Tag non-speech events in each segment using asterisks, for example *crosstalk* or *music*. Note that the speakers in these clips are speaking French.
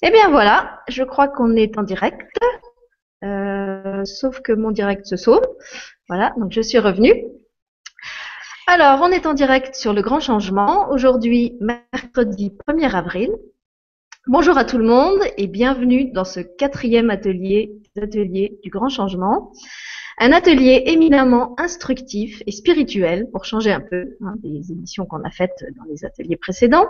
Eh bien voilà, je crois qu'on est en direct, euh, sauf que mon direct se sauve. Voilà, donc je suis revenue. Alors, on est en direct sur le grand changement. Aujourd'hui, mercredi 1er avril. Bonjour à tout le monde et bienvenue dans ce quatrième atelier, du grand changement. Un atelier éminemment instructif et spirituel pour changer un peu hein, des émissions qu'on a faites dans les ateliers précédents.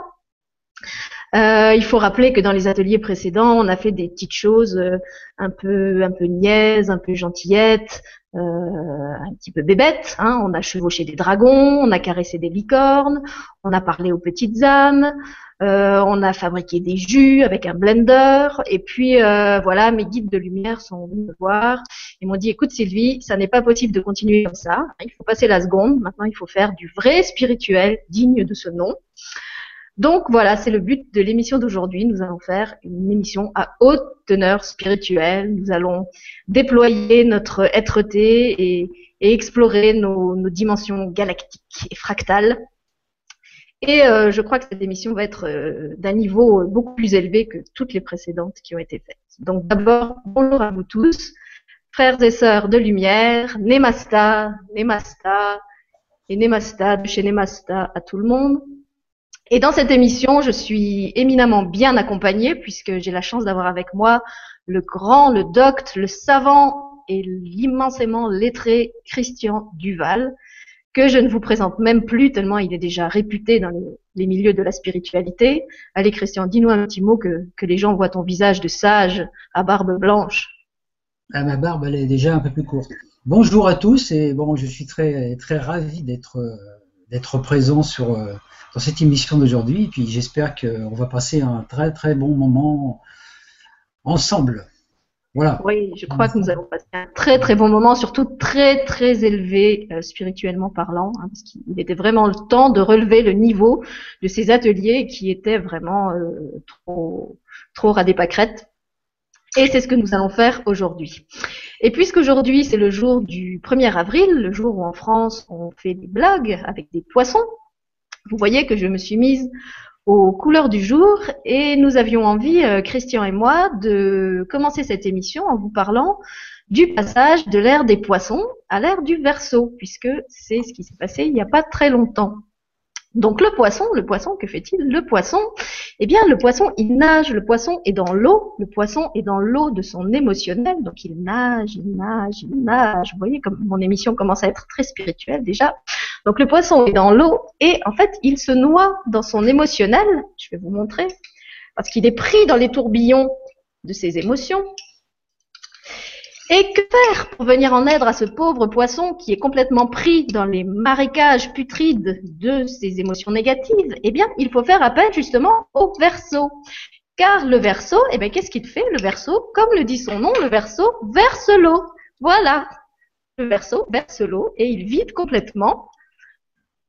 Euh, il faut rappeler que dans les ateliers précédents, on a fait des petites choses euh, un peu un peu niaises, un peu gentillettes, euh, un petit peu bébêtes. Hein. On a chevauché des dragons, on a caressé des licornes, on a parlé aux petites âmes, on a fabriqué des jus avec un blender. Et puis voilà, mes guides de lumière sont venus me voir et m'ont dit "Écoute Sylvie, ça n'est pas possible de continuer comme ça. Il faut passer la seconde. Maintenant, il faut faire du vrai spirituel digne de ce nom." Donc voilà, c'est le but de l'émission d'aujourd'hui. Nous allons faire une émission à haute teneur spirituelle. Nous allons déployer notre être-té et, explorer nos, dimensions galactiques et fractales. Et euh, je crois que cette émission va être euh, d'un niveau beaucoup plus élevé que toutes les précédentes qui ont été faites. Donc d'abord, bonjour à vous tous, frères et sœurs de lumière, Nemasta, Nemasta et Nemasta de chez Nemasta à tout le monde. Et dans cette émission, je suis éminemment bien accompagnée puisque j'ai la chance d'avoir avec moi le grand, le docte, le savant et l'immensément lettré Christian Duval, que je ne vous présente même plus tellement il est déjà réputé dans les, milieux de la spiritualité. Allez Christian, dis-nous un petit mot que, que les gens voient ton visage de sage à barbe blanche. Ah, ma barbe, elle est déjà un peu plus courte. Bonjour à tous et bon, je suis très très ravi d'être euh, d'être présent sur euh, dans cette émission d'aujourd'hui. Et puis j'espère qu'on va passer un très très bon moment ensemble. Voilà. Oui, je crois que nous allons passer un très très bon moment, surtout très très élevé euh, spirituellement parlant, hein, parce qu'il était vraiment le temps de relever le niveau de ces ateliers qui étaient vraiment euh, trop trop pâquerettes. Et c'est ce que nous allons faire aujourd'hui. Et puisqu'aujourd'hui c'est le jour du 1er avril, le jour où en France on fait des blagues avec des poissons, vous voyez que je me suis mise aux couleurs du jour et nous avions envie, euh, Christian et moi, de commencer cette émission en vous parlant du passage de l'ère des poissons à l'ère du verso, puisque c'est ce qui s'est passé il n'y a pas très longtemps. Donc le poisson, le poisson, que fait-il? Le poisson, eh bien le poisson, il nage, le poisson est dans l'eau, le poisson est dans l'eau de son émotionnel, donc il nage, il nage, il nage. Vous voyez comme mon émission commence à être très spirituelle déjà. Donc le poisson est dans l'eau et en fait il se noie dans son émotionnel, je vais vous montrer, parce qu'il est pris dans les tourbillons de ses émotions. Et que faire pour venir en aide à ce pauvre poisson qui est complètement pris dans les marécages putrides de ses émotions négatives? Eh bien, il faut faire appel justement au verso. Car le verso, eh bien, qu'est-ce qu'il fait Le verso, comme le dit son nom, le verso verse l'eau. Voilà. Le verso verse l'eau et il vide complètement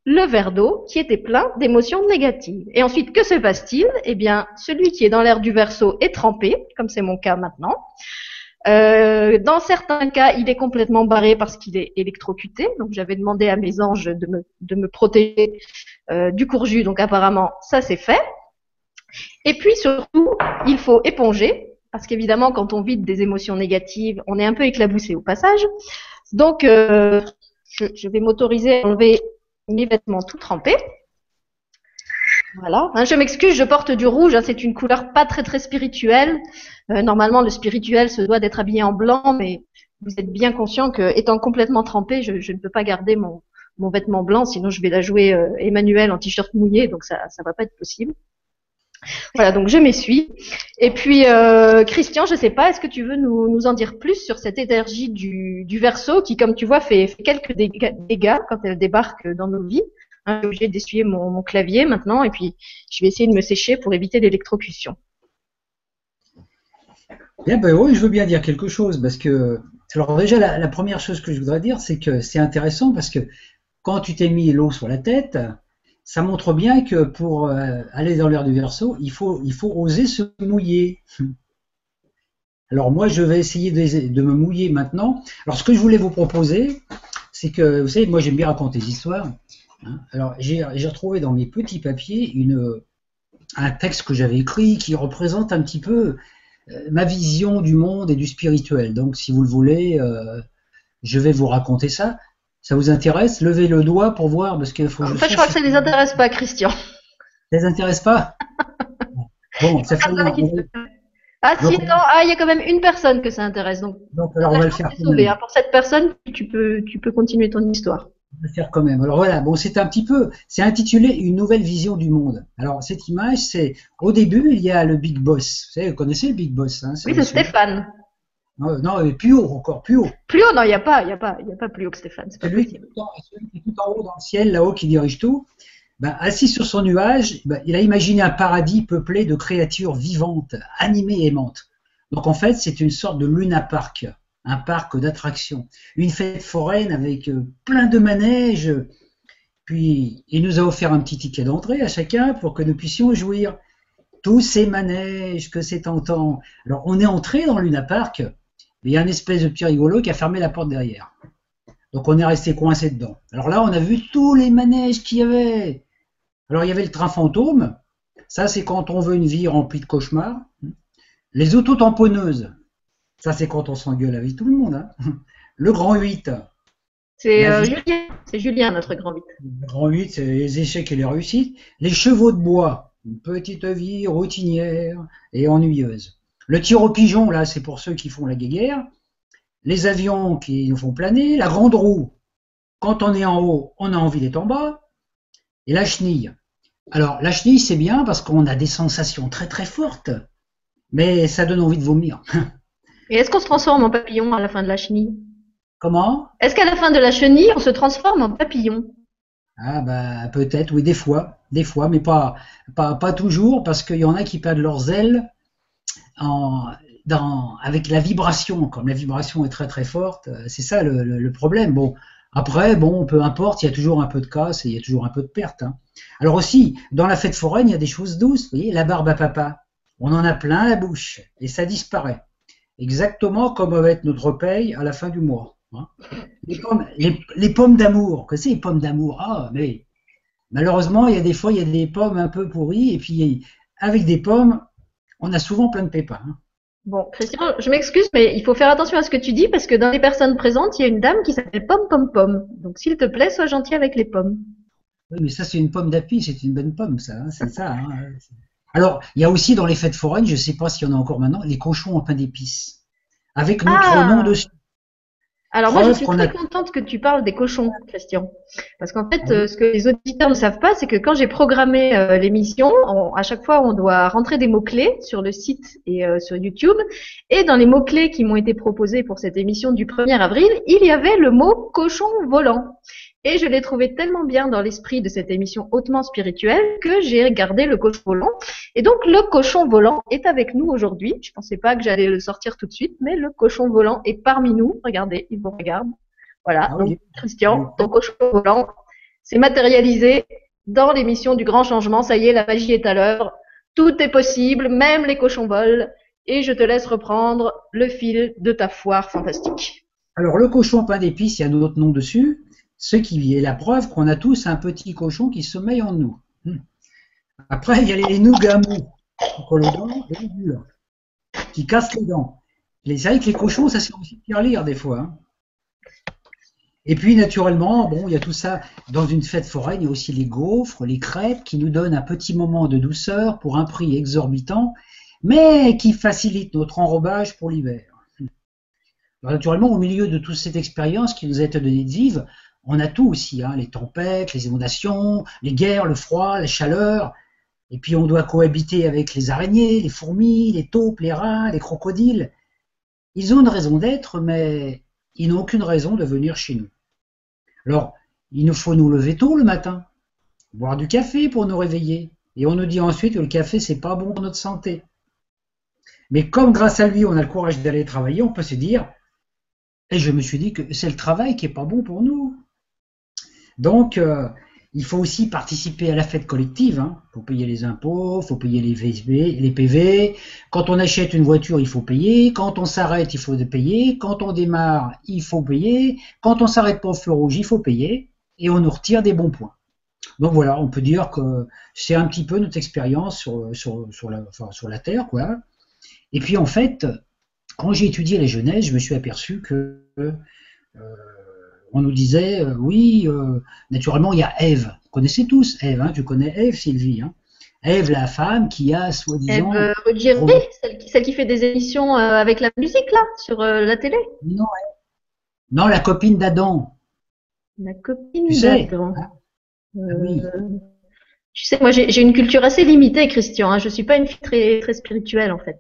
le verre d'eau qui était plein d'émotions négatives. Et ensuite, que se passe-t-il? Eh bien, celui qui est dans l'air du verso est trempé, comme c'est mon cas maintenant. Euh, dans certains cas, il est complètement barré parce qu'il est électrocuté. Donc, j'avais demandé à mes anges de me, de me protéger euh, du courju. Donc, apparemment, ça c'est fait. Et puis, surtout, il faut éponger. Parce qu'évidemment, quand on vide des émotions négatives, on est un peu éclaboussé au passage. Donc, euh, je, je vais m'autoriser à enlever mes vêtements tout trempés. Voilà. Hein, je m'excuse, je porte du rouge. Hein, c'est une couleur pas très très spirituelle. Euh, normalement, le spirituel se doit d'être habillé en blanc, mais vous êtes bien conscient que, étant complètement trempé, je, ne peux pas garder mon, vêtement blanc, sinon je vais la jouer euh, Emmanuel en t-shirt mouillé, donc ça ça va pas être possible. Voilà, donc je m'essuie. Et puis, euh, Christian, je sais pas, est-ce que tu veux nous, en dire plus sur cette énergie du, verso qui, comme tu vois, fait, quelques dégâts quand elle débarque dans nos vies je suis obligée d'essuyer mon, clavier maintenant et puis je vais essayer de me sécher pour éviter l'électrocution. Bien, ben oui, je veux bien dire quelque chose parce que alors déjà la, première chose que je voudrais dire, c'est que c'est intéressant parce que quand tu t'es mis l'eau sur la tête, ça montre bien que pour euh, aller dans l'air du verso, il faut, il faut oser se mouiller. *laughs* Alors moi, je vais essayer de, me mouiller maintenant. Alors ce que je voulais vous proposer, c'est que, vous savez, moi j'aime bien raconter des histoires. Hein. Alors, j'ai retrouvé dans mes petits papiers un texte que j'avais écrit qui représente un petit peu euh, ma vision du monde et du spirituel. Donc, si vous le voulez, euh, je vais vous raconter ça. Ça vous intéresse? Levez le doigt pour voir, parce qu'il faut. En fait, je crois que ça ne les intéresse pas, Christian. Ça les intéresse pas? *laughs* Bon, ça fait. Ah si, non, ah, il y a quand même une personne que ça intéresse. Donc, donc alors on va le faire. Hein. Pour cette personne, tu peux, tu peux continuer ton histoire le faire quand même. Alors voilà, bon, c'est un petit peu, c'est intitulé Une nouvelle vision du monde. Alors cette image, c'est au début, il y a le Big Boss. Vous, savez, vous connaissez le Big Boss hein, Oui, c'est Stéphane. Non, plus haut, encore plus haut. Plus haut, non, il n'y a pas, il y a pas, il y a pas plus haut que Stéphane. C'est lui qui est, tout en, haut dans le ciel, là-haut, qui dirige tout. Ben, assis sur son nuage, ben, il a imaginé un paradis peuplé de créatures vivantes, animées et aimantes. Donc en fait, c'est une sorte de Luna Park un parc d'attractions, une fête foraine avec euh, plein de manèges. Puis il nous a offert un petit ticket d'entrée à chacun pour que nous puissions jouir. Tous ces manèges que c'est tentant. Alors on est entré dans Luna Park, mais il y a un espèce de petit rigolo qui a fermé la porte derrière. Donc on est resté coincé dedans. Alors là, on a vu tous les manèges qu'il y avait. Alors il y avait le train fantôme. Ça, c'est quand on veut une vie remplie de cauchemars. Les auto-tamponneuses. Ça, c'est quand on s'engueule avec tout le monde. Hein. *laughs* Le grand 8. C'est euh, Julien. C'est Julien, notre grand 8. Le grand 8, c'est les échecs et les réussites. Les chevaux de bois. Une petite vie routinière et ennuyeuse. Le tir au pigeon, là, c'est pour ceux qui font la guéguerre. Les avions qui nous font planer. La grande roue. Quand on est en haut, on a envie d'être en bas. Et la chenille. Alors, la chenille, c'est bien parce qu'on a des sensations très très fortes. Mais ça donne envie de vomir. Et est-ce qu'on se transforme en papillon à la fin de la chenille? Comment? Est-ce qu'à la fin de la chenille, on se transforme en papillon? Ah bah peut-être, oui, des fois, des fois, mais pas, pas, pas toujours, parce qu'il y en a qui perdent leurs ailes avec la vibration. Comme la vibration est très très forte, euh, c'est ça le, problème. Bon, après, bon, peu importe, il y a toujours un peu de casse et il y a toujours un peu de perte. Hein. Alors aussi, dans la fête foraine, il y a des choses douces. Vous voyez, la barbe à papa, on en a plein la bouche et ça disparaît exactement comme va être notre paye à la fin du mois. Hein. Les pommes, d'amour, que c'est les pommes d'amour? Ah, mais malheureusement, il y a des fois, il y a des pommes un peu pourries, et puis avec des pommes, on a souvent plein de pépins. Hein. Bon, Christian, je m'excuse, mais il faut faire attention à ce que tu dis, parce que dans les personnes présentes, il y a une dame qui s'appelle Pomme Pomme Pomme. Donc, s'il te plaît, sois gentil avec les pommes. Oui, mais ça, c'est une pomme d'appui, c'est une bonne pomme, ça. Hein, c'est ça. Alors, il y a aussi dans les fêtes foraines, je ne sais pas s'il y en a encore maintenant, les cochons en pain d'épices, avec notre ah nom dessus. Alors moi, je suis très contente que tu parles des cochons, Christian, parce qu'en fait, euh, ce que les auditeurs ne savent pas, c'est que quand j'ai programmé euh, l'émission, à chaque fois, on doit rentrer des mots clés sur le site et euh, sur YouTube, et dans les mots clés qui m'ont été proposés pour cette émission du 1er avril, il y avait le mot cochon volant. Et je l'ai trouvé tellement bien dans l'esprit de cette émission hautement spirituelle que j'ai gardé le cochon volant. Et donc le cochon volant est avec nous aujourd'hui. Je pensais pas que j'allais le sortir tout de suite, mais le cochon volant est parmi nous. Regardez, il vous regarde. Voilà. Ah donc Christian, ton cochon volant s'est matérialisé dans l'émission du grand changement. Ça y est, la magie est à l'œuvre. Tout est possible, même les cochons volent. Et je te laisse reprendre le fil de ta foire fantastique. Alors le cochon pain d'épices, il y a notre nom dessus ce qui est la preuve qu'on a tous un petit cochon qui sommeille en nous. Hmm. Après, il y a les les dents et les durs, qui cassent les dents. Vrai que les cochons, ça c'est aussi pire lire des fois. Hein. Et puis naturellement, bon, il y a tout ça. Dans une fête foraine, il y a aussi les gaufres, les crêpes qui nous donnent un petit moment de douceur pour un prix exorbitant, mais qui facilitent notre enrobage pour l'hiver. Naturellement, au milieu de toute cette expérience qui nous a été donnée de vivre, on a tout aussi, hein, les tempêtes, les inondations, les guerres, le froid, la chaleur. Et puis on doit cohabiter avec les araignées, les fourmis, les taupes, les rats, les crocodiles. Ils ont une raison d'être, mais ils n'ont aucune raison de venir chez nous. Alors, il nous faut nous lever tôt le matin, boire du café pour nous réveiller. Et on nous dit ensuite que le café, c'est pas bon pour notre santé. Mais comme grâce à lui, on a le courage d'aller travailler, on peut se dire, et je me suis dit que c'est le travail qui est pas bon pour nous. Donc, euh, il faut aussi participer à la fête collective. Il hein. faut payer les impôts, il faut payer les, VSB, les PV. Quand on achète une voiture, il faut payer. Quand on s'arrête, il faut payer. Quand on démarre, il faut payer. Quand on s'arrête pour le feu rouge, il faut payer. Et on nous retire des bons points. Donc voilà, on peut dire que c'est un petit peu notre expérience sur, sur, la, sur la Terre, quoi. Et puis en fait, quand j'ai étudié la Genèse, je me suis aperçu que euh, on nous disait, euh, oui, euh, naturellement, il y a Ève. Vous connaissez tous Ève, hein, tu connais Ève, Sylvie. Hein Ève, la femme qui a, soi-disant... Ève Ruggieri, celle, celle, qui fait des émissions avec la musique, là, sur la télé Non, non la copine d'Adam. La copine d'Adam. Hein ah oui. Tu sais, moi, j'ai une culture assez limitée, Christian. Hein. Je suis pas une fille très, très spirituelle, en fait.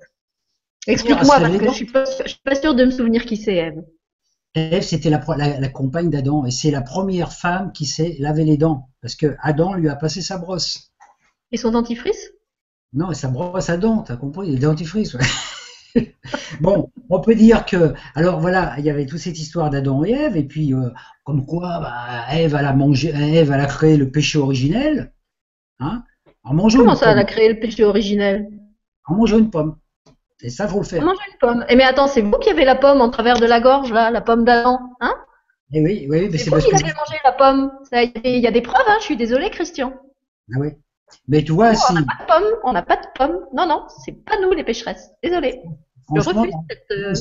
Explique-moi, parce que je suis, pas, je suis pas sûre de me souvenir qui c'est Ève. Ève, c'était la, la, compagne d'Adam, et c'est la première femme qui s'est lavé les dents, parce que Adam lui a passé sa brosse. Et son dentifrice? Non, sa brosse à dents, t'as compris, le dentifrice, ouais. *laughs* bon, on peut dire que, alors voilà, il y avait toute cette histoire d'Adam et Ève, et puis euh, comme quoi, bah, Ève, elle a mangé, Ève, elle a créé le péché originel, hein, en mangeant Comment ça, elle a créé le péché originel? En mangeant une pomme. Et ça, faut le faire. Manger une pomme. Et mais attends, c'est vous qui avez la pomme en travers de la gorge, là, la pomme d'Adam, hein? Eh oui, oui, mais c'est vous qui avez mangé la pomme. Il y a des preuves, hein, je suis désolée, Christian. Ah oui. Mais tu vois, si. On n'a pas de pomme, on n'a pas de pomme. Non, non, c'est pas nous les pécheresses. Désolée. Je refuse cette, euh,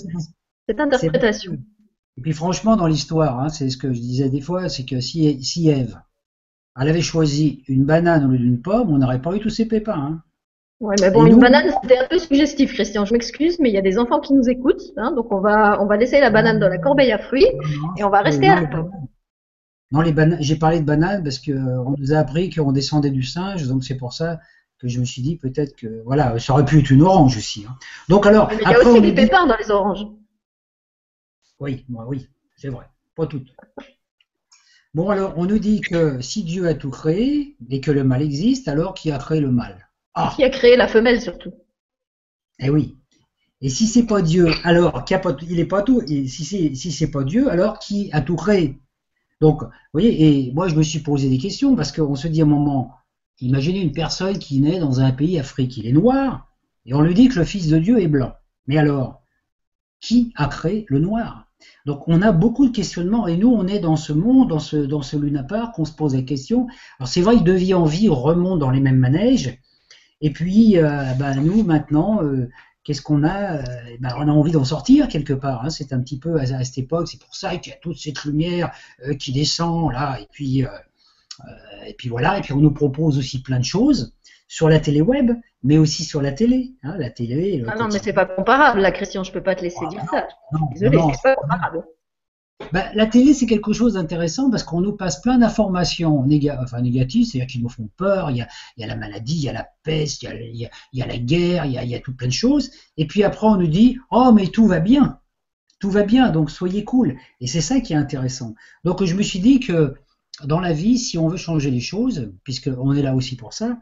cette interprétation. Et puis franchement, dans l'histoire, hein, c'est ce que je disais des fois, c'est que si, si Ève, elle avait choisi une banane au lieu d'une pomme, on n'aurait pas eu tous ces pépins. Hein. Ouais, mais bon, une banane, c'était un peu suggestif, Christian. Je m'excuse, mais il y a des enfants qui nous écoutent, hein, donc on va, on va laisser la banane dans la corbeille à fruits et on va rester à la. Non, les bananes, j'ai parlé de bananes parce que euh, on nous a appris qu'on descendait du singe, donc c'est pour ça que je me suis dit peut-être que voilà, ça aurait pu être une orange aussi. Hein. Donc alors, mais il y a aussi des pépins dans les oranges. Oui, moi, oui, c'est vrai, pas toutes. Bon alors, on nous dit que si Dieu a tout créé et que le mal existe, alors qui a créé le mal? Ah. Qui a créé la femelle surtout. Eh oui. Et si c'est pas Dieu, alors qui a pas, il est pas tout. Et si c'est si c'est pas Dieu, alors qui a tout créé? Donc, vous voyez, et moi je me suis posé des questions parce qu'on se dit à un moment, imaginez une personne qui naît dans un pays africain, il est noir, et on lui dit que le Fils de Dieu est blanc. Mais alors, qui a créé le noir? Donc on a beaucoup de questionnements et nous on est dans ce monde, dans ce, dans ce Luna qu'on se pose la question. Alors c'est vrai que de vie en vie remonte dans les mêmes manèges, et puis, euh, bah, nous, maintenant, euh, qu'est-ce qu'on a bah, On a envie d'en sortir quelque part. Hein. C'est un petit peu à, cette époque, c'est pour ça qu'il y a toute cette lumière qui descend là. Et puis, et puis voilà. Et puis on nous propose aussi plein de choses sur la télé web, mais aussi sur la télé. Hein, la télé. Ah non, mais c'est pas comparable, là, Christian. Je peux pas te laisser ah, dire ça. Désolé, c'est pas comparable. Ben, la télé, c'est quelque chose d'intéressant parce qu'on nous passe plein d'informations négatives, c'est-à-dire qui nous font peur. Il y, a, la maladie, il y a la peste, il y a, la guerre, il y a, il tout plein de choses. Et puis après, on nous dit Oh, mais tout va bien. Tout va bien, donc soyez cool. Et c'est ça qui est intéressant. Donc je me suis dit que dans la vie, si on veut changer les choses, puisqu'on est là aussi pour ça,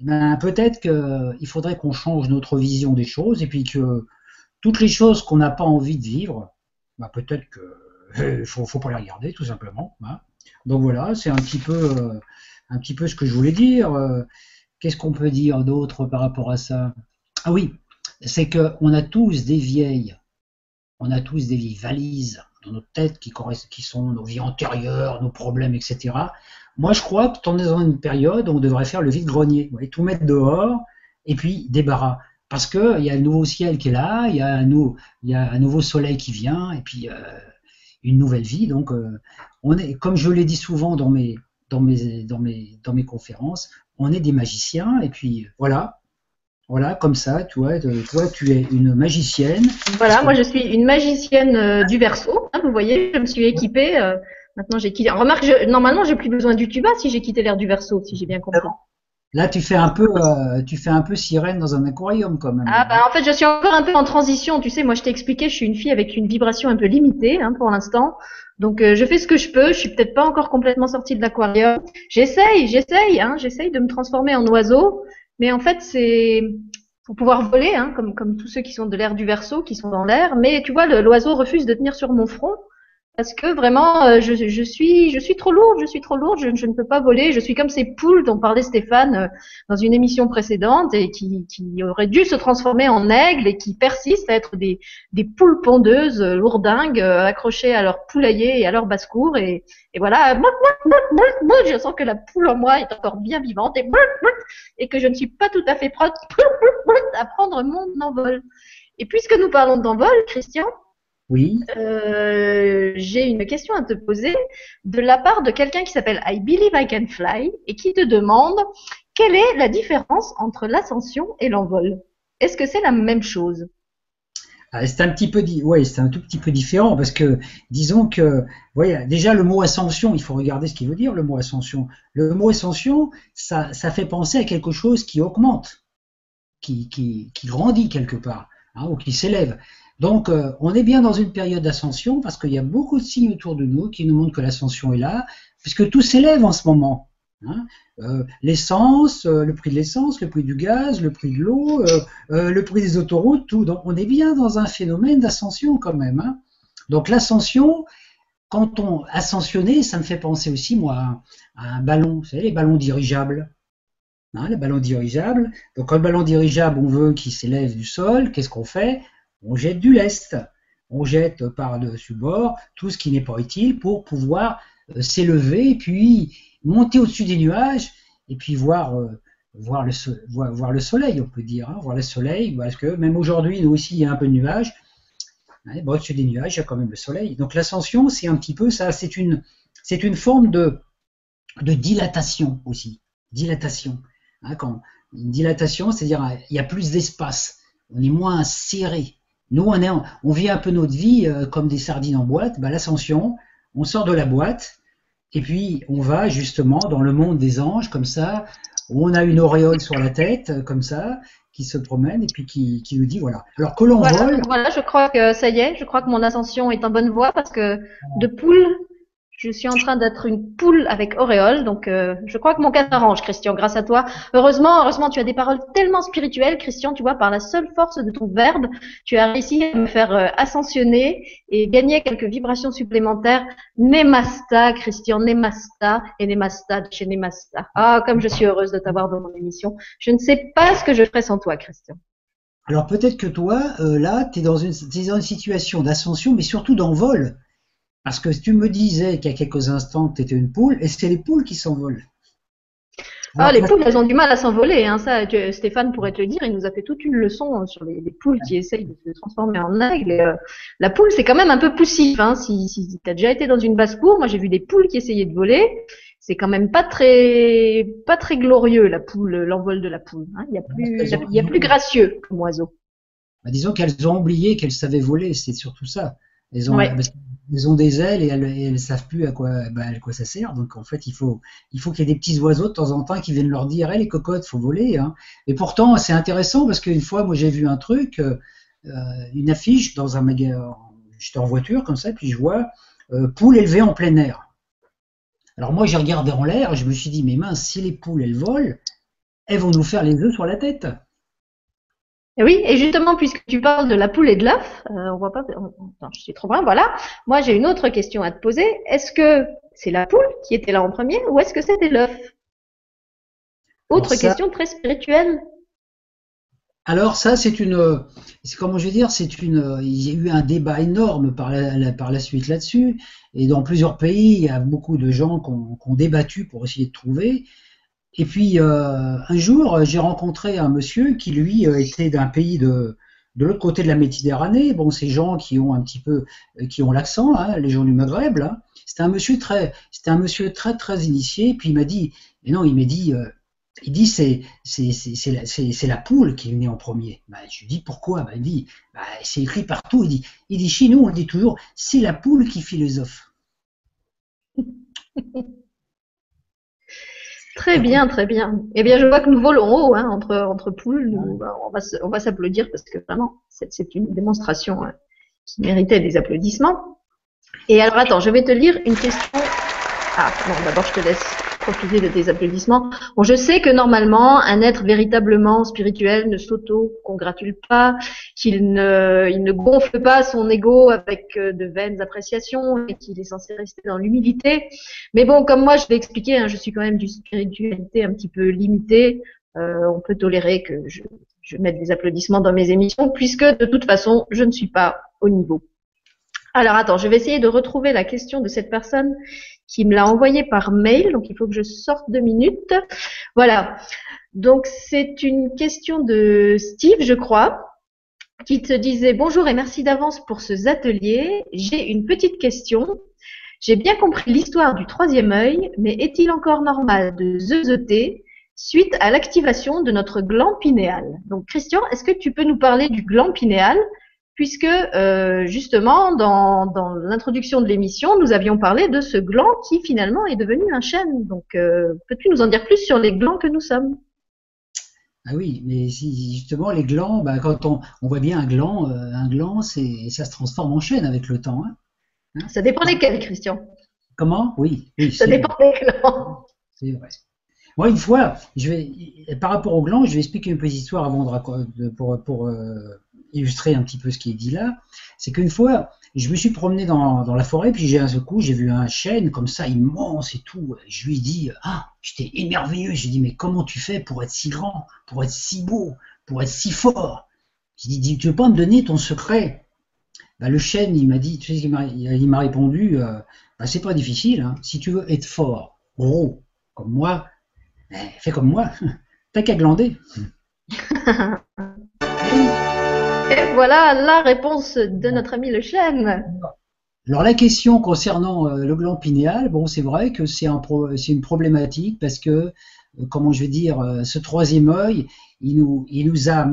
ben, peut-être qu'il faudrait qu'on change notre vision des choses et puis que toutes les choses qu'on n'a pas envie de vivre, ben, peut-être que il faut, faut pas les regarder, tout simplement. Hein. Donc voilà, c'est un petit peu, euh, un petit peu ce que je voulais dire. Euh, qu'est-ce qu'on peut dire d'autre par rapport à ça? Ah oui, c'est qu'on a tous des vieilles, on a tous des vieilles valises dans notre tête qui, sont nos vies antérieures, nos problèmes, etc. Moi, je crois que on est dans une période où on devrait faire le vide-grenier, tout mettre dehors et puis débarras. Parce qu'il y a le nouveau ciel qui est là, il y a un, un nouveau soleil qui vient, et puis euh, une nouvelle vie. Donc, euh, on est, comme je l'ai dit souvent dans mes, dans mes, dans mes, dans mes conférences, on est des magiciens. Et puis voilà, voilà, comme ça, tu vois, toi, tu es une magicienne. Voilà, moi je suis une magicienne euh, du verso. Hein, vous voyez, je me suis équipée. Euh, maintenant, j'ai quitté. Remarque, je, normalement, j'ai plus besoin du tuba si j'ai quitté l'air du verso, si j'ai bien compris. Là, tu fais un peu, euh, tu fais un peu sirène dans un aquarium quand même. Ah bah en fait, je suis encore un peu en transition. Tu sais, moi, je t'ai expliqué, je suis une fille avec une vibration un peu limitée hein, pour l'instant. Donc, euh, je fais ce que je peux. Je suis peut-être pas encore complètement sortie de l'aquarium. J'essaye, j'essaye, hein, j'essaye de me transformer en oiseau. Mais en fait, c'est pour pouvoir voler, hein, comme comme tous ceux qui sont de l'air du verso, qui sont dans l'air. Mais tu vois, l'oiseau refuse de tenir sur mon front parce que vraiment, euh, je, je, suis, je suis trop lourde, je suis trop lourde, je, je, ne peux pas voler. Je suis comme ces poules dont parlait Stéphane euh, dans une émission précédente et qui, qui auraient dû se transformer en aigles et qui persistent à être des, des poules pondeuses euh, lourdingues accrochées à leur poulailler et à leur basse-cour. Et, et voilà, je sens que la poule en moi est encore bien vivante et, et que je ne suis pas tout à fait prête à prendre mon envol. Et puisque nous parlons d'envol, Christian, oui. Euh, j'ai une question à te poser de la part de quelqu'un qui s'appelle I Believe I Can Fly et qui te demande quelle est la différence entre l'ascension et l'envol? Est-ce que c'est la même chose? Ah, c'est un petit peu, ouais, c'est un tout petit peu différent parce que disons que, voyez, déjà le mot ascension, il faut regarder ce qu'il veut dire le mot ascension. Le mot ascension, ça, ça fait penser à quelque chose qui augmente, qui, qui, qui grandit quelque part, hein, ou qui s'élève. Donc, euh, on est bien dans une période d'ascension parce qu'il y a beaucoup de signes autour de nous qui nous montrent que l'ascension est là, puisque tout s'élève en ce moment. Hein. Euh, l'essence, euh, le prix de l'essence, le prix du gaz, le prix de l'eau, le prix des autoroutes, tout. Donc, on est bien dans un phénomène d'ascension quand même. Hein. Donc, l'ascension, quand on ascensionné, ça me fait penser aussi, moi, à un ballon. Vous savez, les ballons dirigeables. Hein, les ballons dirigeables. Donc, un ballon dirigeable, on veut qu'il s'élève du sol. Qu'est-ce qu'on fait? On jette du lest, on jette par-dessus bord tout ce qui n'est pas utile pour pouvoir euh, s'élever puis monter au-dessus des nuages et puis voir, euh, le, le soleil, on peut dire, hein, voir le soleil, parce que même aujourd'hui, nous aussi, il y a un peu de nuages. au-dessus des nuages, il y a quand même le soleil. Donc l'ascension, c'est un petit peu ça, c'est une, forme de, dilatation aussi. Dilatation. Hein, quand, une dilatation, c'est-à-dire il y a plus d'espace, on est moins serré. Nous, on, est, on vit un peu notre vie euh, comme des sardines en boîte. Bah, L'ascension, on sort de la boîte et puis on va justement dans le monde des anges, comme ça, où on a une auréole sur la tête, euh, comme ça, qui se promène et puis qui, qui nous dit voilà. Alors que l'on voilà, vole. Voilà, je crois que ça y est, je crois que mon ascension est en bonne voie parce que de poule je suis en train d'être une poule avec auréole, donc euh, je crois que mon cas s'arrange, Christian, grâce à toi. Heureusement, heureusement, tu as des paroles tellement spirituelles, Christian, tu vois, par la seule force de ton verbe, tu as réussi à me faire euh, ascensionner et gagner quelques vibrations supplémentaires. Nemasta, Christian, Nemasta et Nemasta de chez Nemasta. Ah, comme je suis heureuse de t'avoir dans mon émission. Je ne sais pas ce que je ferais sans toi, Christian. Alors peut-être que toi, euh, là, tu es, dans une situation d'ascension, mais surtout d'envol. Parce que tu me disais qu'il y a quelques instants que tu étais une poule, et c'est les poules qui s'envolent. Ah, les poules, elles ont du mal à s'envoler. Hein, ça, Stéphane pourrait te le dire. Il nous a fait toute une leçon euh, sur les, poules qui essayent de se transformer en aigle. Euh, la poule, c'est quand même un peu poussif. Hein, si si tu as déjà été dans une basse-cour, moi j'ai vu des poules qui essayaient de voler. C'est quand même pas très pas très glorieux la poule, l'envol de la poule. Hein. Il y a plus il y a plus gracieux comme oiseau. Bah, disons qu'elles ont oublié qu'elles savaient voler. C'est surtout ça. Elles ont, elles ont des ailes et elles, ne savent plus à quoi, bah, à quoi ça sert. Donc en fait, il faut, il faut qu'il y ait des petits oiseaux de temps en temps qui viennent leur dire, hé les cocottes, faut voler. Hein. Et pourtant, c'est intéressant parce qu'une fois, moi, j'ai vu un truc, euh, une affiche dans un magasin. J'étais en voiture comme ça, puis je vois euh, poules élevées en plein air. Alors moi, j'ai regardé en l'air et je me suis dit, mais mince, si les poules elles volent, elles vont nous faire les œufs sur la tête. Oui, et justement, puisque tu parles de la poule et de l'œuf, euh, on voit pas. je suis trop loin. Voilà. Moi, j'ai une autre question à te poser. Est-ce que c'est la poule qui était là en premier, ou est-ce que c'était l'œuf? Autre question très spirituelle. Alors ça, c'est une, c'est comment je vais dire, c'est une, il y a eu un débat énorme par la, par la suite là-dessus, et dans plusieurs pays, il y a beaucoup de gens qui ont débattu pour essayer de trouver. Et puis euh, un jour, j'ai rencontré un monsieur qui lui euh, était d'un pays de de l'autre côté de la Méditerranée. Bon, ces gens qui ont un petit peu, euh, qui ont l'accent, hein, les gens du Maghreb. Là, c'était un monsieur très, c'était un monsieur très très initié. Puis il m'a dit, mais non, il m'a dit, il dit c'est c'est la, la poule qui est née en premier. Bah, je lui dis pourquoi? Bah, Il dit bah, c'est écrit partout. Il dit il dit chez nous on le dit toujours c'est la poule qui philosophe. *laughs* Très bien, très bien. Eh bien, je vois que nous volons haut hein, entre, entre poules. On va, on va s'applaudir parce que vraiment, c'est une démonstration hein, qui méritait des applaudissements. Et alors, attends, je vais te lire une question. Ah, non, d'abord, je te laisse profiter de tes applaudissements. Bon, je sais que normalement, un être véritablement spirituel ne s'auto-congratule pas, qu'il ne, il ne gonfle pas son ego avec euh, de vaines appréciations et qu'il est censé rester dans l'humilité. Mais bon, comme moi, je vais expliquer, hein, je suis quand même d'une spiritualité un petit peu limitée. Euh, on peut tolérer que je, je mette des applaudissements dans mes émissions, puisque de toute façon, je ne suis pas au niveau. Alors attends, je vais essayer de retrouver la question de cette personne qui me l'a envoyée par mail, donc il faut que je sorte deux minutes. Voilà. Donc c'est une question de Steve, je crois, qui te disait bonjour et merci d'avance pour ce atelier. J'ai une petite question. J'ai bien compris l'histoire du troisième œil, mais est-il encore normal de zeuter suite à l'activation de notre gland pinéal? Donc Christian, est-ce que tu peux nous parler du gland pinéal? Puisque euh, justement dans, dans l'introduction de l'émission, nous avions parlé de ce gland qui finalement est devenu un chêne. Donc, euh, peux-tu nous en dire plus sur les glands que nous sommes? Ah oui, mais si, justement les glands, bah, quand on, on, voit bien un gland, euh, un gland, c'est ça se transforme en chêne avec le temps. Hein. Hein? Ça dépend desquels, Christian. Comment? Oui, oui. Ça dépend des glands. C'est vrai. Moi, une fois, je vais, par rapport aux glands, je vais expliquer une petite histoire avant de, pour, pour illustrer un petit peu ce qui est dit là, c'est qu'une fois, je me suis promené dans, la forêt, puis j'ai un coup, j'ai vu un chêne comme ça, immense et tout. Je lui ai dit, ah, j'étais émerveilleux. J'ai dit, mais comment tu fais pour être si grand, pour être si beau, pour être si fort? J'ai dit, tu veux pas me donner ton secret? Bah, Le chêne, il m'a dit, il m'a répondu, euh, bah, c'est pas difficile. Hein. Si tu veux être fort, gros, comme moi, eh, fais comme moi. *laughs* T'as qu'à glander. *laughs* Et voilà la réponse de notre ami le chêne. Alors la question concernant euh, le gland pinéal, bon c'est vrai que c'est un une problématique parce que, euh, comment je vais dire, euh, ce troisième œil, il nous, il nous a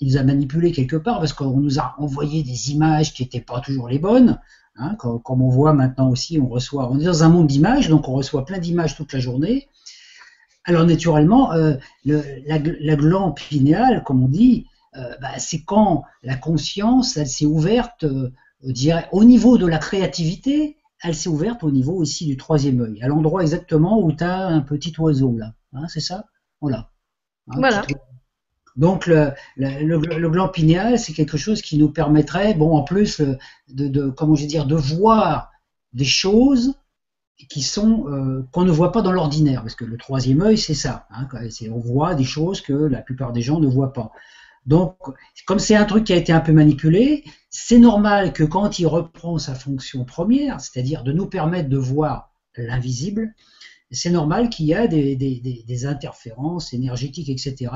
il nous a manipulé quelque part parce qu'on nous a envoyé des images qui n'étaient pas toujours les bonnes. Hein, comme, on voit maintenant aussi, on reçoit, on est dans un monde d'images, donc on reçoit plein d'images toute la journée. Alors naturellement, le, la, la glande pinéale, comme on dit, bah, c'est quand la conscience, elle s'est ouverte, euh, au niveau de la créativité, elle s'est ouverte au niveau aussi du troisième œil, à l'endroit exactement où tu as un petit oiseau là. Hein, c'est ça? Voilà. Hein, voilà. Donc le, le, gland pinéal, c'est quelque chose qui nous permettrait, bon, en plus euh, de, de comment je dire, de voir des choses qui sont qu'on ne voit pas dans l'ordinaire, parce que le troisième œil, c'est ça. Hein, on voit des choses que la plupart des gens ne voient pas. Donc, comme c'est un truc qui a été un peu manipulé, c'est normal que quand il reprend sa fonction première, c'est-à-dire de nous permettre de voir l'invisible, c'est normal qu'il y a des, interférences énergétiques, etc.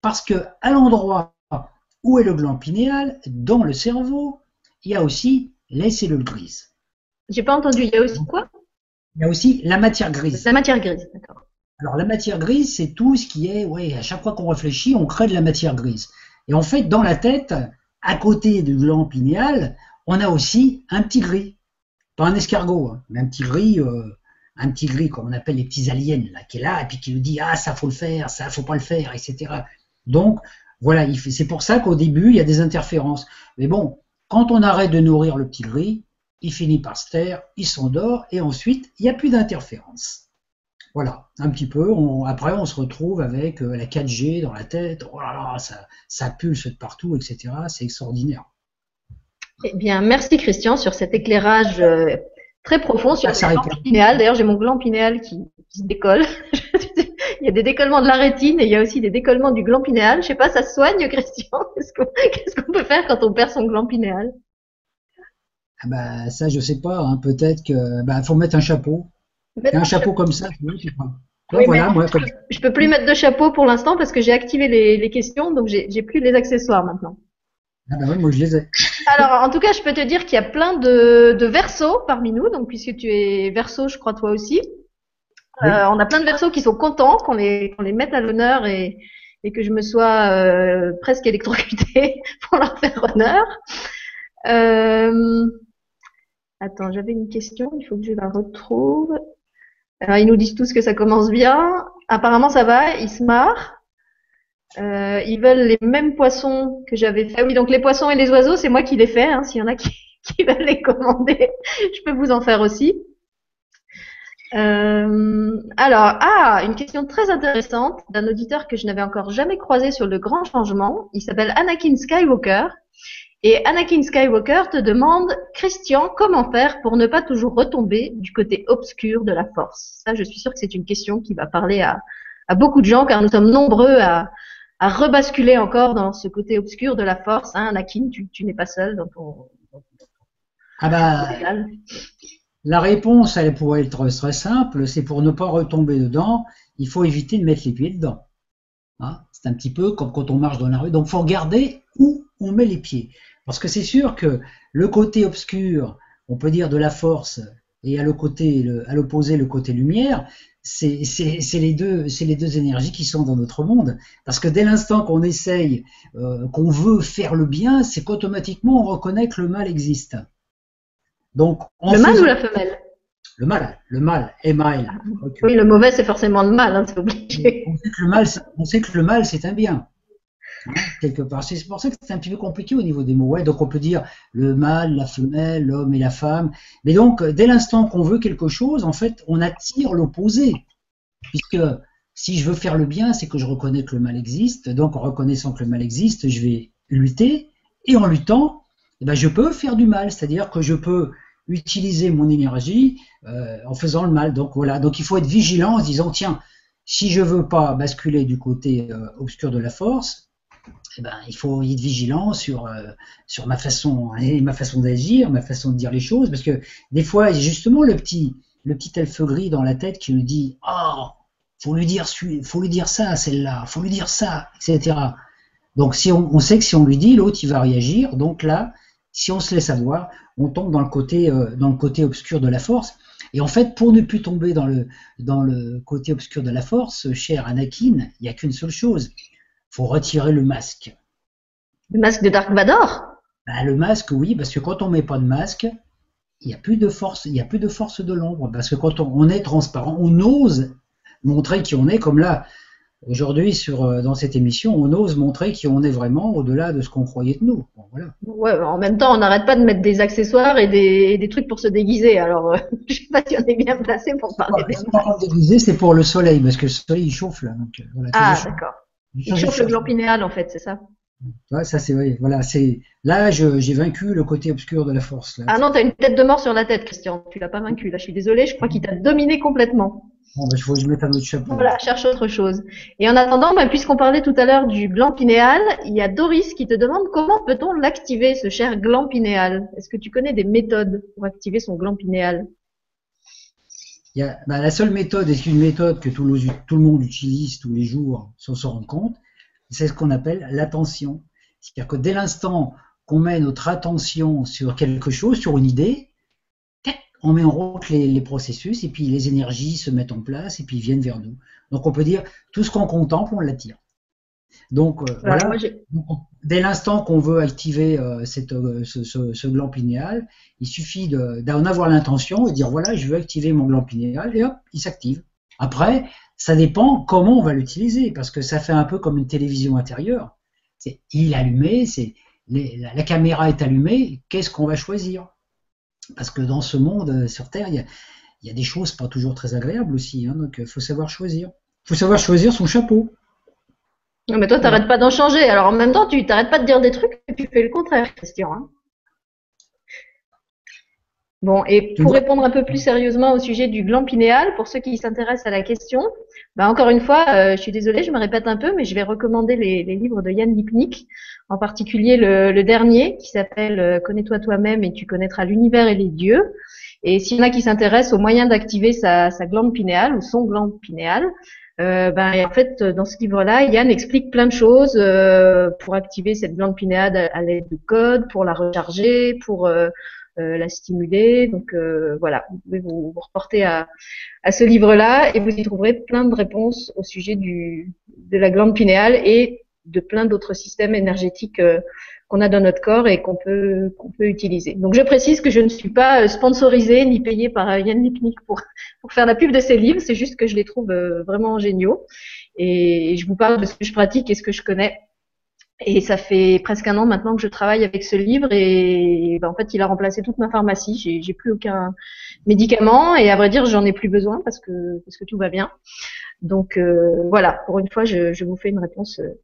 Parce que à l'endroit où est le gland pinéal, dans le cerveau, il y a aussi les cellules grises. J'ai pas entendu. Il y a aussi quoi? Il y a aussi la matière grise. La matière grise, d'accord. Alors la matière grise, c'est tout ce qui est, ouais, à chaque fois qu'on réfléchit, on crée de la matière grise. Et en fait, dans la tête, à côté du gland pinéal, on a aussi un petit gris. Pas un escargot, hein, mais un petit gris, euh, un petit gris, comme on appelle les petits aliens, là, qui est là, et puis qui nous dit, ah, ça faut le faire, ça faut pas le faire, etc. Donc, voilà, c'est pour ça qu'au début, il y a des interférences. Mais bon, quand on arrête de nourrir le petit gris, il finit par se taire, il s'endort, et ensuite, il n'y a plus d'interférences. Voilà, un petit peu. après, on se retrouve avec euh, la 4G dans la tête. Oh là là, ça, ça pulse de partout, etc. C'est extraordinaire. Eh bien, merci Christian sur cet éclairage euh, très profond sur ah, le gland pinéal. D'ailleurs, j'ai mon gland pinéal qui, se décolle. *laughs* il y a des décollements de la rétine et il y a aussi des décollements du gland pinéal. Je sais pas, ça soigne, Christian? *laughs* Qu'est-ce qu'on peut faire quand on perd son gland pinéal? Ah bah, ça, je sais pas. Hein. Peut-être que bah, faut mettre un chapeau un chapeau comme ça, voilà, moi, Je peux plus mettre de chapeau pour l'instant parce que j'ai activé les, questions, donc j'ai plus les accessoires maintenant. Ah bah oui, moi je les ai. Alors, en tout cas, je peux te dire qu'il y a plein de, de versos parmi nous, donc puisque tu es verso, je crois toi aussi. Euh, on a plein de versos qui sont contents qu'on les, les mette à l'honneur et, et que je me sois euh, presque électrocutée *laughs* pour leur faire honneur. Euh, attends, j'avais une question, il faut que je la retrouve. Ils nous disent tous que ça commence bien. Apparemment, ça va, ils se marrent. Euh, ils veulent les mêmes poissons que j'avais fait. Oui, donc les poissons et les oiseaux, c'est moi qui les fais. Hein. S'il y en a *laughs* qui, veulent les commander, je peux vous en faire aussi. Euh, alors, ah, une question très intéressante d'un auditeur que je n'avais encore jamais croisé sur le grand changement. Il s'appelle Anakin Skywalker. Et Anakin Skywalker te demande, Christian, comment faire pour ne pas toujours retomber du côté obscur de la force? Ça, je suis sûre que c'est une question qui va parler à, à beaucoup de gens, car nous sommes nombreux à, à rebasculer encore dans ce côté obscur de la force. Hein, Anakin, tu, tu n'es pas seul dans ton... Ah bah, la réponse, elle pourrait être très simple, c'est pour ne pas retomber dedans, il faut éviter de mettre les pieds dedans. Hein c'est un petit peu comme quand on marche dans la rue. Donc, il faut regarder où on met les pieds. Parce que c'est sûr que le côté obscur, on peut dire de la force, et à l'opposé le côté lumière, c'est les deux c'est les deux énergies qui sont dans notre monde. Parce que dès l'instant qu'on essaye, euh, qu'on veut faire le bien, c'est qu'automatiquement on reconnaît que le mal existe. Donc, le mâle ou la femelle? Le mâle, le mâle, mâle. Oui, le mauvais, c'est forcément le mâle, hein, c'est obligé. On sait que le mâle, on sait que le mâle, c'est un bien. Quelque part. C'est pour ça que c'est un petit peu compliqué au niveau des mots. Ouais, donc on peut dire le mâle, la femelle, l'homme et la femme. Mais donc, dès l'instant qu'on veut quelque chose, en fait, on attire l'opposé. Puisque si je veux faire le bien, c'est que je reconnais que le mal existe. Donc, en reconnaissant que le mal existe, je vais lutter. Et en luttant, eh ben, je peux faire du mal. C'est-à-dire que je peux utiliser mon énergie euh, en faisant le mal. Donc voilà, donc il faut être vigilant en se disant tiens, si je veux pas basculer du côté euh, obscur de la force, eh ben, il faut être vigilant sur euh, sur ma façon et ma façon d'agir, ma façon de dire les choses, parce que des fois, justement le petit le petit elfe gris dans la tête qui nous dit oh faut lui dire faut lui dire ça celle-là, faut lui dire ça, etc. Donc si on, on sait que si on lui dit, l'autre il va réagir. Donc là, si on se laisse avoir, on tombe dans le côté, euh, dans le côté obscur de la force. Et en fait, pour ne plus tomber dans le, dans le côté obscur de la force, cher Anakin, il n'y a qu'une seule chose. Faut retirer le masque. Le masque de Dark Vador? Bah, Le masque, oui, parce que quand on met pas de masque, il n'y a plus de force, il n'y a plus de force de l'ombre. Parce que quand on, est transparent, on ose montrer qui on est, comme là, Aujourd'hui, sur, euh, dans cette émission, on ose montrer qui on est vraiment au-delà de ce qu'on croyait de nous. voilà. Ouais, en même temps, on n'arrête pas de mettre des accessoires et des, des trucs pour se déguiser. Alors, euh, *laughs* je sais pas si on est bien placé pour parler des pas déguiser, c'est pour le soleil, parce que le soleil, il chauffe là. Donc, euh, voilà, ah, d'accord. Il chauffe le gland pinéal, en fait, c'est ça Ouais, ça c'est vrai. Voilà, c'est là j'ai vaincu le côté obscur de la force. Là. Ah non, t'as une tête de mort sur la tête, Christian. Tu l'as pas vaincu. Là, je suis désolée. Je crois qu'il t'a dominé complètement. Bon, bah, je mette un autre chapeau. Voilà, cherche autre chose. Et en attendant, bah, puisqu'on parlait tout à l'heure du gland pinéal, il y a Doris qui te demande comment peut-on l'activer, ce cher gland pinéal Est-ce que tu connais des méthodes pour activer son gland pinéal il y a, bah, La seule méthode, et c'est une méthode que tout le, tout le monde utilise tous les jours sans se rendre compte, c'est ce qu'on appelle l'attention. C'est-à-dire que dès l'instant qu'on met notre attention sur quelque chose, sur une idée, on met en route les, processus et puis les énergies se mettent en place et puis viennent vers nous. Donc on peut dire tout ce qu'on contemple, on l'attire. Donc euh, voilà, dès l'instant qu'on veut activer euh, cette, euh, ce, gland pinéal, il suffit d'en avoir l'intention et dire voilà, je veux activer mon gland pinéal et hop, il s'active. Après, ça dépend comment on va l'utiliser parce que ça fait un peu comme une télévision intérieure. C'est il est allumé, c'est la caméra est allumée, qu'est-ce qu'on va choisir? Parce que dans ce monde, sur Terre, il y a, des choses pas toujours très agréables aussi. Hein, donc, il faut savoir choisir. Il faut savoir choisir son chapeau. Non, mais toi, tu n'arrêtes pas d'en changer. Alors, en même temps, tu n'arrêtes pas de dire des trucs et tu fais le contraire, Christian. Hein. Bon, et pour répondre un peu plus sérieusement au sujet du gland pinéal, pour ceux qui s'intéressent à la question, bah encore une fois, euh, je suis désolée, je me répète un peu, mais je vais recommander les, livres de Yann Lipnik, en particulier le, dernier qui s'appelle euh, Connais-toi toi-même et tu connaîtras l'univers et les dieux. Et s'il y en a qui s'intéressent aux moyens d'activer sa, glande pinéale ou son glande pinéal, euh, ben, en fait, dans ce livre-là, Yann explique plein de choses euh, pour activer cette glande pinéale à, l'aide de code, pour la recharger, pour euh, la stimuler. Donc euh, voilà, vous pouvez vous, reporter à, à ce livre-là et vous y trouverez plein de réponses au sujet du, de la glande pinéale et de plein d'autres systèmes énergétiques euh, qu'on a dans notre corps et qu'on peut qu'on peut utiliser. Donc je précise que je ne suis pas sponsorisée ni payée par Yann Lipnik pour pour faire la pub de ces livres, c'est juste que je les trouve vraiment géniaux et je vous parle de ce que je pratique et ce que je connais Et ça fait presque un an maintenant que je travaille avec ce livre et ben, en fait il a remplacé toute ma pharmacie. J'ai, j'ai plus aucun médicament et à vrai dire j'en ai plus besoin parce que parce que tout va bien. Donc euh, voilà, pour une fois je, je, vous fais une réponse euh,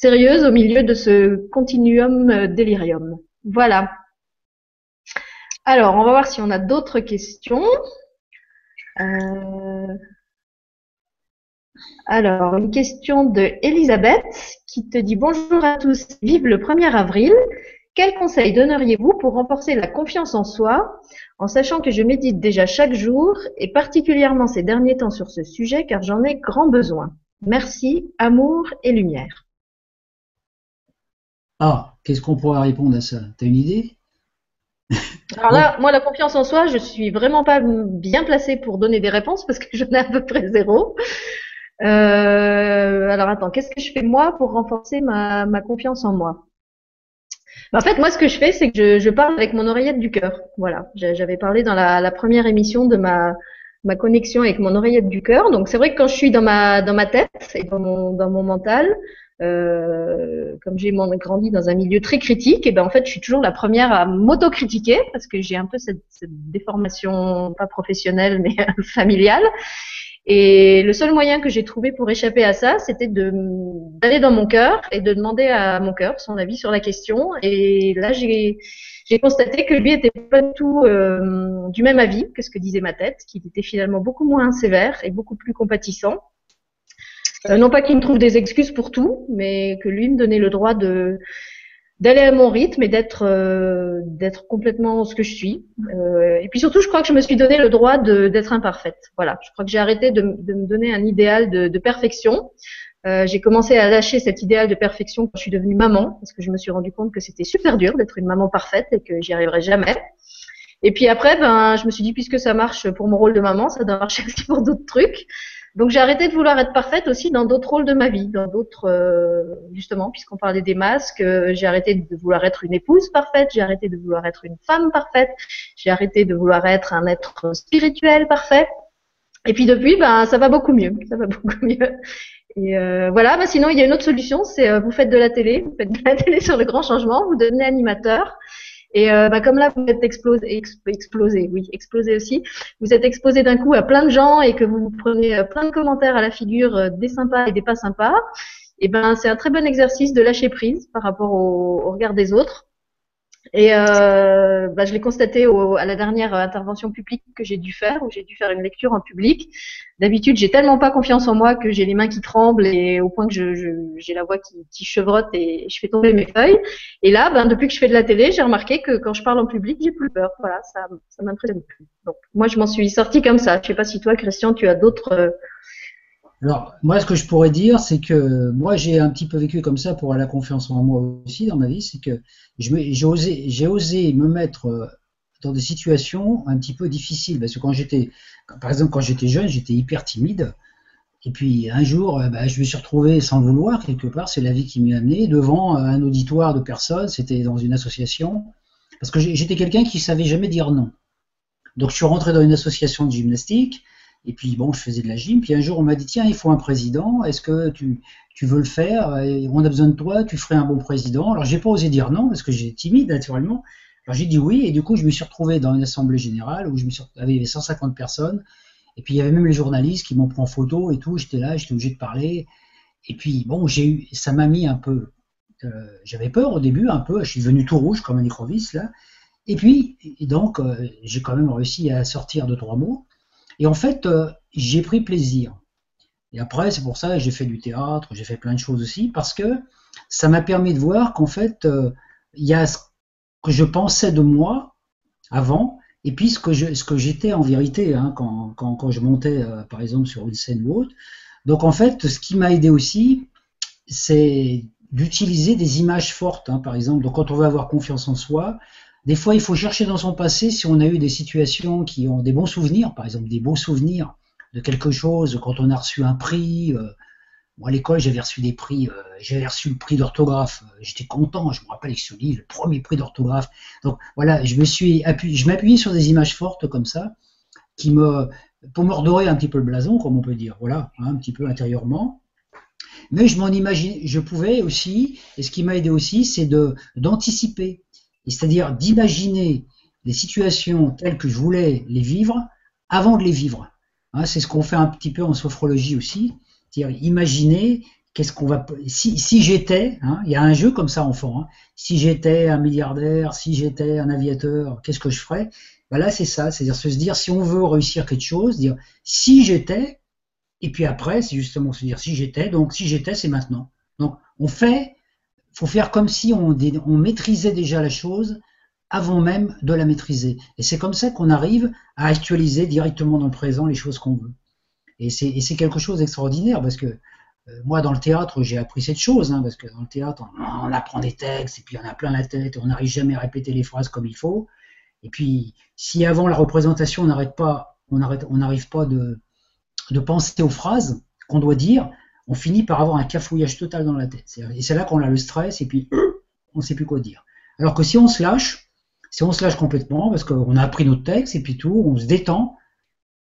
sérieuse au milieu de ce continuum euh, délirium. Voilà. Alors on va voir si on a d'autres questions. Euh... Alors, une question de Elisabeth qui te dit bonjour à tous, vive le 1er avril. Quel conseil donneriez-vous pour renforcer la confiance en soi en sachant que je médite déjà chaque jour et particulièrement ces derniers temps sur ce sujet car j'en ai grand besoin? Merci, amour et lumière. Ah, qu'est-ce qu'on pourrait répondre à ça? T'as une idée? Alors là, moi, la confiance en soi, je suis vraiment pas bien placée pour donner des réponses parce que j'en ai à peu près zéro. Euh, alors attends, qu'est-ce que je fais moi pour renforcer ma, confiance en moi? Bah, En fait, moi, ce que je fais, c'est que je, parle avec mon oreillette du cœur. Voilà, j'avais parlé dans la, première émission de ma, connexion avec mon oreillette du cœur. Donc c'est vrai que quand je suis dans ma tête et dans mon mental, euh, comme j'ai grandi dans un milieu très critique, et ben en fait je suis toujours la première à m'autocritiquer parce que j'ai un peu cette, déformation pas professionnelle mais *laughs* familiale. Et le seul moyen que j'ai trouvé pour échapper à ça, c'était d'aller dans mon cœur et de demander à mon cœur son avis sur la question. Et là, j'ai constaté que lui était pas tout euh, du même avis que ce que disait ma tête, qu'il était finalement beaucoup moins sévère et beaucoup plus compatissant. Euh, non pas qu'il me trouve des excuses pour tout, mais que lui me donnait le droit de d'aller à mon rythme et d'être euh, d'être complètement ce que je suis. Euh, et puis surtout, je crois que je me suis donné le droit d'être imparfaite. Voilà, je crois que j'ai arrêté de, de, me donner un idéal de, de perfection. Euh, j'ai commencé à lâcher cet idéal de perfection quand je suis devenue maman, parce que je me suis rendu compte que c'était super dur d'être une maman parfaite et que j'y arriverais jamais. Et puis après, ben, je me suis dit puisque ça marche pour mon rôle de maman, ça doit marcher aussi pour d'autres trucs. Donc j'ai arrêté de vouloir être parfaite aussi dans d'autres rôles de ma vie, dans d'autres euh, justement, puisqu'on parlait des masques, euh, j'ai arrêté de vouloir être une épouse parfaite, j'ai arrêté de vouloir être une femme parfaite, j'ai arrêté de vouloir être un être spirituel parfait. Et puis depuis, ben ça va beaucoup mieux, ça va *laughs* beaucoup mieux. Et euh, voilà, ben, sinon il y a une autre solution, c'est vous faites de la télé, vous faites de la télé sur le grand changement, vous devenez animateur. Et euh, bah, comme là, vous êtes explosé, explosé, oui, explosé aussi. Vous êtes exposé d'un coup à plein de gens et que vous prenez euh, plein de commentaires à la figure, euh, des sympas et des pas sympas. Et ben, c'est un très bon exercice de lâcher prise par rapport au regard des autres et euh, bah, je l'ai constaté au, à la dernière intervention publique que j'ai dû faire, où j'ai dû faire une lecture en public. D'habitude, j'ai tellement pas confiance en moi que j'ai les mains qui tremblent et au point que j'ai je, la voix qui, qui, chevrotte et je fais tomber mes feuilles. Et là, ben, depuis que je fais de la télé, j'ai remarqué que quand je parle en public, j'ai plus peur. Voilà, ça, ça m'impressionne plus. Donc, moi, je m'en suis sortie comme ça. Je sais pas si toi, Christian, tu as d'autres euh, alors, moi, ce que je pourrais dire, c'est que moi, j'ai un petit peu vécu comme ça pour la confiance en moi aussi dans ma vie, c'est que j'ai osé, osé me mettre euh, dans des situations un petit peu difficiles. Parce que quand j'étais, par exemple, quand j'étais jeune, j'étais hyper timide. Et puis un jour, euh, bah, je me suis retrouvé sans vouloir, quelque part, c'est la vie qui m'y a amené, devant euh, un auditoire de personnes, c'était dans une association, parce que j'étais quelqu'un qui savait jamais dire non. Donc je suis rentré dans une association de gymnastique, et puis bon, je faisais de la gym. Puis un jour, on m'a dit tiens, il faut un président. Est-ce que tu, tu veux le faire? Et On a besoin de toi. Tu ferais un bon président. Alors j'ai pas osé dire non parce que j'étais timide naturellement. Alors j'ai dit oui et du coup je me suis retrouvé dans une assemblée générale où je me suis il y avait 150 personnes et puis il y avait même les journalistes qui m'ont pris en photo et tout. J'étais là, j'étais obligé de parler. Et puis bon, j'ai eu, ça m'a mis un peu. Euh, j'avais peur au début un peu. Je suis devenu tout rouge comme un écrevisse là. Et puis donc euh, j'ai quand même réussi à sortir deux trois mots. Et en fait, euh, j'ai pris plaisir. Et après, c'est pour ça que j'ai fait du théâtre, j'ai fait plein de choses aussi, parce que ça m'a permis de voir qu'en fait, euh, il y a ce que je pensais de moi avant, et puis ce que, j'étais en vérité hein, quand, je montais, euh, par exemple, sur une scène ou autre. Donc en fait, ce qui m'a aidé aussi, c'est d'utiliser des images fortes, hein, par exemple. Donc quand on veut avoir confiance en soi, des fois, il faut chercher dans son passé si on a eu des situations qui ont des bons souvenirs, par exemple des beaux souvenirs de quelque chose, quand on a reçu un prix. Euh, moi, à l'école, j'avais reçu des prix, euh, j'avais reçu le prix d'orthographe. J'étais content, je me rappelle ce livre, le premier prix d'orthographe. Donc voilà, je me suis appuyé, je m'appuyais sur des images fortes comme ça, qui me, pour me redorer un petit peu le blason, comme on peut dire, voilà, hein, un petit peu intérieurement. Mais je m'en je pouvais aussi, et ce qui m'a aidé aussi, c'est d'anticiper, c'est-à-dire d'imaginer les situations telles que je voulais les vivre avant de les vivre. Hein, c'est ce qu'on fait un petit peu en sophrologie aussi, c'est-à-dire imaginer qu'est-ce qu'on va si, si j'étais, hein, il y a un jeu comme ça enfant, hein, si j'étais un milliardaire, si j'étais un aviateur, qu'est-ce que je ferais? Ben Là c'est ça, c'est-à-dire se dire si on veut réussir quelque chose, dire si j'étais, et puis après c'est justement se dire si j'étais, donc si j'étais c'est maintenant. Donc on fait, faut faire comme si on, maîtrisait déjà la chose avant même de la maîtriser. Et c'est comme ça qu'on arrive à actualiser directement dans le présent les choses qu'on veut. Et c'est quelque chose d'extraordinaire parce que euh, moi, dans le théâtre, j'ai appris cette chose, hein, parce que dans le théâtre, on, apprend des textes, et puis on a plein la tête, et on n'arrive jamais à répéter les phrases comme il faut. Et puis, si avant la représentation, on n'arrête pas, on n'arrive pas de penser aux phrases qu'on doit dire, on finit par avoir un cafouillage total dans la tête. Et c'est là qu'on a le stress, et puis on ne sait plus quoi dire. Alors que si on se lâche, si on se lâche complètement, parce qu'on a appris notre texte, et puis tout, on se détend,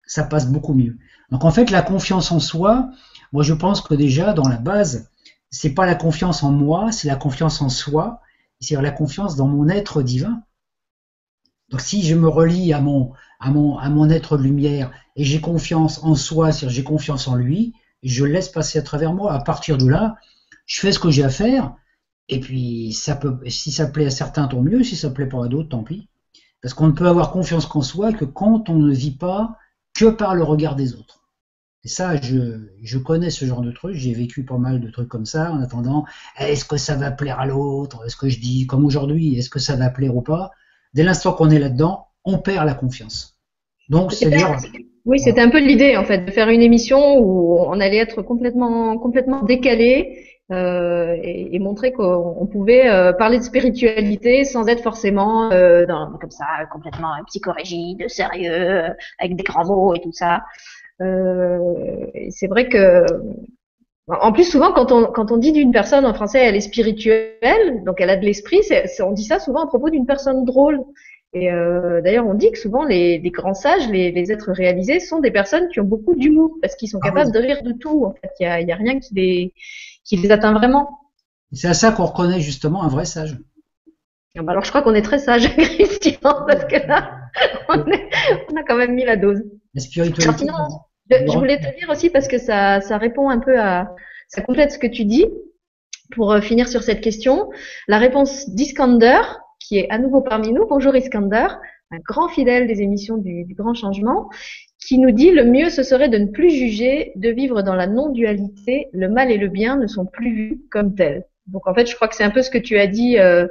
ça passe beaucoup mieux. Donc en fait, la confiance en soi, moi, je pense que déjà, dans la base, c'est pas la confiance en moi, c'est la confiance en soi, c'est la confiance dans mon être divin. Donc, si je me relie à mon, à mon, à mon être lumière et j'ai confiance en soi, c'est-à-dire j'ai confiance en lui, je laisse passer à travers moi. À partir de là, je fais ce que j'ai à faire. Et puis, ça peut, si ça plaît à certains, tant mieux. Si ça plaît pas à d'autres, tant pis. Parce qu'on ne peut avoir confiance qu'en soi que quand on ne vit pas que par le regard des autres. Et ça, je, je connais ce genre de truc, j'ai vécu pas mal de trucs comme ça, en attendant, est-ce que ça va plaire à l'autre? Est-ce que je dis, comme aujourd'hui, est-ce que ça va plaire ou pas? Dès l'instant qu'on est là-dedans, on perd la confiance. Donc, c'est Oui, c'était un peu l'idée, en fait, de faire une émission où on allait être complètement, complètement décalé euh, et, montrer qu'on pouvait euh, parler de spiritualité sans être forcément euh, comme ça, complètement psychorigide, sérieux, avec des grands et tout ça. C'est vrai que en plus, souvent, quand on, quand on dit d'une personne en français, elle est spirituelle, donc elle a de l'esprit, on dit ça souvent à propos d'une personne drôle. Et euh, d'ailleurs, on dit que souvent les, les grands sages, les, les, êtres réalisés, sont des personnes qui ont beaucoup d'humour parce qu'ils sont ah capables de rire de tout. En fait, il y a, y a, rien qui les, qui les atteint vraiment. C'est à ça qu'on reconnaît justement un vrai sage. Ah bah alors, je crois qu'on est très sage, *laughs* Christian, parce que là, *laughs* on, est, on, a quand même mis la dose. La spiritualité. Je, voulais te dire aussi parce que ça, ça répond un peu à, ça complète ce que tu dis. Pour euh, finir sur cette question, la réponse d'Iskander, qui est à nouveau parmi nous. Bonjour Iskander, un grand fidèle des émissions du, du, Grand Changement, qui nous dit le mieux ce serait de ne plus juger, de vivre dans la non-dualité. Le mal et le bien ne sont plus vus comme tels. Donc en fait, je crois que c'est un peu ce que tu as dit euh,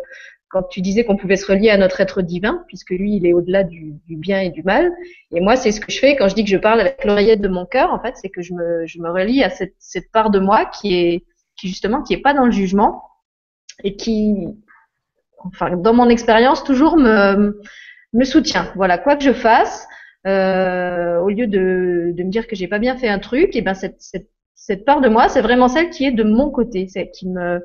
quand tu disais qu'on pouvait se relier à notre être divin, puisque lui, il est au-delà du, bien et du mal. Et moi, c'est ce que je fais quand je dis que je parle avec l'oreillette de mon cœur, en fait, c'est que je me, je me relie à cette, cette part de moi qui est, qui justement, qui est pas dans le jugement et qui, enfin, dans mon expérience, toujours me, me soutient. Voilà, quoi que je fasse, euh, au lieu de, de me dire que j'ai pas bien fait un truc, et ben cette, cette cette part de moi, c'est vraiment celle qui est de mon côté, c'est qui me,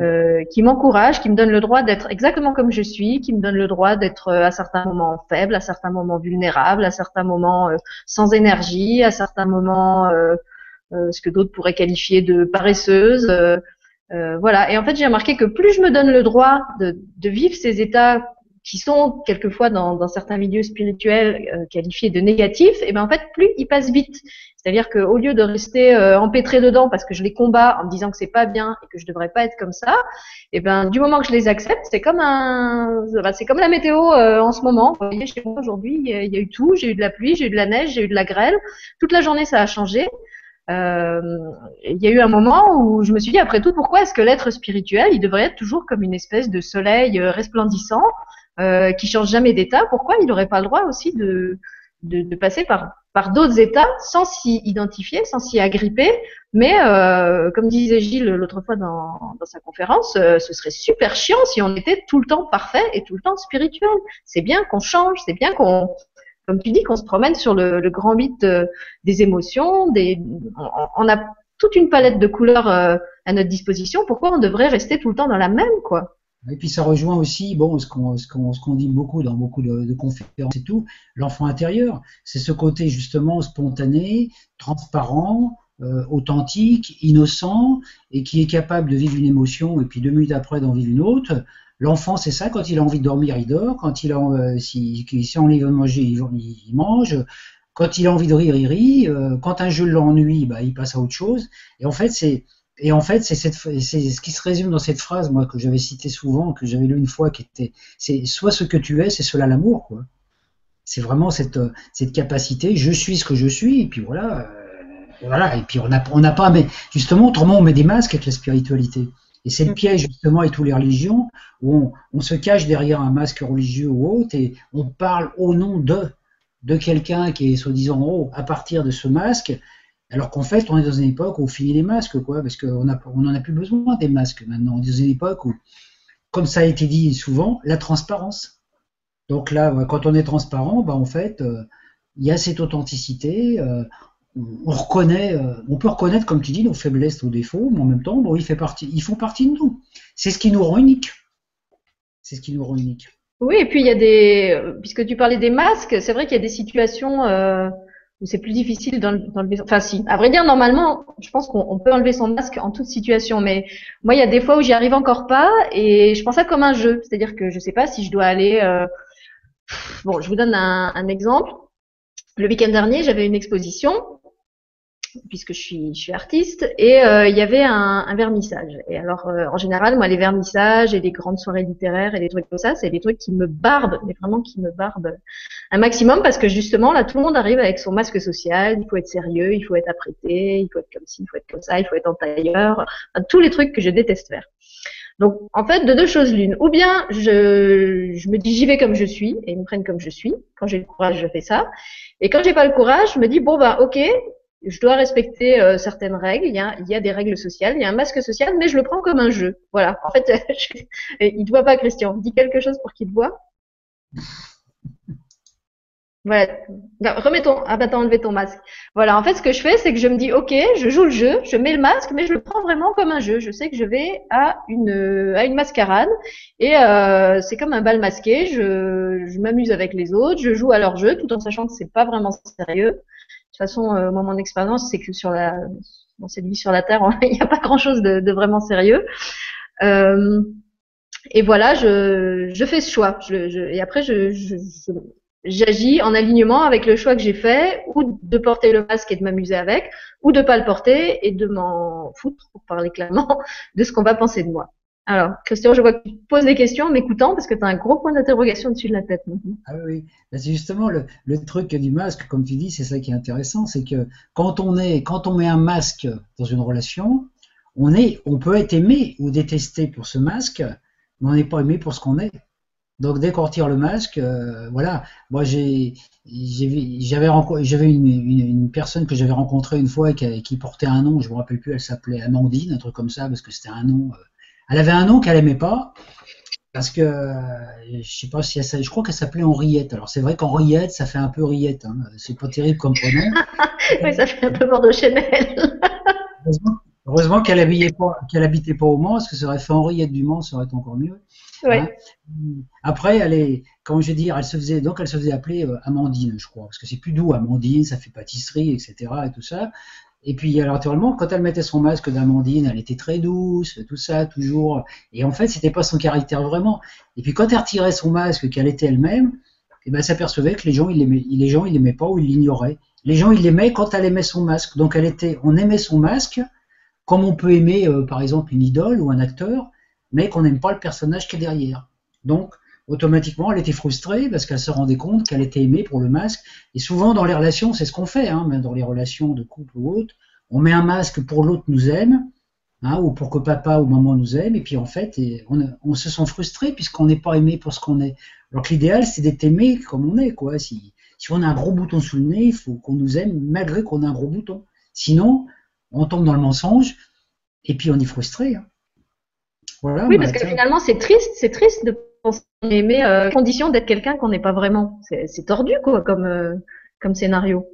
euh, qui m'encourage, qui me donne le droit d'être exactement comme je suis, qui me donne le droit d'être euh, à certains moments faible, à certains moments vulnérable, à certains moments euh, sans énergie, à certains moments euh, euh ce que d'autres pourraient qualifier de paresseuse. Voilà. Et en fait, j'ai remarqué que plus je me donne le droit de, de vivre ces états qui sont quelquefois dans, dans certains milieux spirituels euh, qualifiés de négatifs, et ben en fait plus ils passent vite. C'est-à-dire qu'au lieu de rester euh, empêtré dedans parce que je les combats en me disant que c'est pas bien et que je devrais pas être comme ça, et ben du moment que je les accepte, c'est comme un, c'est comme la météo euh, en ce moment. Vous voyez chez moi aujourd'hui, il y a eu tout. J'ai eu de la pluie, j'ai eu de la neige, j'ai eu de la grêle. Toute la journée ça a changé. Euh, il y a eu un moment où je me suis dit après tout pourquoi est-ce que l'être spirituel il devrait être toujours comme une espèce de soleil resplendissant euh, qui change jamais d'état, pourquoi il n'aurait pas le droit aussi de, de, de passer par, par d'autres états sans s'y identifier, sans s'y agripper? Mais euh, comme disait Gilles l'autre fois dans, dans sa conférence, euh, ce serait super chiant si on était tout le temps parfait et tout le temps spirituel. C'est bien qu'on change, c'est bien qu'on, comme tu dis, qu'on se promène sur le, grand vide des émotions. Des, on, a toute une palette de couleurs euh, à notre disposition. Pourquoi on devrait rester tout le temps dans la même, quoi? Et puis ça rejoint aussi, bon, ce qu'on dit beaucoup dans beaucoup de, de conférences et tout, l'enfant intérieur. C'est ce côté justement spontané, transparent, euh, authentique, innocent, et qui est capable de vivre une émotion et puis deux minutes après d'en vivre une autre. L'enfant, c'est ça, quand il a envie de dormir, il dort, quand il a, euh, si, si veut manger, il, mange, quand il a envie de rire, il rit, euh, quand un jeu l'ennuie, bah, il passe à autre chose. Et en fait, c'est et en fait, c'est ce qui se résume dans cette phrase, moi, que j'avais citée souvent, que j'avais lu une fois, qui était, c'est soit ce que tu es, c'est cela l'amour, quoi. C'est vraiment cette, cette capacité, je suis ce que je suis, et puis voilà, euh, voilà, et puis on n'a pas, mais justement, autrement, on met des masques avec la spiritualité. Et c'est le mm. piège, justement, avec toutes les religions, où on, on, se cache derrière un masque religieux ou autre, et on parle au nom de, de quelqu'un qui est soi-disant haut à partir de ce masque, alors qu'en fait, on est dans une époque où on finit les masques, quoi, parce qu'on on n'en a plus besoin des masques maintenant. On est dans une époque où, comme ça a été dit souvent, la transparence. Donc là, quand on est transparent, bah, en fait, euh, il y a cette authenticité. Euh, on reconnaît, euh, on peut reconnaître, comme tu dis, nos faiblesses, nos défauts, mais en même temps, ils, font partie de nous. C'est ce qui nous rend unique. C'est ce qui nous rend unique. Oui, et puis il y a des, puisque tu parlais des masques, c'est vrai qu'il y a des situations où c'est plus difficile d'enlever. Enfin, si. À vrai dire, normalement, je pense qu'on peut enlever son masque en toute situation. Mais moi, il y a des fois où j'y arrive encore pas, et je pense ça comme un jeu. C'est-à-dire que je sais pas si je dois aller. Euh... Bon, je vous donne un exemple. Le week-end dernier, j'avais une exposition puisque je suis, je suis artiste, et euh, il y avait un, un, vernissage. Et alors, euh, en général, moi, les vernissages et les grandes soirées littéraires et des trucs comme ça, c'est des trucs qui me barbent, mais vraiment qui me barbent un maximum, parce que justement, là, tout le monde arrive avec son masque social, il faut être sérieux, il faut être apprêté, il faut être comme ci, il faut être comme ça, il faut être en tailleur, enfin, tous les trucs que je déteste faire. Donc, en fait, de deux choses l'une. Ou bien, je, je me dis, j'y vais comme je suis, et ils me prennent comme je suis. Quand j'ai le courage, je fais ça. Et quand j'ai pas le courage, je me dis, bon, bah, ok, je dois respecter euh, certaines règles. Il y, a, il y, a, des règles sociales, il y a un masque social, mais je le prends comme un jeu. Voilà. En fait, *laughs* je, il te voit pas, Christian. Dis quelque chose pour qu'il voit. Voilà. Remets ton. Ah bah t'as ton masque. Voilà. En fait, ce que je fais, c'est que je me dis, ok, je joue le jeu, je mets le masque, mais je le prends vraiment comme un jeu. Je sais que je vais à une à une mascarade et euh, c'est comme un bal masqué. Je, je m'amuse avec les autres, je joue à leur jeu, tout en sachant que c'est pas vraiment sérieux façon, euh, moi, mon expérience, c'est que sur la, dans cette vie sur la Terre, *laughs* il n'y a pas grand-chose de, de, vraiment sérieux. Euh, et voilà, je, fais ce choix. Et après, j'agis en alignement avec le choix que j'ai fait, ou de porter le masque et de m'amuser avec, ou de pas le porter et de m'en foutre, pour parler clairement, *laughs* de ce qu'on va penser de moi. Alors, Christian, je vois que tu poses des questions en m'écoutant parce que tu as un gros point d'interrogation dessus de la tête. Ah oui, bah, c'est justement le, truc du masque, comme tu dis, c'est ça qui est intéressant, c'est que quand on est, quand on met un masque dans une relation, on est, on peut être aimé ou détesté pour ce masque, mais on n'est pas aimé pour ce qu'on est. Donc dès qu'on retire le masque, euh, voilà. Moi j'avais une, personne que j'avais rencontrée une fois qui, qui, portait un nom, je me rappelle plus, elle s'appelait Amandine, un truc comme ça, parce que c'était un nom. Euh, elle avait un nom qu'elle aimait pas, parce que je sais pas si elle, je crois qu'elle s'appelait Henriette. Alors c'est vrai qu'Henriette, ça fait un peu Riette, hein. c'est pas terrible comme prénom. *laughs* oui, ça fait un peu Bordeaux Chanel. heureusement, qu'elle habitait pas, qu'elle habitait pas au Mans, parce que ça aurait fait Henriette du Mans, ça aurait été encore mieux. Oui. Hein. Après, elle est, comment je vais dire, elle se faisait, donc elle se faisait appeler euh, Amandine, je crois, parce que c'est plus doux, Amandine, ça fait pâtisserie, etc. et tout ça. Et puis, alors, naturellement, quand elle mettait son masque d'Amandine, elle était très douce, tout ça, toujours. Et en fait, c'était pas son caractère vraiment. Et puis, quand elle retirait son masque, qu'elle était elle-même, eh ben, elle s'apercevait que les gens, ils l'aimaient, les gens, ils l'aimaient pas ou ils l'ignoraient. Les gens, ils l'aimaient quand elle aimait son masque. Donc, elle était, on aimait son masque, comme on peut aimer, euh, par exemple, une idole ou un acteur, mais qu'on n'aime pas le personnage qui est derrière. Donc, automatiquement, elle était frustrée parce qu'elle se rendait compte qu'elle était aimée pour le masque. Et souvent, dans les relations, c'est ce qu'on fait, hein, dans les relations de couple ou autre. On met un masque pour l'autre nous aime, hein, ou pour que papa ou maman nous aime, et puis en fait, on, se sent frustré puisqu'on n'est pas aimé pour ce qu'on est. Alors que l'idéal, c'est d'être aimé comme on est, quoi. Si, si on a un gros bouton sous le nez, il faut qu'on nous aime malgré qu'on a un gros bouton. Sinon, on tombe dans le mensonge, et puis on est frustré. Hein. Voilà, oui, parce que finalement, c'est triste, c'est triste de mais euh, condition d'être quelqu'un qu'on n'est pas vraiment. C'est tordu quoi comme euh, comme scénario.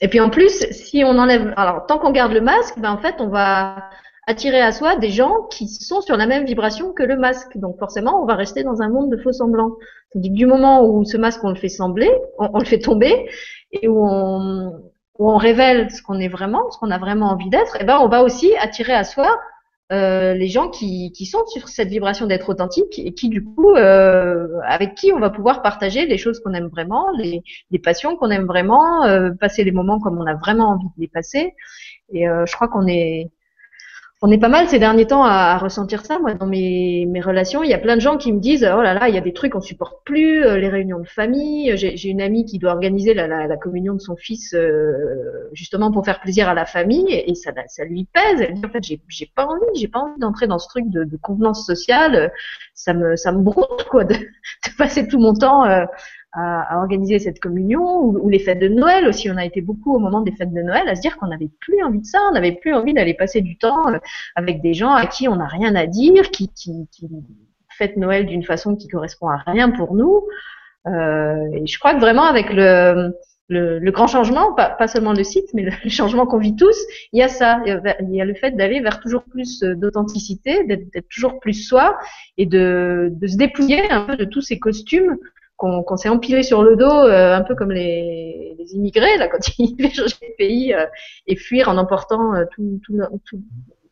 Et puis en plus, si on enlève, alors tant qu'on garde le masque, ben en fait on va attirer à soi des gens qui sont sur la même vibration que le masque. Donc forcément, on va rester dans un monde de faux semblants. Que du moment où ce masque on le fait sembler, on, le fait tomber, et où on, où on révèle ce qu'on est vraiment, ce qu'on a vraiment envie d'être, et eh ben on va aussi attirer à soi euh, les gens qui, qui sont sur cette vibration d'être authentique et qui du coup euh, avec qui on va pouvoir partager les choses qu'on aime vraiment, les, les passions qu'on aime vraiment, euh, passer les moments comme on a vraiment envie de les passer. Et euh, je crois qu'on est on est pas mal ces derniers temps à, ressentir ça. Moi, dans mes, relations, il y a plein de gens qui me disent oh là là, il y a des trucs qu'on supporte plus, euh, les réunions de famille. J'ai une amie qui doit organiser la, communion de son fils euh, justement pour faire plaisir à la famille et, ça, ça lui pèse. Elle dit en fait, j'ai pas envie, j'ai pas envie d'entrer dans ce truc de, convenance sociale. Ça me ça me broute quoi de, *laughs* de passer tout mon temps euh, à, organiser cette communion ou, les fêtes de Noël aussi. On a été beaucoup au moment des fêtes de Noël à se dire qu'on n'avait plus envie de ça, on n'avait plus envie d'aller passer du temps euh, avec des gens à qui on n'a rien à dire, qui, qui, qui fêtent Noël d'une façon qui correspond à rien pour nous. Euh, et je crois que vraiment avec le, le, le grand changement, pas, pas, seulement le site, mais le changement qu'on vit tous, il y a ça, il y a le fait d'aller vers toujours plus d'authenticité, d'être toujours plus soi et de, de se dépouiller un peu de tous ces costumes qu'on s'est empilé sur le dos, euh, un peu comme les, les, immigrés, là, quand *laughs* ils veulent changer de pays euh, et fuir en emportant euh, tout, tout, tout,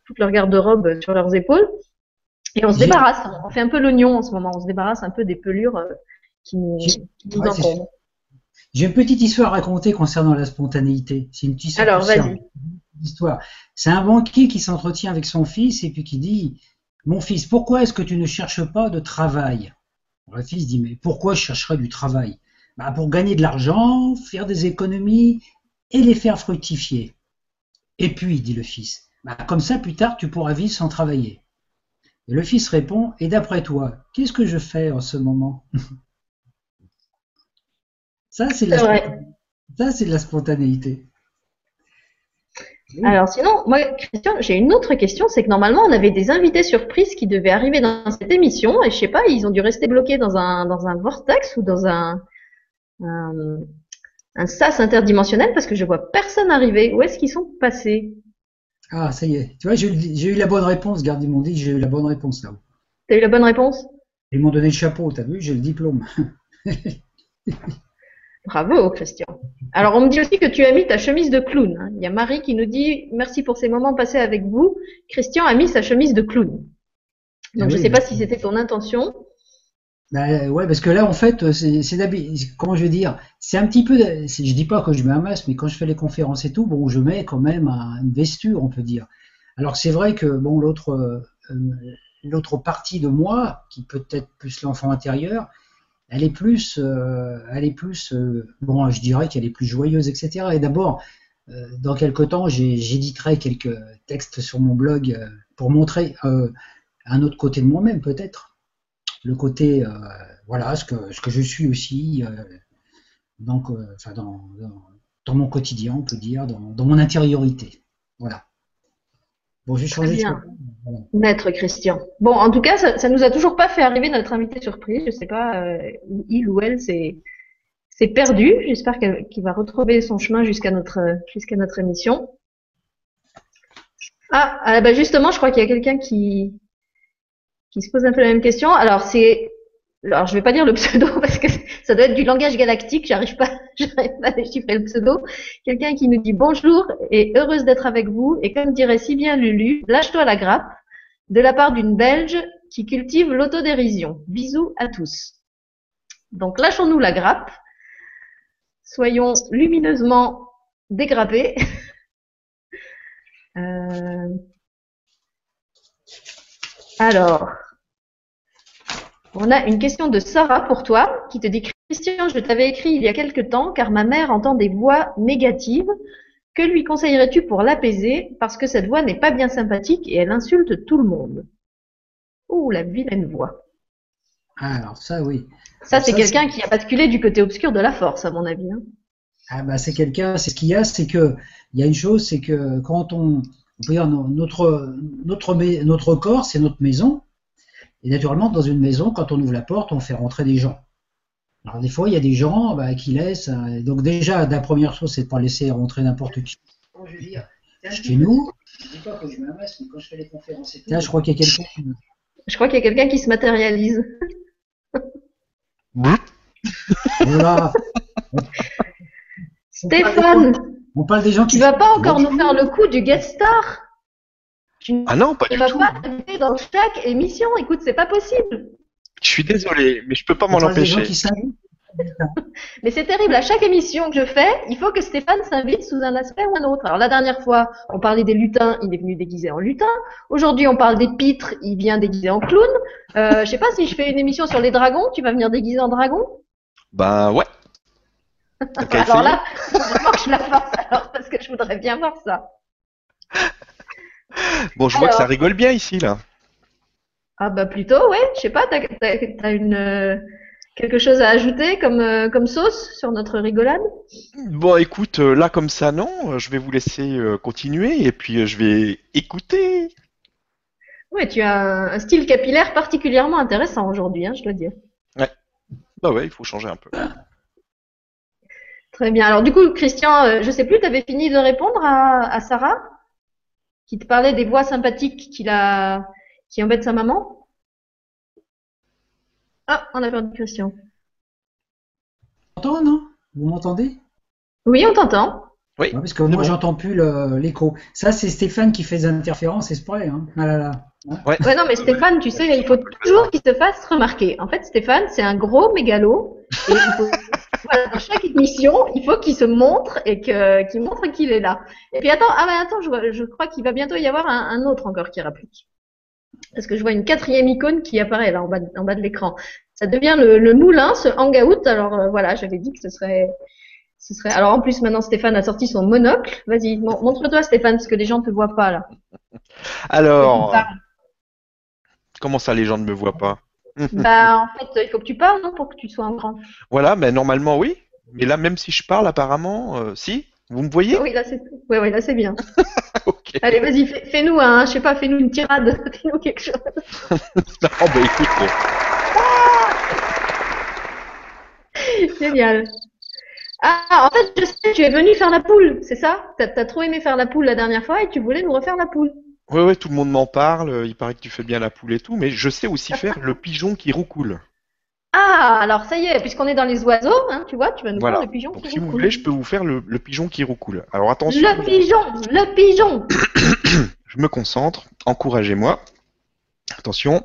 toute leur garde-robe sur leurs épaules. Et on se débarrasse, on fait un peu l'oignon en ce moment, on se débarrasse un peu des pelures qui nous, qui nous. J'ai une petite histoire à raconter concernant la spontanéité. C'est une petite histoire. Alors, vas-y. Histoire. C'est un banquier qui s'entretient avec son fils et puis qui dit Mon fils, pourquoi est-ce que tu ne cherches pas de travail? Le fils dit, mais pourquoi je chercherais du travail? Bah, Pour gagner de l'argent, faire des économies et les faire fructifier. Et puis, dit le fils, bah, comme ça, plus tard, tu pourras vivre sans travailler. Et le fils répond, et d'après toi, qu'est-ce que je fais en ce moment? *laughs* Ça, c'est la, ça, c'est de la spontanéité. Alors sinon, moi, Christian, j'ai une autre question, c'est que normalement, on avait des invités surprises qui devaient arriver dans cette émission, et je sais pas, ils ont dû rester bloqués dans un, dans un vortex ou dans un, un, sas interdimensionnel parce que je vois personne arriver. Où est-ce qu'ils sont passés? Ah, ça y est. Tu vois, j'ai eu la bonne réponse, garde, ils m'ont dit j'ai eu la bonne réponse là-haut. T'as eu la bonne réponse? Ils m'ont donné le chapeau, t'as vu, j'ai le diplôme. *laughs* Bravo, Christian. Alors, on me dit aussi que tu as mis ta chemise de clown. Hein. Il y a Marie qui nous dit merci pour ces moments passés avec vous. Christian a mis sa chemise de clown. Donc, ah je ne sais pas si c'était ton intention. Bah, ouais, parce que là, en fait, c'est comment je vais dire, c'est un petit peu, je dis pas que je mets un masque, mais quand je fais les conférences et tout, bon, je mets quand même une vesture, on peut dire. Alors c'est vrai que bon, l'autre, euh, l'autre partie de moi, qui peut être plus l'enfant intérieur, elle est plus, euh, elle est plus, euh, bon, je dirais qu'elle est plus joyeuse, etc. Et d'abord, euh, dans quelques temps, j'éditerai quelques textes sur mon blog pour montrer un autre côté de moi-même, peut-être, le côté, voilà, ce que, ce que je suis aussi, donc, enfin, dans, dans, mon quotidien, on peut dire, dans, dans mon intériorité, voilà. Bon, j'ai changé. Maître Christian. Bon, en tout cas, ça, ça nous a toujours pas fait arriver notre invité surprise. Je sais pas, euh, il ou elle s'est perdu. J'espère qu'il va retrouver son chemin jusqu'à notre jusqu'à notre émission. Ah, ah bah justement, je crois qu'il y a quelqu'un qui qui se pose un peu la même question. Alors c'est alors je vais pas dire le *laughs* pseudo ça doit être du langage galactique, j'arrive pas, *laughs* pas à déchiffrer le pseudo. Quelqu'un qui nous dit bonjour et heureuse d'être avec vous et comme dirait si bien Lulu, lâche-toi la grappe de la part d'une Belge qui cultive l'autodérision. Bisous à tous. Donc lâchons-nous la grappe, soyons lumineusement dégrappés. *laughs* euh... Alors, on a une question de Sarah pour toi qui te dit Christian, je t'avais écrit il y a quelque temps car ma mère entend des voix négatives. Que lui conseillerais-tu pour l'apaiser? Parce que cette voix n'est pas bien sympathique et elle insulte tout le monde Ouh, la vilaine voix. Ah, alors ça oui. Ça c'est quelqu'un qui a basculé du côté obscur de la force à mon avis. Hein. Ah bah c'est quelqu'un, c'est ce qu'il y a, c'est que il y a une chose, c'est que quand on, on peut dire notre notre notre corps, c'est notre maison. Et naturellement, dans une maison, quand on ouvre la porte, on fait rentrer des gens. Alors des fois, il y a des gens bah, qui laissent. Euh, donc déjà, la première chose, c'est de pas laisser rentrer n'importe qui. je veux dire, chez nous. Je dis pas que je masque, mais quand je fais les conférences et tout. Là, je crois qu'il y a quelqu'un. Qui... Je crois qu'il y a quelqu'un qui se matérialise. voilà. *laughs* Stéphane. On parle des gens qui. Tu vas pas encore nous faire le coup du guest star? Tu Ah non, pas ne du vas tout. pas inviter dans chaque émission. Écoute, c'est pas possible. Je suis désolé, mais je peux pas m'en empêcher. Mais c'est terrible. À chaque émission que je fais, il faut que Stéphane s'invite sous un aspect ou un autre. Alors la dernière fois, on parlait des lutins, il est venu déguisé en lutin. Aujourd'hui, on parle des pitres, il vient déguisé en clown. Euh, je sais pas si je fais une émission sur les dragons, tu vas venir déguisé en dragon? Ben ouais. *laughs* Alors là, faut que je la fasse alors parce que je voudrais bien voir ça. Bon, je vois que ça rigole bien ici là. Ah bah plutôt, ouais. Je sais pas, t'as une euh, quelque chose à ajouter comme euh, comme sauce sur notre rigolade? Bon, écoute, euh, là comme ça, non. Je vais vous laisser euh, continuer et puis je vais écouter. Ouais, tu as un, un style capillaire particulièrement intéressant aujourd'hui, hein, je dois dire. Bah ouais, il faut changer un peu. Très bien. Alors du coup, Christian, je sais plus, tu avais fini de répondre à, à Sarah qui te parlait des voix sympathiques qu'il a, qui embêtent sa maman? Ah, on a perdu Christian. m'entendez, non? Vous m'entendez? Oui, on t'entend. Oui. Ouais, Parce que moi, bon. j'entends plus l'écho. Ça, c'est Stéphane qui fait des interférences exprès. Hein. Ah là là. Ouais, non, mais Stéphane, tu sais, il faut toujours qu'il se fasse remarquer. En fait, Stéphane, c'est un gros mégalo. Et il faut, voilà, dans chaque émission, il faut qu'il se montre et que, qu'il montre qu'il est là. Et puis attends, ah mais attends, je, vois- je crois qu'il va bientôt y avoir un, un autre encore qui rapplique. Parce que je vois une quatrième icône qui apparaît là en bas, de- en bas de l'écran. Ça devient le, le moulin, ce hangout. Alors euh, voilà, j'avais dit que ce serait, ce serait. Alors en plus maintenant Stéphane a sorti son monocle. Vas-y, mon- montre-toi Stéphane, parce que les gens te voient pas là. Alors, comment ça les gens ne me voient pas? Bah, en fait, il faut que tu parles, non, pour que tu sois en grand. Voilà, mais normalement oui. Mais là, même si je parle, apparemment, euh, si Vous me voyez? Oui, là, c'est, ouais, ouais, là, c'est bien. *laughs* Allez, vas-y, fais, fais-nous un, je sais pas, fais-nous une tirade, *laughs* fais-nous quelque chose. *laughs* Non, bah écoute, euh, Génial. Ah, en fait, je sais, tu es venu faire la poule, c'est ça? T'as, trop aimé faire la poule la dernière fois et tu voulais nous refaire la poule. ouais, ouais, tout le monde m'en parle. euh, Il paraît que tu fais bien la poule et tout, mais je sais aussi faire le pigeon qui roucoule. Ah, alors ça y est, puisqu'on est dans les oiseaux, hein, tu vois, tu vas nous Voilà. faire le pigeon Donc qui si vous voulez, je peux vous faire le, le pigeon qui roucoule. Alors attention, Le pigeon, le pigeon. *coughs* je me concentre. Encouragez-moi. Attention.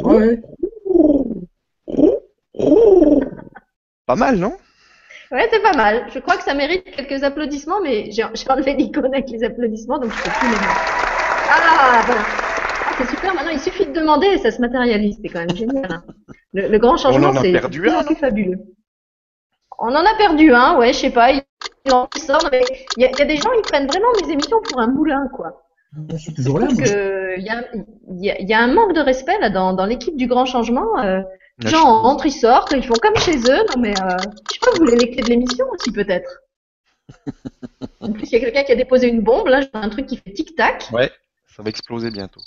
Ouais. Pas mal, non? Ouais, c'est pas mal. Je crois que ça mérite quelques applaudissements, mais j'ai, j'ai enlevé l'icône avec les applaudissements, donc je peux plus les mettre. Ah, voilà. C'est super, maintenant il suffit de demander et ça se matérialise, c'est quand même génial. hein. Le, le grand changement, en a c'est fabuleux. On en a perdu un, ouais, je sais pas, il il en sort, mais il y, a, il y a des gens, ils prennent vraiment mes émissions pour un moulin, quoi. Je suis toujours là. Il y a, il y, a, il y a un manque de respect là dans, dans l'équipe du grand changement. Euh, les gens je- entrent, ils sortent, ils font comme chez eux. Non mais euh, je sais pas, vous voulez les clés de l'émission aussi peut-être. *laughs* En plus, il y a quelqu'un qui a déposé une bombe. Là, j'ai un truc qui fait tic tac. Ouais, ça va exploser bientôt.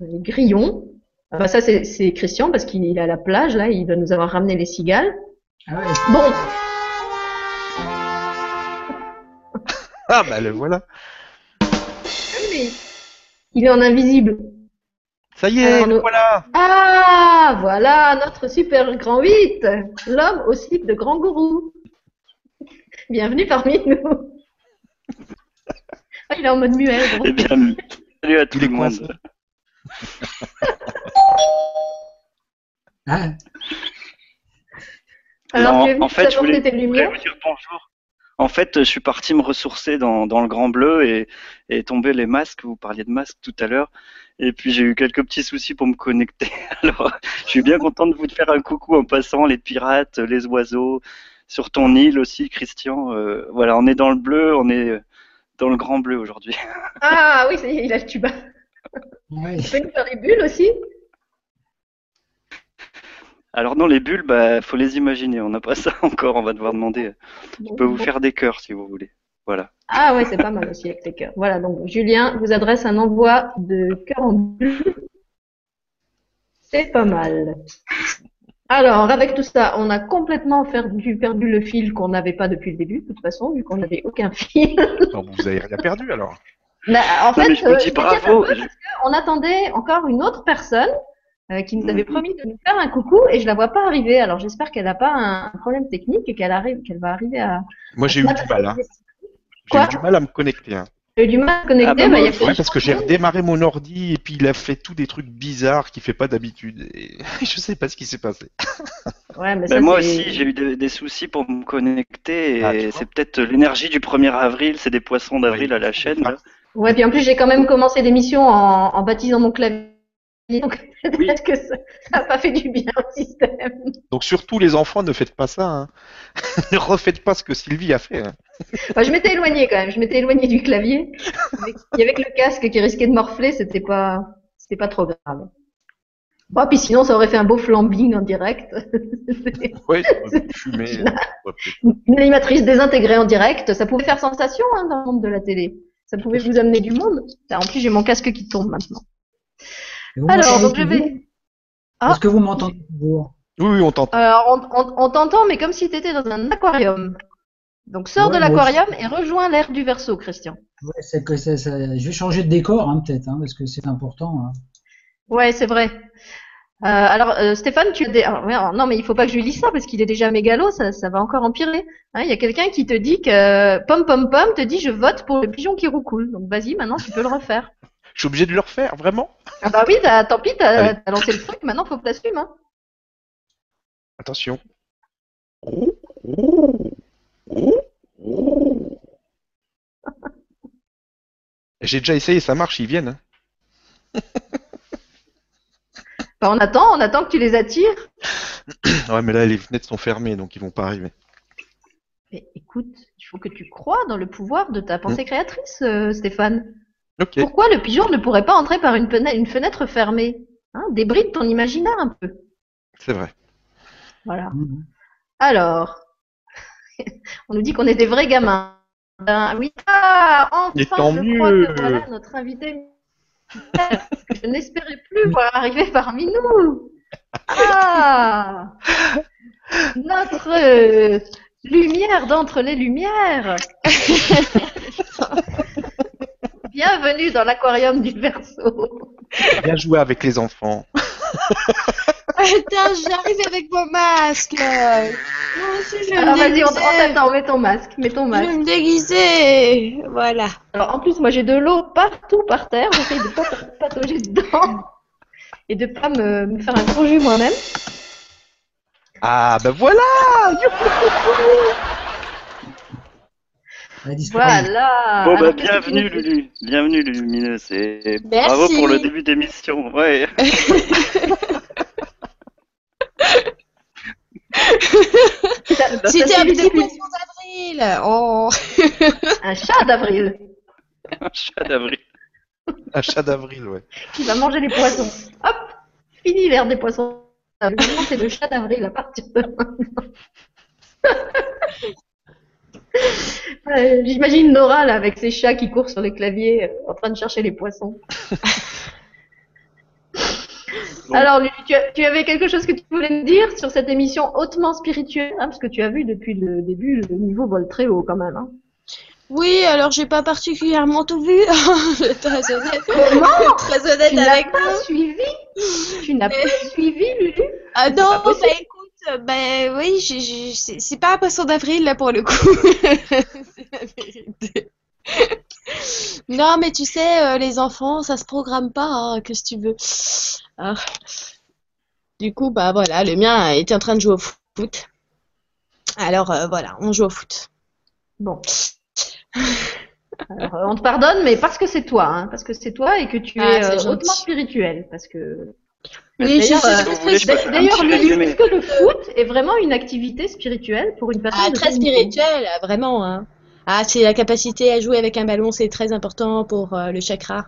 Les grillons. Ah bah ça c'est Christian parce qu'il est à la plage là, il va nous avoir ramené les cigales. Ah ouais. Bon, *laughs* Ah bah le voilà. mais il est en invisible. Ça y est, Alors, le nous- voilà. Ah, voilà notre super grand 8, l'homme au slip de grand gourou. Bienvenue parmi nous. *laughs* Ah, il est en mode muet. grand. Eh bien, salut à tout Il est le coincé. monde. *laughs* Ah, Alors Non, tu en fait, je voulais- tes vous dire bonjour. En fait, je suis parti me ressourcer dans, dans le Grand Bleu et, et tomber les masques. Vous parliez de masques tout à l'heure. Et puis j'ai eu quelques petits soucis pour me connecter. *laughs* Alors, je suis bien content de vous faire un coucou en passant les pirates, les oiseaux, sur ton île aussi, Christian. Euh, voilà, on est dans le bleu, on est dans le Grand Bleu aujourd'hui. *laughs* Ah oui, ça y est, il a le tuba. Ouais. Tu peux nous faire les bulles aussi? Alors non, les bulles, bah, faut les imaginer. On n'a pas ça *laughs* encore. On va devoir demander. Je peux vous faire des cœurs si vous voulez. Voilà. Ah ouais, c'est pas mal aussi avec les cœurs. Voilà, donc Julien vous adresse un envoi de cœur en bulles. C'est pas mal. Alors, avec tout ça, on a complètement perdu, perdu le fil qu'on n'avait pas depuis le début, de toute façon, vu qu'on n'avait aucun fil. Non, vous avez rien perdu alors. Bah, en Non, fait, mais je euh, dis m'inquiète bravo. peu qu'on attendait encore une autre personne euh, qui nous avait Mhm. promis de nous faire un coucou et je la vois pas arriver. Alors j'espère qu'elle n'a pas un, problème technique et qu'elle arrive, qu'elle va arriver à. Moi, j'ai eu du mal. Hein. J'ai eu du mal à me connecter. Hein. J'ai eu du mal à connecter. Ah bah, bah, moi y a Ouais, parce que j'ai redémarré mon ordi et puis il a fait tous des trucs bizarres qu'il fait pas d'habitude. Et *laughs* je sais pas ce qui s'est passé. Ouais, mais Ben, ça, moi aussi, j'ai eu des, des soucis pour me connecter et Ah, vois. c'est peut-être l'énergie du 1er avril, c'est des poissons d'avril Oui. à la chaîne. là. Ouais, puis en plus j'ai quand même commencé l'émission en, en baptisant mon clavier. Donc *laughs* peut-être que ça n'a pas fait du bien au système. Donc surtout les enfants, ne faites pas ça. Hein. *laughs* ne refaites pas ce que Sylvie a fait. hein. Enfin, je m'étais éloignée quand même. Je m'étais éloignée du clavier. Il y avait que le casque qui risquait de morfler. C'était pas, c'était pas trop grave. Bon, puis sinon ça aurait fait un beau flambing en direct. *laughs* Ouais, peut-être. Une animatrice désintégrée en direct, ça pouvait faire sensation hein, dans le monde de la télé. Ça pouvait vous amener du monde. En plus, j'ai mon casque qui tombe maintenant. Alors, donc je vais. Ah. Est-ce que vous m'entendez toujours? Oui, oui, on t'entend. Alors, on, on- on t'entend, mais comme si tu étais dans un aquarium. Donc, sors Ouais, de l'aquarium et rejoins l'air du verso, Christian. Ouais, c'est que ça, ça- Je vais changer de décor, hein, peut-être, hein, parce que c'est important. hein. Ouais, c'est vrai. Euh, alors, euh, Stéphane, tu as des... alors, alors, non, mais il faut pas que je lui lise ça parce qu'il est déjà mégalo, ça, ça va encore empirer. Hein, Il y a quelqu'un qui te dit que Pom Pom Pom te dit je vote pour le pigeon qui roucoule. Donc vas-y, maintenant tu peux le refaire. Je suis obligé de le refaire, vraiment? Ah bah oui, tant pis, t'as lancé le truc, maintenant faut que t'assumes. Hein. Attention. J'ai déjà essayé, ça marche, ils viennent. hein. *laughs* Bah, on attend, on attend que tu les attires. Ouais, mais là, les fenêtres sont fermées, donc ils vont pas arriver. Mais écoute, il faut que tu crois dans le pouvoir de ta pensée créatrice, euh, Stéphane. Pourquoi le pigeon ne pourrait pas entrer par une, fenêtre fermée? Hein Débride ton imaginaire un peu. C'est vrai. Voilà. Mhm. Alors, *laughs* on nous dit qu'on est des vrais gamins. Ben, oui, ah, enfin, je mieux. crois que voilà notre invité que je n'espérais plus voir arriver parmi nous. Ah, notre euh, lumière d'entre les lumières. *laughs* Bienvenue dans l'aquarium du Verseau. Bien joué avec les enfants. *laughs* Attends, j'arrive avec mon masque. Moi aussi, je vais Alors me vas-y, on, t'attend, mets ton masque, mets ton Je masque. vais me déguiser. Voilà. Alors en plus, moi j'ai de l'eau partout par terre, j'essaye de pas patauger dedans et de pas me, me faire un gros jus moi-même. Ah, ben voilà Elle a disparu. Voilà. Bon, bah, Alors, qu'est-ce que tu bienvenue, nous Lulu. Bienvenue, Lumineuse. Et Merci. bravo pour le début d'émission. Ouais. *laughs* Ça C'était un petit poisson d'avril. Oh. *laughs* un chat d'avril Un chat d'avril. Un chat d'avril, ouais. qui va manger les poissons. Hop, fini l'ère des poissons. C'est le chat d'avril à partir de maintenant. Ouais, *laughs* J'imagine Nora là avec ses chats qui courent sur les claviers euh, en train de chercher les poissons. *laughs* Alors, Lulu, tu, avais quelque chose que tu voulais dire sur cette émission hautement spirituelle, hein, parce que tu as vu depuis le début le niveau vole très haut quand même. Hein. Oui, alors j'ai pas particulièrement tout vu. *laughs* Être très honnête, Comment très honnête Tu n'as pas suivi Tu n'as pas suivi, Lulu Ah non, bah écoute, bah oui, j'ai- j'ai- c'est c'est pas un poisson d'avril là pour le coup. *laughs* c'est la vérité. Non, mais tu sais, euh, les enfants, ça se programme pas, hein, que si tu veux. Ah. Du coup, bah voilà, le mien était en train de jouer au foot. Alors euh, voilà, on joue au foot. Bon. Alors, euh, on te pardonne, mais parce que c'est toi, hein, parce que c'est toi et que tu Ah, es euh, hautement spirituel, parce que. Oui, D'ailleurs, euh, Lulu, est-ce que le foot est vraiment une activité spirituelle pour une personne Ah, très ton niveau? spirituel, vraiment. Hein. Ah, c'est la capacité à jouer avec un ballon, c'est très important pour euh, le chakra.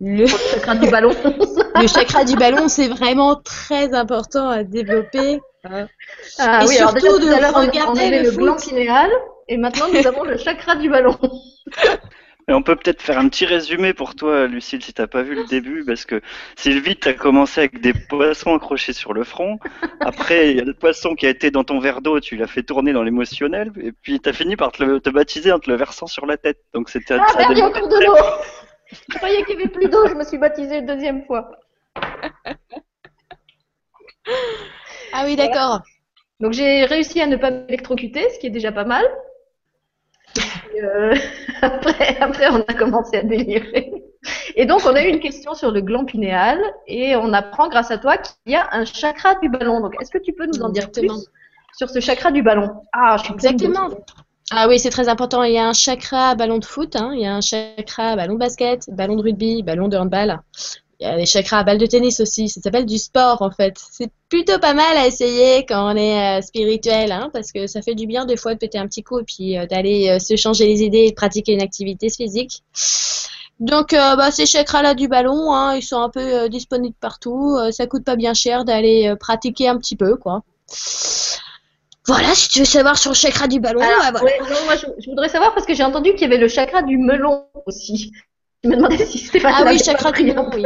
Le, Le chakra du ballon. *laughs* le chakra du ballon, c'est vraiment très important à développer. Ah Et oui, alors déjà surtout tout de on, on regarder avait le le pinéal et maintenant nous avons le chakra du ballon. *laughs* Et on peut peut-être faire un petit résumé pour toi, Lucille, si t'as pas vu le début, parce que Sylvie, t'as commencé avec des poissons accrochés sur le front. Après, il y a le poisson qui a été dans ton verre d'eau, tu l'as fait tourner dans l'émotionnel, et puis t'as fini par te, le- te baptiser en te le versant sur la tête. Donc c'était Ah ça merde, il y a démarré encore de l'eau. Je croyais qu'il y avait plus d'eau, je me suis baptisée une deuxième fois. Ah oui, d'accord. Donc j'ai réussi à ne pas m'électrocuter, ce qui est déjà pas mal. Euh, *laughs* après, après, on a commencé à délirer. Et donc, on a eu une question sur le gland pinéal et on apprend grâce à toi qu'il y a un chakra du ballon. Donc, est-ce que tu peux nous en dire Exactement. plus sur ce chakra du ballon? Ah, je suis Exactement. Ah oui, c'est très important. Il y a un chakra ballon de foot, hein. il y a un chakra ballon de basket, ballon de rugby, ballon de handball. Il y a des chakras à balle de tennis aussi. Ça s'appelle du sport en fait. C'est plutôt pas mal à essayer quand on est euh, spirituel, hein, parce que ça fait du bien des fois de péter un petit coup et puis euh, d'aller euh, se changer les idées et de pratiquer une activité physique. Donc bah, ces chakras-là du ballon, hein, ils sont un peu disponibles partout. Ça coûte pas bien cher d'aller pratiquer un petit peu, quoi. Voilà, si tu veux savoir sur le chakra du ballon, Alors, bah, voilà. ouais, non, moi, je, je voudrais savoir parce que j'ai entendu qu'il y avait le chakra du melon aussi. Je me demandais si c'était pas Ah oui, chakra du melon, oui.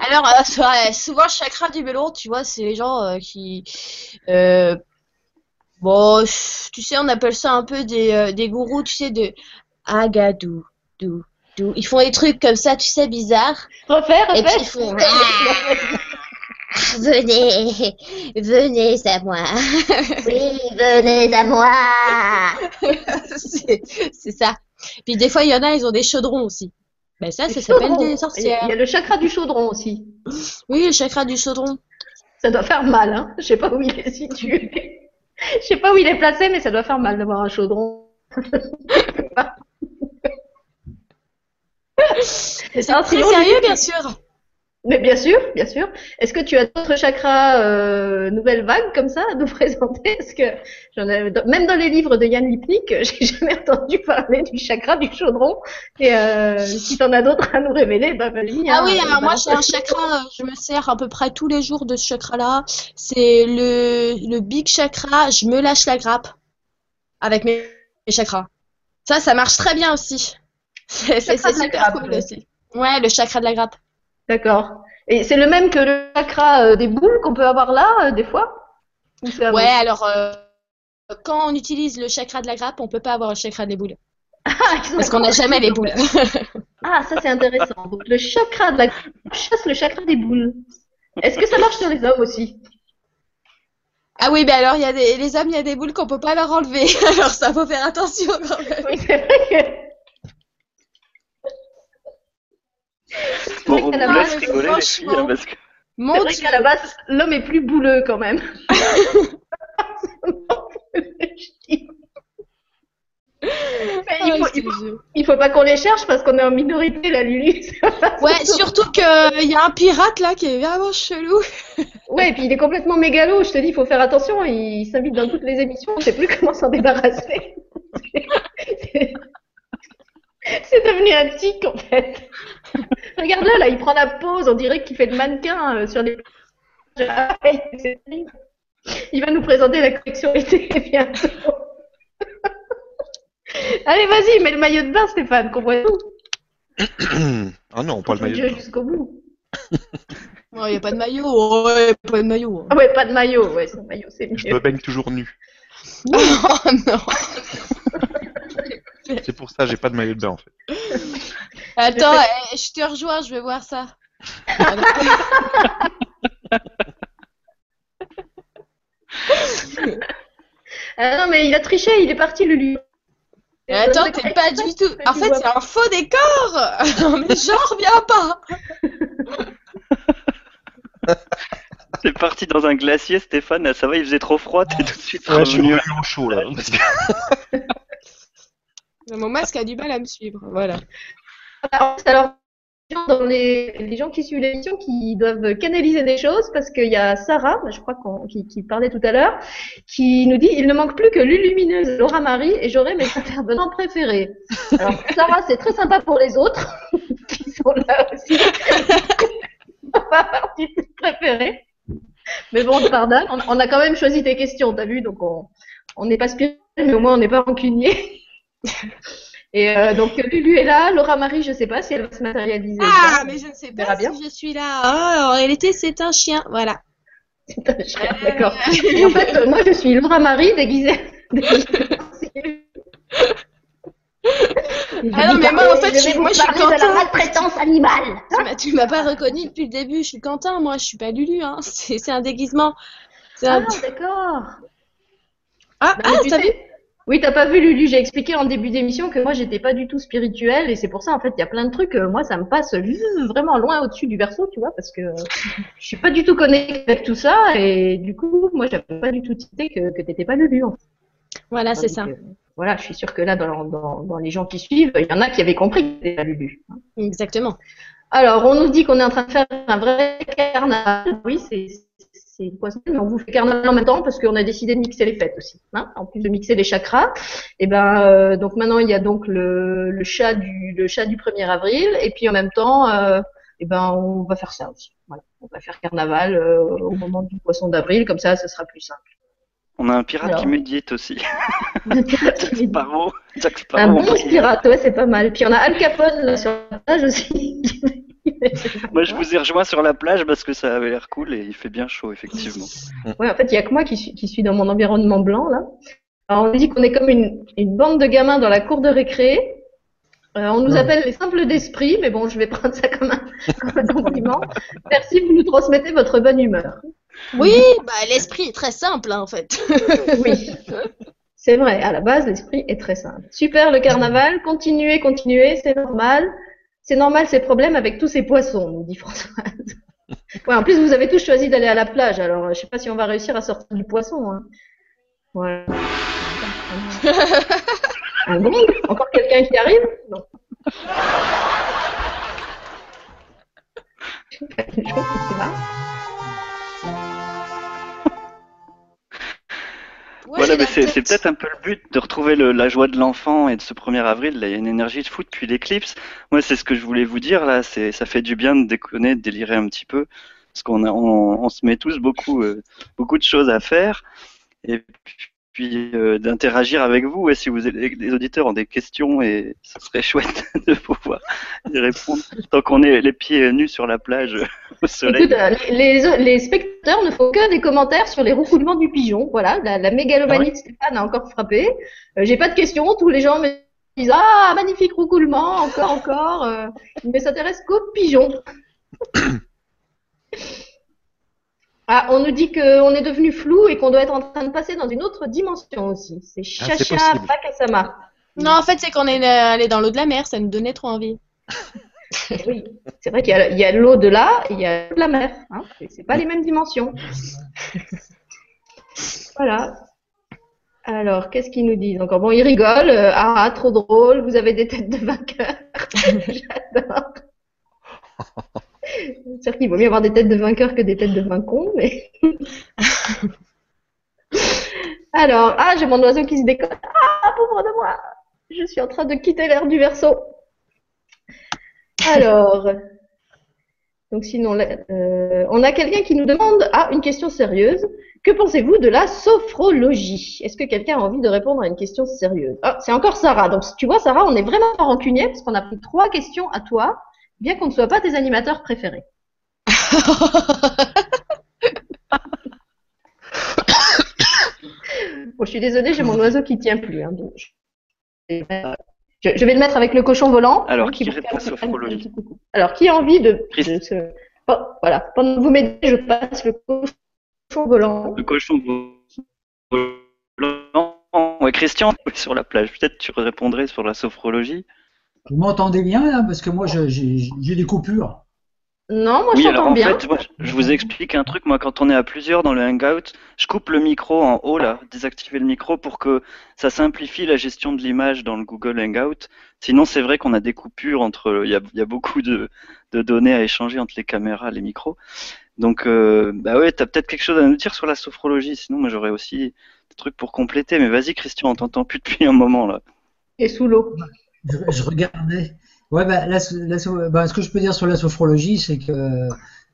Alors, euh, vrai, souvent, chakra du melon, tu vois, c'est les gens euh, qui... euh, bon, tu sais, on appelle ça un peu des, euh, des gourous, tu sais, de agadou, dou, dou. Ils font des trucs comme ça, tu sais, bizarres. Refaire, Et refaire. puis, ils font... Venez, venez à moi. Oui, venez à moi. *laughs* c'est c'est ça. Puis des fois, il y en a, ils ont des chaudrons aussi. Ben ça, ça s'appelle des Il y sorcières. a le chakra du chaudron aussi. Oui, le chakra du chaudron. Ça doit faire mal, hein. Je sais pas où il est situé. *laughs* Je sais pas où il est placé, mais ça doit faire mal d'avoir un chaudron. *laughs* *laughs* C'est très sérieux, bien sûr. Mais bien sûr, bien sûr. Est-ce que tu as d'autres chakras euh, nouvelles vagues comme ça à nous *laughs* présenter? Parce que j'en ai, dans- même dans les livres de Yann Lipnik, *laughs* j'ai jamais entendu parler du chakra du chaudron. Et euh, si t'en as d'autres à nous révéler, bah vas-y. Ah hein, oui, euh, alors moi balance. j'ai un chakra, euh, je me sers à peu près tous les jours de ce chakra-là. C'est le, le big chakra, je me lâche la grappe avec mes, mes chakras. Ça, ça marche très bien aussi. *laughs* C'est c'est- super grappe, cool aussi. Ouais, le chakra de la grappe. D'accord. Et c'est le même que le chakra euh, des boules qu'on peut avoir là, euh, des fois? Ouais, alors euh, quand on utilise le chakra de la grappe, on peut pas avoir le chakra des boules. *laughs* Ah, Parce qu'on n'a jamais les boules. *laughs* Ah, ça c'est intéressant. Donc le chakra de la chasse le chakra des boules. Est-ce que ça marche sur les hommes aussi? Ah oui, ben alors il y a des, les hommes, il y a des boules qu'on peut pas leur enlever. *laughs* Alors ça faut faire attention quand même. Oui, c'est vrai que. Bon, on vous laisse rigoler les filles, hein, parce que Mon C'est vrai Dieu. qu'à la base, l'homme est plus bouleux quand même. Il, Ah, faut, je il, faut, jure. il faut pas qu'on les cherche parce qu'on est en minorité, la Lulu. *laughs* Ouais, surtout qu'il y a un pirate là qui est vraiment chelou. *laughs* Ouais, et puis il est complètement mégalo. Je te dis, il faut faire attention. Il s'invite dans toutes les émissions. On sait plus comment s'en débarrasser. *laughs* C'est devenu un tic en fait. *laughs* Regarde-le là, il prend la pause. On dirait qu'il fait le mannequin euh, sur les. Ah. Il va nous présenter la collection *laughs* été bientôt. *laughs* Allez, vas-y, mets le maillot de bain, Stéphane, qu'on voit tout. *coughs* ah non, pas le maillot. de bain. jusqu'au bout. Il n'y a pas de maillot. Ouais, pas de maillot. Ah ouais, pas de maillot. Ouais, sans maillot, c'est Je me mieux. baigne toujours nu. oh non. C'est pour ça j'ai pas de maillot de bain en fait. Attends, eh, je te rejoins, je vais voir ça. Ah non, mais il a triché, il est parti, Lulu. Attends, t'es pas du tout. En fait, c'est un faux décor. *laughs* Non, mais j'en reviens pas. *laughs* t'es parti dans un glacier, Stéphane. Ça va, il faisait trop froid, t'es tout de suite Ouais, je suis revenu. revenu au chaud là. *laughs* Mon masque a du mal à me suivre. Voilà. Alors, alors, les gens dans les, les gens qui suivent l'émission qui doivent canaliser des choses parce qu'il y a Sarah, je crois qu'on, qui, parlait tout à l'heure, qui nous dit il ne manque plus que Lulumineuse Laura Marie et j'aurai mes intervenants préférés. Alors, Sarah, c'est très sympa pour les autres *laughs* qui sont là aussi. *laughs* Avoir tes préférés. Mais bon, pardonne, on, on a quand même choisi tes questions, t'as vu, donc on on n'est pas spirituel, mais au moins on n'est pas rancunier. *laughs* Et euh, donc Lulu est là, Laura Marie, je sais pas si elle va se matérialiser. Ah, mais je ne sais pas bien. si je suis là. Ah, en réalité, c'est un chien. Voilà. C'est un chien, d'accord. Et en fait, euh, moi je suis Laura Marie déguisée. *laughs* Ah non, mais moi, en fait, je vais moi, je suis parler de la Quentin. maltraitance animale. Tu m'as- Tu m'as pas reconnu depuis le début, je suis Quentin, moi, je suis pas Lulu, hein. C'est un déguisement. Ah, un... d'accord. Ah, Bah, ah, t'as vu Oui, t'as pas vu Lulu, j'ai expliqué en début d'émission que moi j'étais pas du tout spirituelle et c'est pour ça en fait il y a plein de trucs, euh, moi ça me passe vraiment loin au-dessus du verso, tu vois, parce que euh, *laughs* je suis pas du tout connectée avec tout ça et du coup moi j'avais pas du tout idée que, que t'étais pas Lulu. En fait. Voilà, c'est ça. euh, voilà, je suis sûre que là dans, dans, dans les gens qui suivent, il y en a qui avaient compris que t'étais pas Lulu. Exactement. Alors, on nous dit qu'on est en train de faire un vrai carnaval. Oui, c'est c'est une poisson, mais on vous fait carnaval en même temps parce qu'on a décidé de mixer les fêtes aussi. Hein en plus de mixer les chakras. Et ben, euh, donc maintenant il y a donc le, le chat du le chat du 1er avril et puis en même temps, euh, et ben on va faire ça aussi. Voilà, on va faire carnaval euh, au moment du poisson d'avril, comme ça, ce sera plus simple. On a un pirate Alors. qui médite aussi. *laughs* Un pirate Jack. Sparrow. Jack Un Sparrow. bon pirate, ouais, c'est pas mal. Puis on a Al Capone là, sur la plage aussi. *laughs* Moi, je vous ai rejoint sur la plage parce que ça avait l'air cool et il fait bien chaud, effectivement. Ouais, en fait, il y a que moi qui suis, qui suis dans mon environnement blanc, là. Alors, on dit qu'on est comme une, une bande de gamins dans la cour de récré. Euh, on nous Ouais. appelle les simples d'esprit, mais bon, je vais prendre ça comme un, comme un compliment. Merci, vous nous transmettez votre bonne humeur. Oui, bah, l'esprit est très simple, hein, en fait. Oui. C'est vrai, à la base, l'esprit est très simple. Super le carnaval, continuez, continuez, c'est normal. C'est normal ces problèmes avec tous ces poissons, nous dit Françoise. *laughs* Ouais, en plus, vous avez tous choisi d'aller à la plage, alors je sais pas si on va réussir à sortir du poisson. Hein. Voilà. *laughs* Un gong Encore quelqu'un qui arrive? Non. *laughs* Chose qui Ouais, voilà, j'ai mais c'est peut-être un peu le but de retrouver le- la joie de l'enfant et de ce 1er avril. Là, il y a une énergie de fou depuis l'éclipse. Moi, c'est ce que je voulais vous dire là. C'est ça fait du bien de déconner, de délirer un petit peu, parce qu'on on, on se met tous beaucoup, euh, beaucoup de choses à faire. Et puis euh, d'interagir avec vous. Et si vous les auditeurs ont des questions, et ça serait chouette *laughs* de pouvoir y répondre. Tant qu'on est les pieds nus sur la plage *laughs* au soleil. Écoute, euh, les, les, les spectateurs ne font que des commentaires sur les roucoulements du pigeon. Voilà, la, la mégalomanie de Stéphane a encore frappé. Euh, J'ai pas de questions, tous les gens me disent Ah, magnifique roucoulement, encore, encore. euh, mais s'intéresse qu'aux pigeons. *coughs* Ah, on nous dit qu'on est devenu flou et qu'on doit être en train de passer dans une autre dimension aussi. C'est Ah, Chacha possible. Bakasama. Non, en fait, c'est qu'on est euh, allé dans l'eau de la mer, ça nous donnait trop envie. *laughs* Oui, c'est vrai qu'il y a, il y a l'eau de là et il y a la mer. Hein. C'est- pas les mêmes dimensions. *laughs* voilà. Alors, qu'est-ce qu'ils nous disent encore? Bon, ils rigolent. euh, ah, trop drôle. Vous avez des têtes de vainqueurs. *laughs* J'adore. C'est sûr qu'il vaut mieux avoir des têtes de vainqueurs que des têtes de vaincons, mais. *laughs* Alors, ah, j'ai mon oiseau qui se décolle. Ah, pauvre de moi. Je suis en train de quitter l'air du verso. Alors, donc sinon, euh, on a quelqu'un qui nous demande, ah, une question sérieuse. Que pensez-vous de la sophrologie? Est-ce que quelqu'un a envie de répondre à une question sérieuse? Ah, c'est encore Sarah. Donc, tu vois, Sarah, on est vraiment rancunier parce qu'on a pris trois questions à toi, bien qu'on ne soit pas tes animateurs préférés. *coughs* Bon, je suis désolée, j'ai mon oiseau qui tient plus. hein, donc je... vais le mettre avec le cochon volant. Alors, qui. Alors, qui a envie de, Christ. de se... Oh, voilà, pendant que vous m'aidez, je passe le cochon volant. Le cochon volant. Ouais, Christian, sur la plage. Peut-être tu répondrais sur la sophrologie? Vous m'entendez bien là? Parce que moi j'ai des coupures. Non, moi Oui, je alors t'entends en bien. fait, moi, je vous explique un truc. Moi, quand on est à plusieurs dans le Hangout, je coupe le micro en haut là, désactiver le micro pour que ça simplifie la gestion de l'image dans le Google Hangout. Sinon, c'est vrai qu'on a des coupures entre. Il y a, il y a beaucoup de, de données à échanger entre les caméras, les micros. Donc, euh, bah ouais, t'as peut-être quelque chose à nous dire sur la sophrologie. Sinon, moi, j'aurais aussi des trucs pour compléter. Mais vas-y, Christian, on t'entend plus depuis un moment là. Et sous l'eau. Je, regardais. Ouais, bah, la, bah, ce que je peux dire sur la sophrologie, c'est que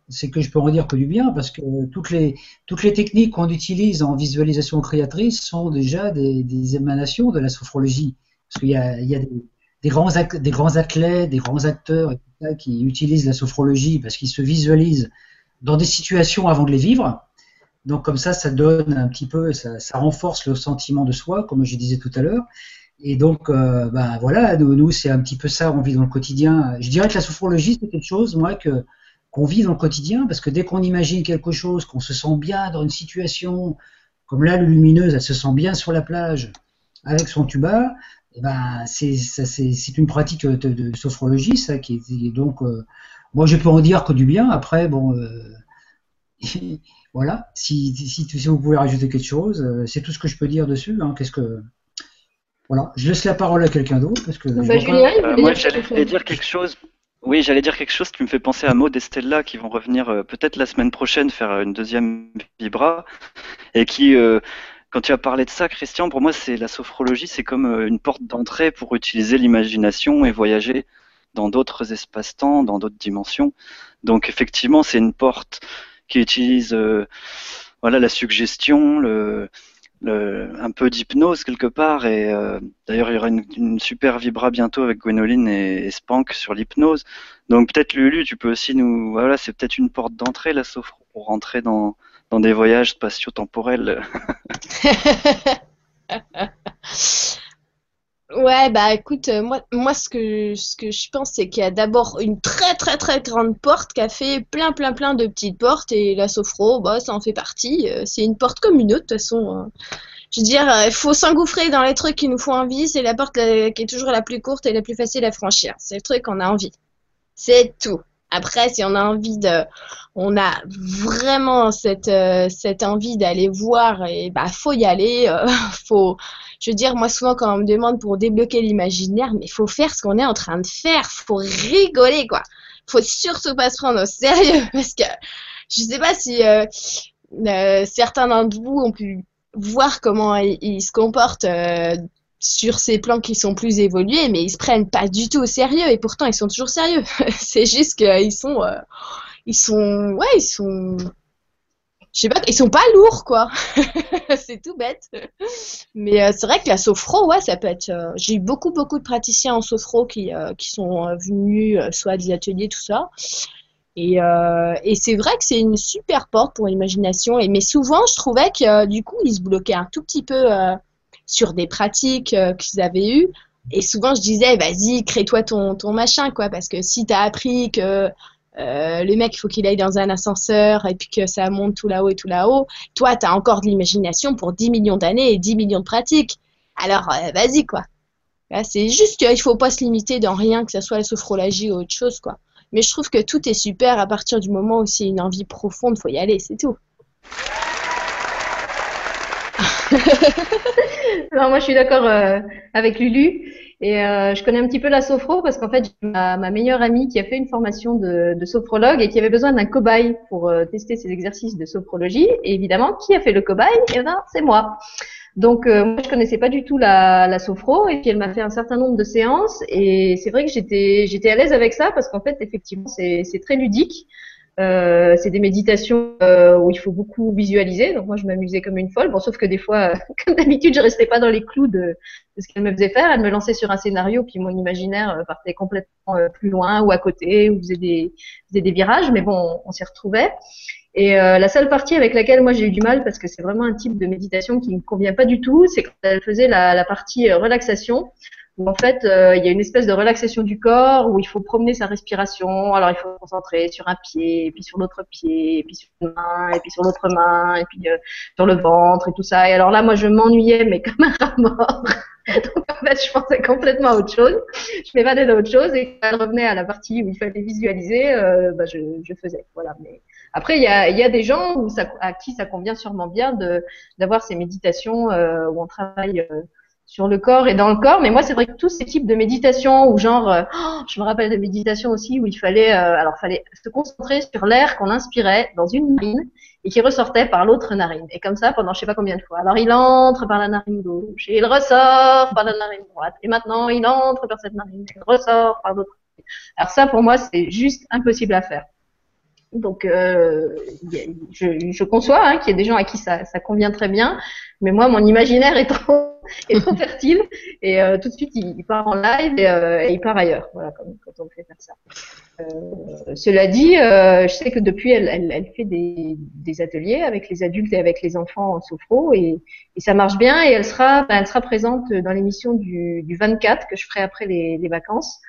c'est que je peux en dire que du bien, parce que toutes les toutes les techniques qu'on utilise en visualisation créatrice sont déjà des, émanations de la sophrologie. Parce qu'il y a, il y a des, grands des grands athlètes, des grands acteurs qui utilisent la sophrologie parce qu'ils se visualisent dans des situations avant de les vivre. Donc comme ça, ça donne un petit peu, ça renforce le sentiment de soi, comme je disais tout à l'heure. Et donc, euh, ben voilà, nous, c'est un petit peu ça, on vit dans le quotidien. Je dirais que la sophrologie, c'est quelque chose, moi, que qu'on vit dans le quotidien, parce que dès qu'on imagine quelque chose, qu'on se sent bien dans une situation, comme là, le lumineuse, elle se sent bien sur la plage avec son tuba, eh ben, c'est une pratique de, sophrologie, ça, qui est, donc, euh, moi, je peux en dire que du bien. Après, bon, euh, *laughs* voilà, si, vous pouvez rajouter quelque chose, c'est tout ce que je peux dire dessus. Hein. Qu'est-ce que voilà, je laisse la parole à quelqu'un d'autre parce que Bah, Julien, pas- Euh, moi, j'allais dire quelque chose. Oui, j'allais dire quelque chose qui me fait penser à Maud et Stella qui vont revenir euh, peut-être la semaine prochaine faire euh, une deuxième vibra et qui, euh, quand tu as parlé de ça, Christian, pour moi, c'est la sophrologie, c'est comme une porte d'entrée pour utiliser l'imagination et voyager dans d'autres espaces-temps, dans d'autres dimensions. Donc, effectivement, c'est une porte qui utilise euh, voilà la suggestion, le, un peu d'hypnose quelque part. Et euh, d'ailleurs, il y aura une, super vibra bientôt avec Gwenoline et, Spank sur l'hypnose. Donc peut-être Lulu, tu peux aussi nous, voilà, c'est peut-être une porte d'entrée la sophro pour rentrer dans dans des voyages spatio-temporels. *laughs* Ouais, bah écoute, euh, moi, moi ce que, ce que je pense, c'est qu'il y a d'abord une très très très grande porte qui a fait plein plein plein de petites portes et la sophro, bah ça en fait partie. Euh, C'est une porte comme une autre, de toute façon. hein. Je veux dire, euh, il faut s'engouffrer dans les trucs qui nous font envie, c'est la porte la- qui est toujours la plus courte et la plus facile à franchir. C'est le truc qu'on a envie. C'est tout. Après, si on a envie de, on a vraiment cette, euh, cette envie d'aller voir, et bah faut y aller, euh, *laughs* faut, je veux dire, moi souvent quand on me demande pour débloquer l'imaginaire, mais faut faire ce qu'on est en train de faire, faut rigoler quoi. Faut surtout pas se prendre au sérieux *laughs* parce que je sais pas si euh, certains d'entre vous ont pu voir comment ils, se comportent sur ces plans qui sont plus évolués, mais ils se prennent pas du tout au sérieux et pourtant ils sont toujours sérieux. *laughs* C'est juste qu'ils sont, euh, ils sont, ouais, ils sont, je sais pas, ils sont pas lourds quoi. *laughs* C'est tout bête. Mais euh, c'est vrai que la sophro, ouais, ça peut être. euh, J'ai eu beaucoup, beaucoup de praticiens en sophro qui, euh, qui sont euh, venus, euh, soit à des ateliers, tout ça. Et, euh, et c'est vrai que c'est une super porte pour l'imagination. Et mais souvent, je trouvais que euh, du coup, ils se bloquaient un tout petit peu euh, sur des pratiques euh, qu'ils avaient eues. Et souvent, je disais, vas-y, crée-toi ton, ton machin, quoi. Parce que si t'as appris que euh, le mec, il faut qu'il aille dans un ascenseur et puis que ça monte tout là-haut et tout là-haut, toi, t'as encore de l'imagination pour 10 millions d'années et 10 millions de pratiques. Alors, euh, vas-y, quoi. C'est juste qu'il faut pas se limiter dans rien, que ce soit la sophrologie ou autre chose, quoi. Mais je trouve que tout est super à partir du moment où c'est une envie profonde, faut y aller, c'est tout. *laughs* Non, moi, je suis d'accord euh, avec Lulu. Et euh, je connais un petit peu la sophro parce qu'en fait, ma, ma meilleure amie qui a fait une formation de, sophrologue et qui avait besoin d'un cobaye pour euh, tester ses exercices de sophrologie. Et évidemment, qui a fait le cobaye? Eh ben, c'est moi. Donc, moi, je connaissais pas du tout la, sophro et puis elle m'a fait un certain nombre de séances et c'est vrai que j'étais j'étais à l'aise avec ça parce qu'en fait, effectivement, c'est très ludique. Euh, c'est des méditations euh, où il faut beaucoup visualiser. Donc moi, je m'amusais comme une folle. Bon, sauf que des fois, euh, *laughs* comme d'habitude, je restais pas dans les clous de, de ce qu'elle me faisait faire. Elle me lançait sur un scénario, puis mon imaginaire euh, partait complètement euh, plus loin ou à côté, ou faisait des, faisait des virages. Mais bon, on s'y retrouvait. Et la seule partie avec laquelle moi j'ai eu du mal, parce que c'est vraiment un type de méditation qui me convient pas du tout, c'est quand elle faisait la, la partie relaxation où en fait euh, il y a une espèce de relaxation du corps où il faut promener sa respiration. Alors il faut se concentrer sur un pied, et puis sur l'autre pied, et puis sur une main, et puis sur l'autre main, et puis euh, sur le ventre et tout ça. Et alors là moi je m'ennuyais mais *laughs* comme un rat mort. Donc en fait je pensais complètement à autre chose. Je m'évadais dans autre chose et quand elle revenait à la partie où il fallait visualiser, euh, bah, je, je faisais. Voilà. Mais après il y a, y a des gens où ça, à qui ça convient sûrement bien de d'avoir ces méditations euh, où on travaille. Sur le corps et dans le corps. Mais moi, c'est vrai que tous ces types de méditation ou genre, euh, oh, je me rappelle de méditation aussi où il fallait, euh, alors fallait se concentrer sur l'air qu'on inspirait dans une narine et qui ressortait par l'autre narine. Et comme ça pendant je sais pas combien de fois. Alors il entre par la narine gauche et il ressort par la narine droite. Et maintenant il entre par cette narine et il ressort par l'autre. Alors ça pour moi c'est juste impossible à faire. Donc, euh, je, je conçois hein, qu'il y a des gens à qui ça, ça convient très bien, mais moi, mon imaginaire est trop, est trop *laughs* fertile et euh, tout de suite, il, il part en live et, euh, et il part ailleurs. Voilà, comme, quand on fait faire ça. Euh, cela dit, euh, je sais que depuis, elle, elle, elle fait des, des ateliers avec les adultes et avec les enfants en sophro et, et ça marche bien. Et elle sera, ben, elle sera présente dans l'émission du, du 24 que je ferai après les, les vacances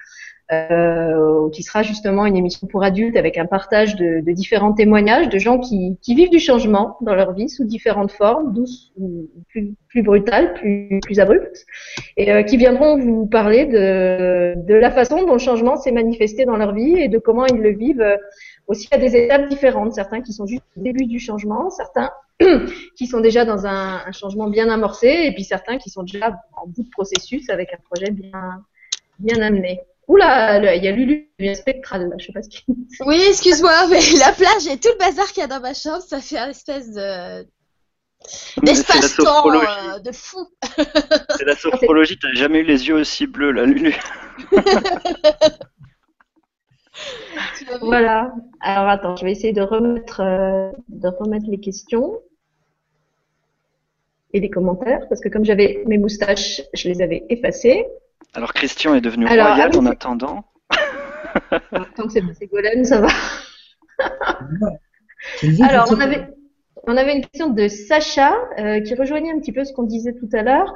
euh, qui sera justement une émission pour adultes avec un partage de, de différents témoignages de gens qui, qui, vivent du changement dans leur vie sous différentes formes, douces ou plus, plus brutales, plus, plus abruptes, et euh, qui viendront vous parler de, de la façon dont le changement s'est manifesté dans leur vie et de comment ils le vivent euh, aussi à des étapes différentes. Certains qui sont juste au début du changement, certains *clears throat* qui sont déjà dans un, un changement bien amorcé, et puis certains qui sont déjà en bout de processus avec un projet bien, bien amené. Oula, il y a Lulu qui devient spectral, là. je sais pas ce qu'il Oui, excuse-moi, *laughs* mais la plage et tout le bazar qu'il y a dans ma chambre, ça fait un espèce de Mais c'est la d'espace-temps sophrologie. euh, de fou. C'est la sophrologie, t'as jamais eu les yeux aussi bleus, là, Lulu. *laughs* Voilà. Alors attends, je vais essayer de remettre, euh, de remettre les questions et les commentaires, parce que comme j'avais mes moustaches, je les avais effacées. Alors Christian est devenu Alors, royal ah en attendant. *laughs* Tant que c'est pas Ségolène, ça va. Alors, qui- on avait, on avait une question de Sacha euh, qui rejoignait un petit peu ce qu'on disait tout à l'heure,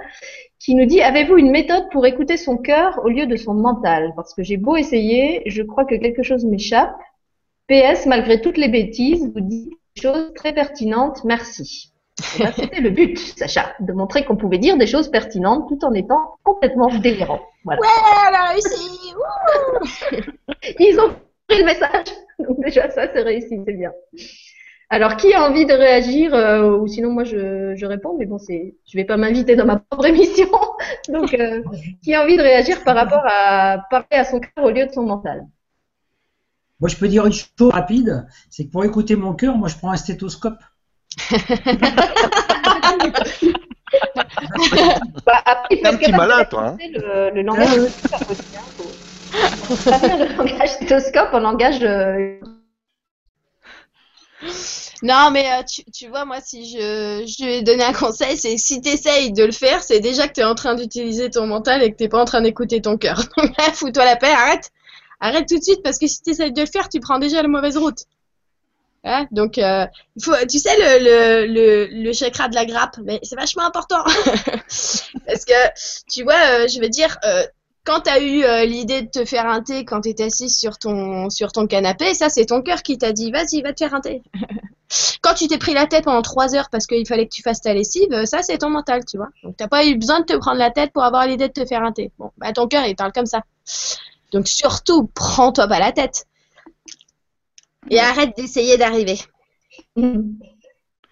qui nous dit Avez-vous une méthode pour écouter son cœur au lieu de son mental? Parce que j'ai beau essayer, je crois que quelque chose m'échappe. PS, malgré toutes les bêtises, vous dites des choses très pertinentes. Merci. Eh ben, C'était le but, Sacha, de montrer qu'on pouvait dire des choses pertinentes tout en étant complètement délirant. Voilà. elle a réussi. Ils ont pris le message. Donc déjà, ça, c'est réussi, c'est bien. Alors, qui a envie de réagir euh, Ou sinon, moi, je, je réponds, mais bon, c'est, je vais pas m'inviter dans ma propre émission. *laughs* Donc, euh, qui a envie de réagir par rapport à parler à son cœur au lieu de son mental? Moi, je peux dire une chose rapide, c'est que pour écouter mon cœur, moi, je prends un stéthoscope. Bah, après, un petit malin, toi, hein. Le, le langage Ah stéthoscope aussi, hein, faut- faut traduire le langage stéthoscope en langage euh, Non, mais euh, tu, tu vois, moi, si je, je vais donner un conseil, c'est si tu essayes de le faire, c'est déjà que tu es en train d'utiliser ton mental et que tu pas en train d'écouter ton cœur. *laughs* Donc là, fous-toi la paix, arrête. Arrête tout de suite parce que si tu essayes de le faire, tu prends déjà la mauvaise route. Hein? Donc, euh, faut, tu sais, le, le, le, chakra de la grappe, mais c'est vachement important. *laughs* parce que, tu vois, euh, je veux dire, euh, quand tu as eu l'idée de te faire un thé quand tu étais assis sur ton, sur ton canapé, ça, c'est ton cœur qui t'a dit, vas-y, va te faire un thé. *laughs* Quand tu t'es pris la tête pendant trois heures parce qu'il fallait que tu fasses ta lessive, ça c'est ton mental, tu vois. Donc t'as pas eu besoin de te prendre la tête pour avoir l'idée de te faire un thé. Bon, bah ton cœur il parle comme ça. Donc surtout, prends-toi pas la tête. Et arrête d'essayer d'arriver.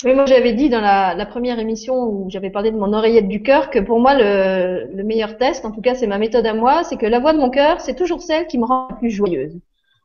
Oui, moi j'avais dit dans la, première émission où j'avais parlé de mon oreillette du cœur que pour moi le, le meilleur test, en tout cas c'est ma méthode à moi, c'est que la voix de mon cœur c'est toujours celle qui me rend plus joyeuse.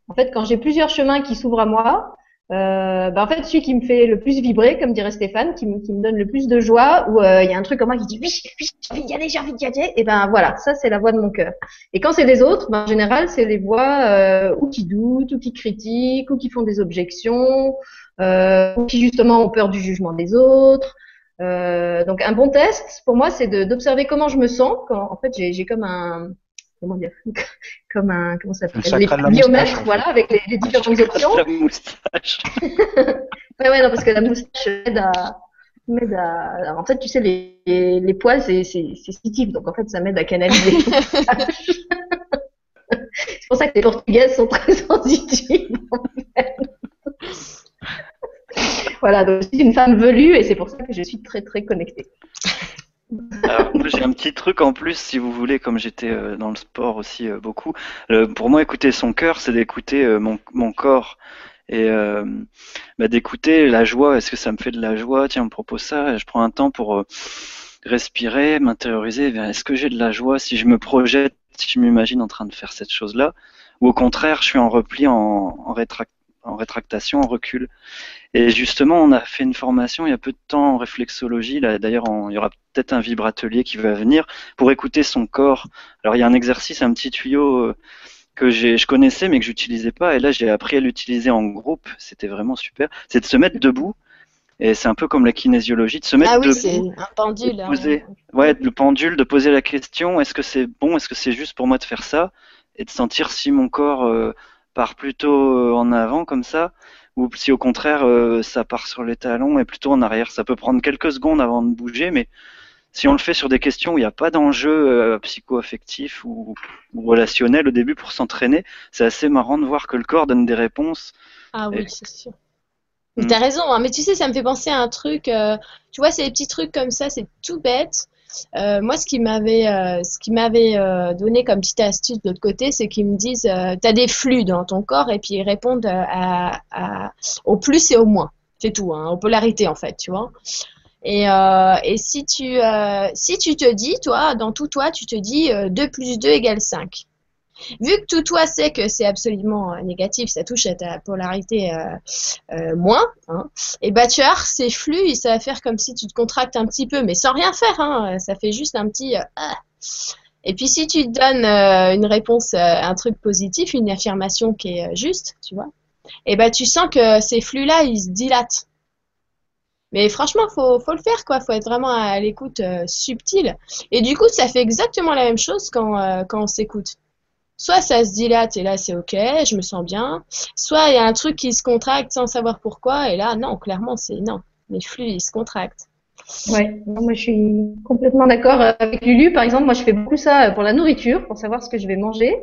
En fait, quand j'ai plusieurs chemins qui s'ouvrent à moi, euh, ben en fait celui qui me fait le plus vibrer, comme dirait Stéphane, qui, me- qui me donne le plus de joie, où euh, il y a un truc en moi qui dit oui, oui, j'ai envie d'y aller, j'ai envie d'y aller, et ben voilà, ça c'est la voix de mon cœur. Et quand c'est des autres, ben, en général c'est les voix euh, ou qui doutent, ou qui critiquent, ou qui font des objections, euh, ou qui justement ont peur du jugement des autres. Euh, donc un bon test pour moi c'est d'observer comment je me sens quand en fait j'ai comme un comment dire *laughs* comme un comment ça Le s'appelle les biomètres voilà avec les, les différentes options La moustache. *laughs* ouais ouais non parce que la moustache m'aide à m'aide à en fait tu sais les les, les poils c'est c'est c'est donc en fait ça m'aide à canaliser *laughs* c'est pour ça que les portugaises sont très sensitives en fait. voilà donc je suis une femme velue et c'est pour ça que je suis très très connectée J'ai un petit truc en plus, si vous voulez, comme j'étais euh, dans le sport aussi euh, beaucoup. Pour moi, écouter son cœur, c'est d'écouter euh, mon, corps et bah, d'écouter la joie. Est-ce que ça me fait de la joie? Tiens, on me propose ça. Je prends un temps pour respirer, m'intérioriser. vers Est-ce que j'ai de la joie si je me projette, si je m'imagine en train de faire cette chose-là? Ou au contraire, je suis en repli, en, en, rétrac- en rétractation, en recul et justement, on a fait une formation il y a peu de temps en réflexologie. Là, d'ailleurs, on- il y aura peut-être un vibratelier qui va venir pour écouter son corps. Alors, il y a un exercice, un petit tuyau euh, que j'ai, je connaissais mais que j'utilisais pas. Et là, j'ai appris à l'utiliser en groupe. C'était vraiment super. C'est de se mettre debout. Et c'est un peu comme la kinésiologie, de se mettre Ah oui, c'est debout. un pendule. de hein. poser, ouais, le pendule, de poser la question, est-ce que c'est bon, est-ce que c'est juste pour moi de faire ça, et de sentir si mon corps euh, part plutôt euh, en avant comme ça, ou si au contraire euh, ça part sur les talons et plutôt en arrière. Ça peut prendre quelques secondes avant de bouger, mais si on le fait sur des questions où il n'y a pas d'enjeu euh, psycho-affectif ou, ou relationnel au début pour s'entraîner, c'est assez marrant de voir que le corps donne des réponses. Ah oui, Et- c'est sûr. Mais Mm. t'as raison, hein. Mais tu sais, ça me fait penser à un truc. euh, tu vois, c'est des petits trucs comme ça, c'est tout bête. Euh, moi, ce qui m'avait, euh, ce qui m'avait euh, donné comme petite astuce de l'autre côté, c'est qu'ils me disent, euh, t'as des flux dans ton corps et puis ils répondent au plus et au moins. C'est tout, hein, aux polarités en fait, tu vois. Et, si tu, si tu te dis, toi, dans tout toi, tu te dis euh, 2 plus 2 égale 5. Vu que tout toi sait que c'est absolument euh, négatif, ça touche à ta polarité euh, euh, moins, hein, et bah tu as ces flux, ça va faire comme si tu te contractes un petit peu, mais sans rien faire, hein, ça fait juste un petit ah. Et puis si tu donnes une réponse, un truc positif, une affirmation qui est juste, tu vois, et bah tu sens que ces flux-là, ils se dilatent. Mais franchement, faut, faut le faire, quoi. Faut être vraiment à l'écoute subtile. Et du coup, ça fait exactement la même chose quand on s'écoute. Soit ça se dilate et là c'est ok, je me sens bien. Soit il y a un truc qui se contracte sans savoir pourquoi et là non, clairement c'est non. Les flux ils se contractent. Ouais, moi je suis complètement d'accord avec Lulu. Par exemple, moi je fais beaucoup ça pour la nourriture, pour savoir ce que je vais manger.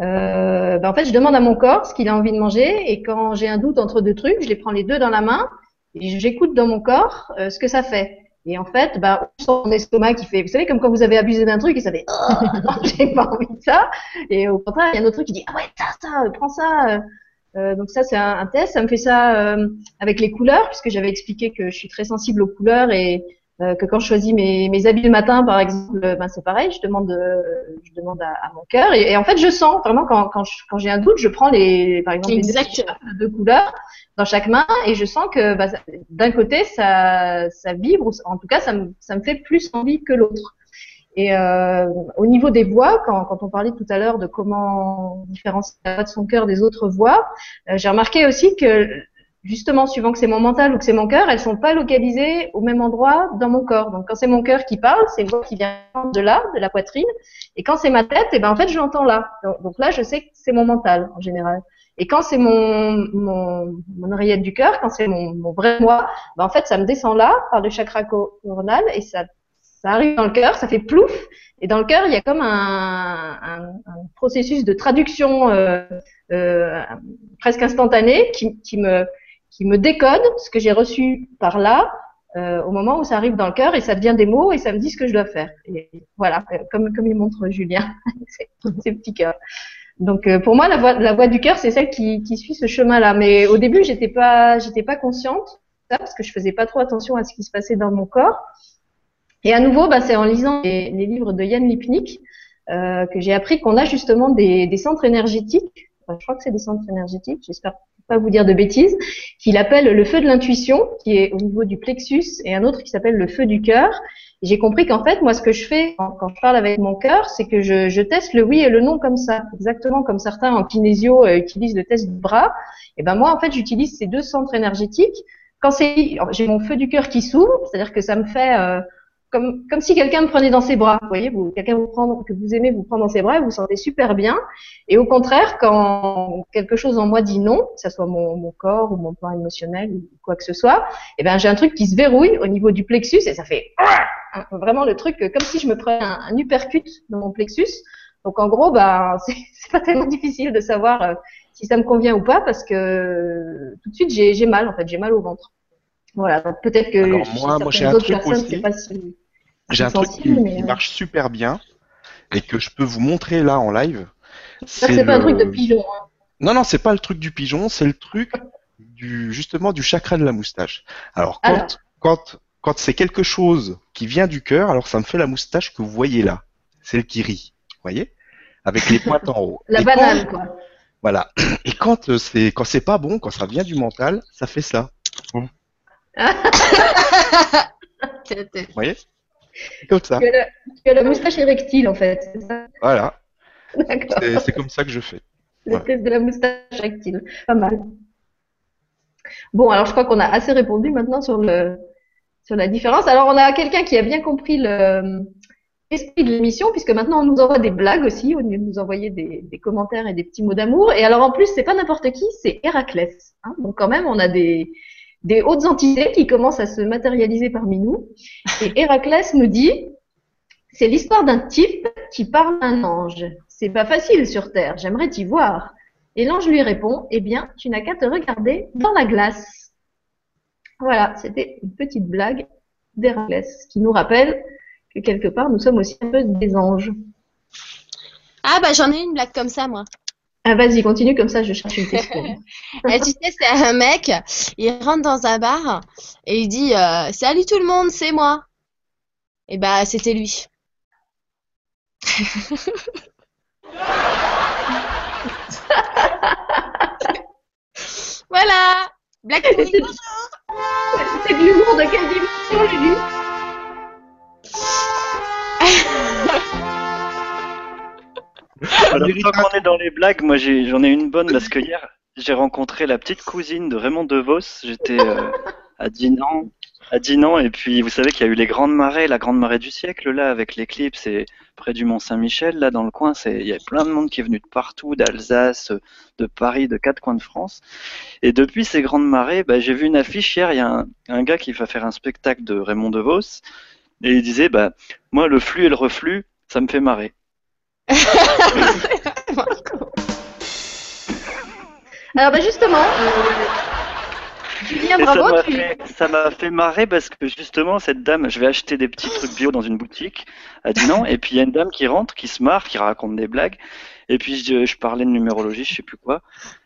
Euh, ben, en fait, je demande à mon corps ce qu'il a envie de manger et quand j'ai un doute entre deux trucs, je les prends les deux dans la main et j'écoute dans mon corps euh, ce que ça fait. Et en fait, sens mon estomac qui fait, vous savez, comme quand vous avez abusé d'un truc et ça fait, oh, *laughs* non, j'ai pas envie de ça. Et au contraire, il y a un autre truc qui dit, ah ouais, ça, ça, prends ça. Euh, donc ça, c'est un, un test. Ça me fait ça euh, avec les couleurs, puisque j'avais expliqué que je suis très sensible aux couleurs et euh, que quand je choisis mes, mes habits le matin, par exemple, ben c'est pareil. Je demande, euh, je demande à, à mon cœur et, et en fait, je sens vraiment quand, quand, je- quand j'ai un doute, je prends les, par exemple, les deux couleurs dans chaque main et je sens que ça- d'un côté, ça, ça vibre, ou en tout cas, ça me, ça me fait plus envie que l'autre. Et euh, au niveau des voix, quand, quand on parlait tout à l'heure de comment différencier la voix de son cœur des autres voix, euh, j'ai remarqué aussi que justement, suivant que c'est mon mental ou que c'est mon cœur, elles sont pas localisées au même endroit dans mon corps. Donc quand c'est mon cœur qui parle, c'est une voix qui vient de là, de la poitrine. Et quand c'est ma tête, et ben en fait je l'entends là. Donc, donc là, je sais que c'est mon mental en général. Et quand c'est mon, mon, mon oreillette du cœur, quand c'est mon, mon vrai moi, ben en fait ça me descend là par le chakra coronal et ça ça arrive dans le cœur, ça fait plouf, et dans le cœur, il y a comme un, un, un processus de traduction euh, euh, presque instantané qui, qui, me, qui me décode ce que j'ai reçu par là euh, au moment où ça arrive dans le cœur, et ça devient des mots, et ça me dit ce que je dois faire. Et voilà, euh, comme, comme il montre Julien, *laughs* ces petits cœurs. Donc euh, pour moi, la voix, la voix du cœur, c'est celle qui, qui suit ce chemin-là. Mais au début, j'étais pas, j'étais pas consciente ça parce que je faisais pas trop attention à ce qui se passait dans mon corps. Et à nouveau, bah, c'est en lisant les, les livres de Yann Lipnik euh, que j'ai appris qu'on a justement des, des centres énergétiques. Je crois que c'est des centres énergétiques. J'espère pas vous dire de bêtises. Qu'il appelle le feu de l'intuition, qui est au niveau du plexus, et un autre qui s'appelle le feu du cœur. J'ai compris qu'en fait, moi, ce que je fais quand, je parle avec mon cœur, c'est que je, je teste le oui et le non comme ça, exactement comme certains en kinésio euh, utilisent le test du bras. Et ben moi, en fait, j'utilise ces deux centres énergétiques. Quand c'est, j'ai mon feu du cœur qui s'ouvre, c'est-à-dire que ça me fait euh, comme, comme si quelqu'un me prenait dans ses bras. Vous voyez, vous, quelqu'un vous prend, que vous aimez vous prend dans ses bras et vous vous sentez super bien. Et au contraire, quand quelque chose en moi dit non, que ce soit mon, mon corps ou mon plan émotionnel ou quoi que ce soit, eh ben j'ai un truc qui se verrouille au niveau du plexus et ça fait *laughs* vraiment le truc comme si je me prenais un, un uppercut dans mon plexus. Donc en gros, ben *laughs* c'est c'est pas tellement difficile de savoir euh, si ça me convient ou pas parce que euh, tout de suite j'ai j'ai mal en fait, j'ai mal au ventre. Voilà, donc peut-être que Alors, moi- moi, j'ai un truc personnes, aussi. c'est pas si J'ai un truc qui, sensible, mais, qui euh, marche super bien et que je peux vous montrer là en live. ça, c'est pas un le- truc de pigeon. hein. Non, non, c'est pas le truc du pigeon, c'est le truc du justement du chakra de la moustache. Alors quand Alors. quand quand c'est quelque chose qui vient du cœur, alors ça me fait la moustache que vous voyez là, celle qui rit, vous voyez, avec les pointes en haut. La Et banane, quand- quoi. voilà. *clears throat* Et quand euh, c'est quand c'est pas bon, quand ça vient du mental, ça fait ça. *laughs* Vous voyez? Comme ça. Tu as, la, tu as la moustache érectile, en fait. c'est ça? Voilà. D'accord. C'est comme ça que je fais. Le test de la moustache active. Pas mal. Bon, alors je crois qu'on a assez répondu maintenant sur le sur la différence. Alors on a quelqu'un qui a bien compris le l'esprit de l'émission, puisque maintenant on nous envoie des blagues aussi, on nous envoyer des, des commentaires et des petits mots d'amour. Et alors en plus, c'est pas n'importe qui, c'est Héraclès. Hein. Donc quand même, on a des des hautes entités qui commencent à se matérialiser parmi nous. Et Héraclès nous dit, c'est l'histoire d'un type qui parle à un ange. C'est pas facile sur Terre, j'aimerais t'y voir. Et l'ange lui répond, eh bien, tu n'as qu'à te regarder dans la glace. Voilà, c'était une petite blague d'Héraclès qui nous rappelle que quelque part, nous sommes aussi un peu des anges. Ah bah j'en ai une blague comme ça moi. Ah, vas-y, continue, comme ça je cherche une question. *laughs* Et tu sais, c'est un mec, il rentre dans un bar et il dit euh, Salut tout le monde, c'est moi. Et bah c'était lui. *laughs* voilà, pourrie. C'est de l'humour de quelle dimension, Lulu *laughs* Alors, tant qu'on est dans les blagues, moi j'en ai une bonne parce que hier j'ai rencontré la petite cousine de Raymond DeVos. J'étais euh, à Dinan, à Dinan, et puis vous savez qu'il y a eu les grandes marées, la grande marée du siècle là avec l'éclipse et près du Mont Saint-Michel là dans le coin, c'est il y a plein de monde qui est venu de partout, d'Alsace, de Paris, de quatre coins de France. Et depuis ces grandes marées, bah, j'ai vu une affiche hier. Il y a un, un gars qui va faire un spectacle de Raymond DeVos et il disait bah moi le flux et le reflux, ça me fait marrer. *laughs* Alors, bah justement, euh, Julien, ça bravo, m'a tu... fait, ça m'a fait marrer parce que justement, cette dame, je vais acheter des petits trucs bio dans une boutique à Dinan, et puis il y a une dame qui rentre, qui se marre, qui raconte des blagues, et puis je, je parlais de numérologie, je sais plus quoi,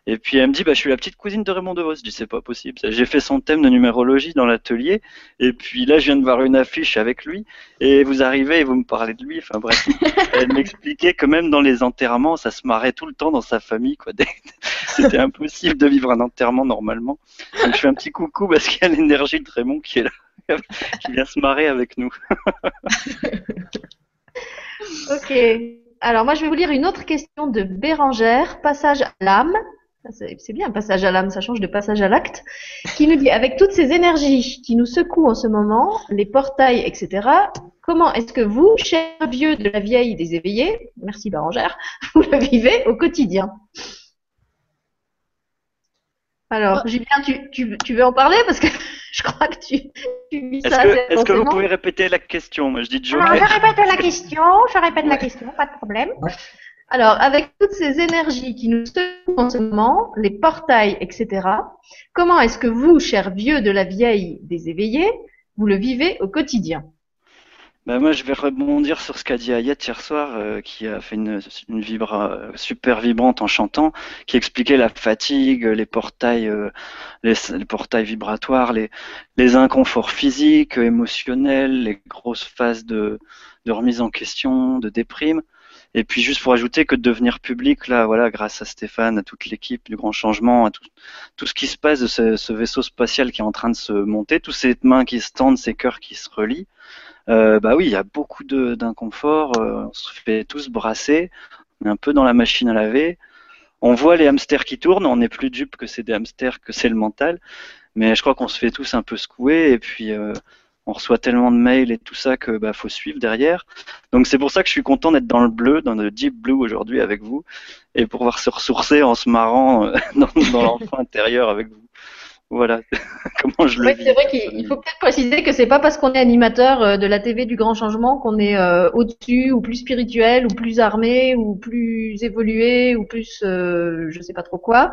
et puis elle me dit, bah, je suis la petite cousine de Raymond DeVos. Je dis, c'est pas possible. J'ai fait son thème de numérologie dans l'atelier, et puis là, je viens de voir une affiche avec lui, et vous arrivez et vous me parlez de lui, enfin bref. *laughs* Elle m'expliquait que même dans les enterrements, ça se marrait tout le temps dans sa famille, quoi. *laughs* C'était impossible de vivre un enterrement normalement. Donc je fais un petit coucou parce qu'il y a l'énergie de Raymond qui est là, *laughs* qui vient se marrer avec nous. Ok. Alors, moi, je vais vous lire une autre question de Bérangère, passage à l'âme. C'est bien, passage à l'âme, ça change de passage à l'acte. Qui nous dit, avec toutes ces énergies qui nous secouent en ce moment, les portails, etc., comment est-ce que vous, cher vieux de la vieille des éveillés, merci Bérangère, *laughs* vous le vivez au quotidien? Alors, Julien, tu, tu, tu veux en parler Parce que *laughs* je crois que tu, tu ça est-ce que vous pouvez répéter la question? Moi je dis Alors, Joker. je répète la question, je répète la question, pas de problème. Ouais. Alors, avec toutes ces énergies qui nous secouent en ce moment, les portails, etc., comment est-ce que vous, cher vieux de la vieille des éveillés, vous le vivez au quotidien? Bah, moi je vais rebondir sur ce qu'a dit Ayette hier soir, euh, qui a fait une, une vibra euh, super vibrante en chantant, qui expliquait la fatigue, les portails, euh, les, les portails vibratoires, les, les inconforts physiques, émotionnels, les grosses phases de, de remise en question, de déprime. Et puis juste pour ajouter que de devenir public, là, voilà, grâce à Stéphane, à toute l'équipe du Grand Changement, à tout, tout ce qui se passe de ce, ce vaisseau spatial qui est en train de se monter, toutes ces mains qui se tendent, ces cœurs qui se relient, euh, bah oui, il y a beaucoup d'inconfort, euh, on se fait tous brasser, on est un peu dans la machine à laver. On voit les hamsters qui tournent, on n'est plus dupe que c'est des hamsters, que c'est le mental, mais je crois qu'on se fait tous un peu secouer et puis euh, on reçoit tellement de mails et tout ça que bah faut suivre derrière. Donc c'est pour ça que je suis content d'être dans le bleu, dans le deep blue aujourd'hui avec vous et pouvoir se ressourcer en se marrant euh, *laughs* dans l'enfant intérieur avec vous. Voilà *laughs* comment je le c'est vrai qu'il il faut peut-être préciser que c'est pas parce qu'on est animateur euh, de la TV du Grand Changement qu'on est euh, au-dessus ou plus spirituel ou plus armé ou plus évolué ou plus euh, je sais pas trop quoi.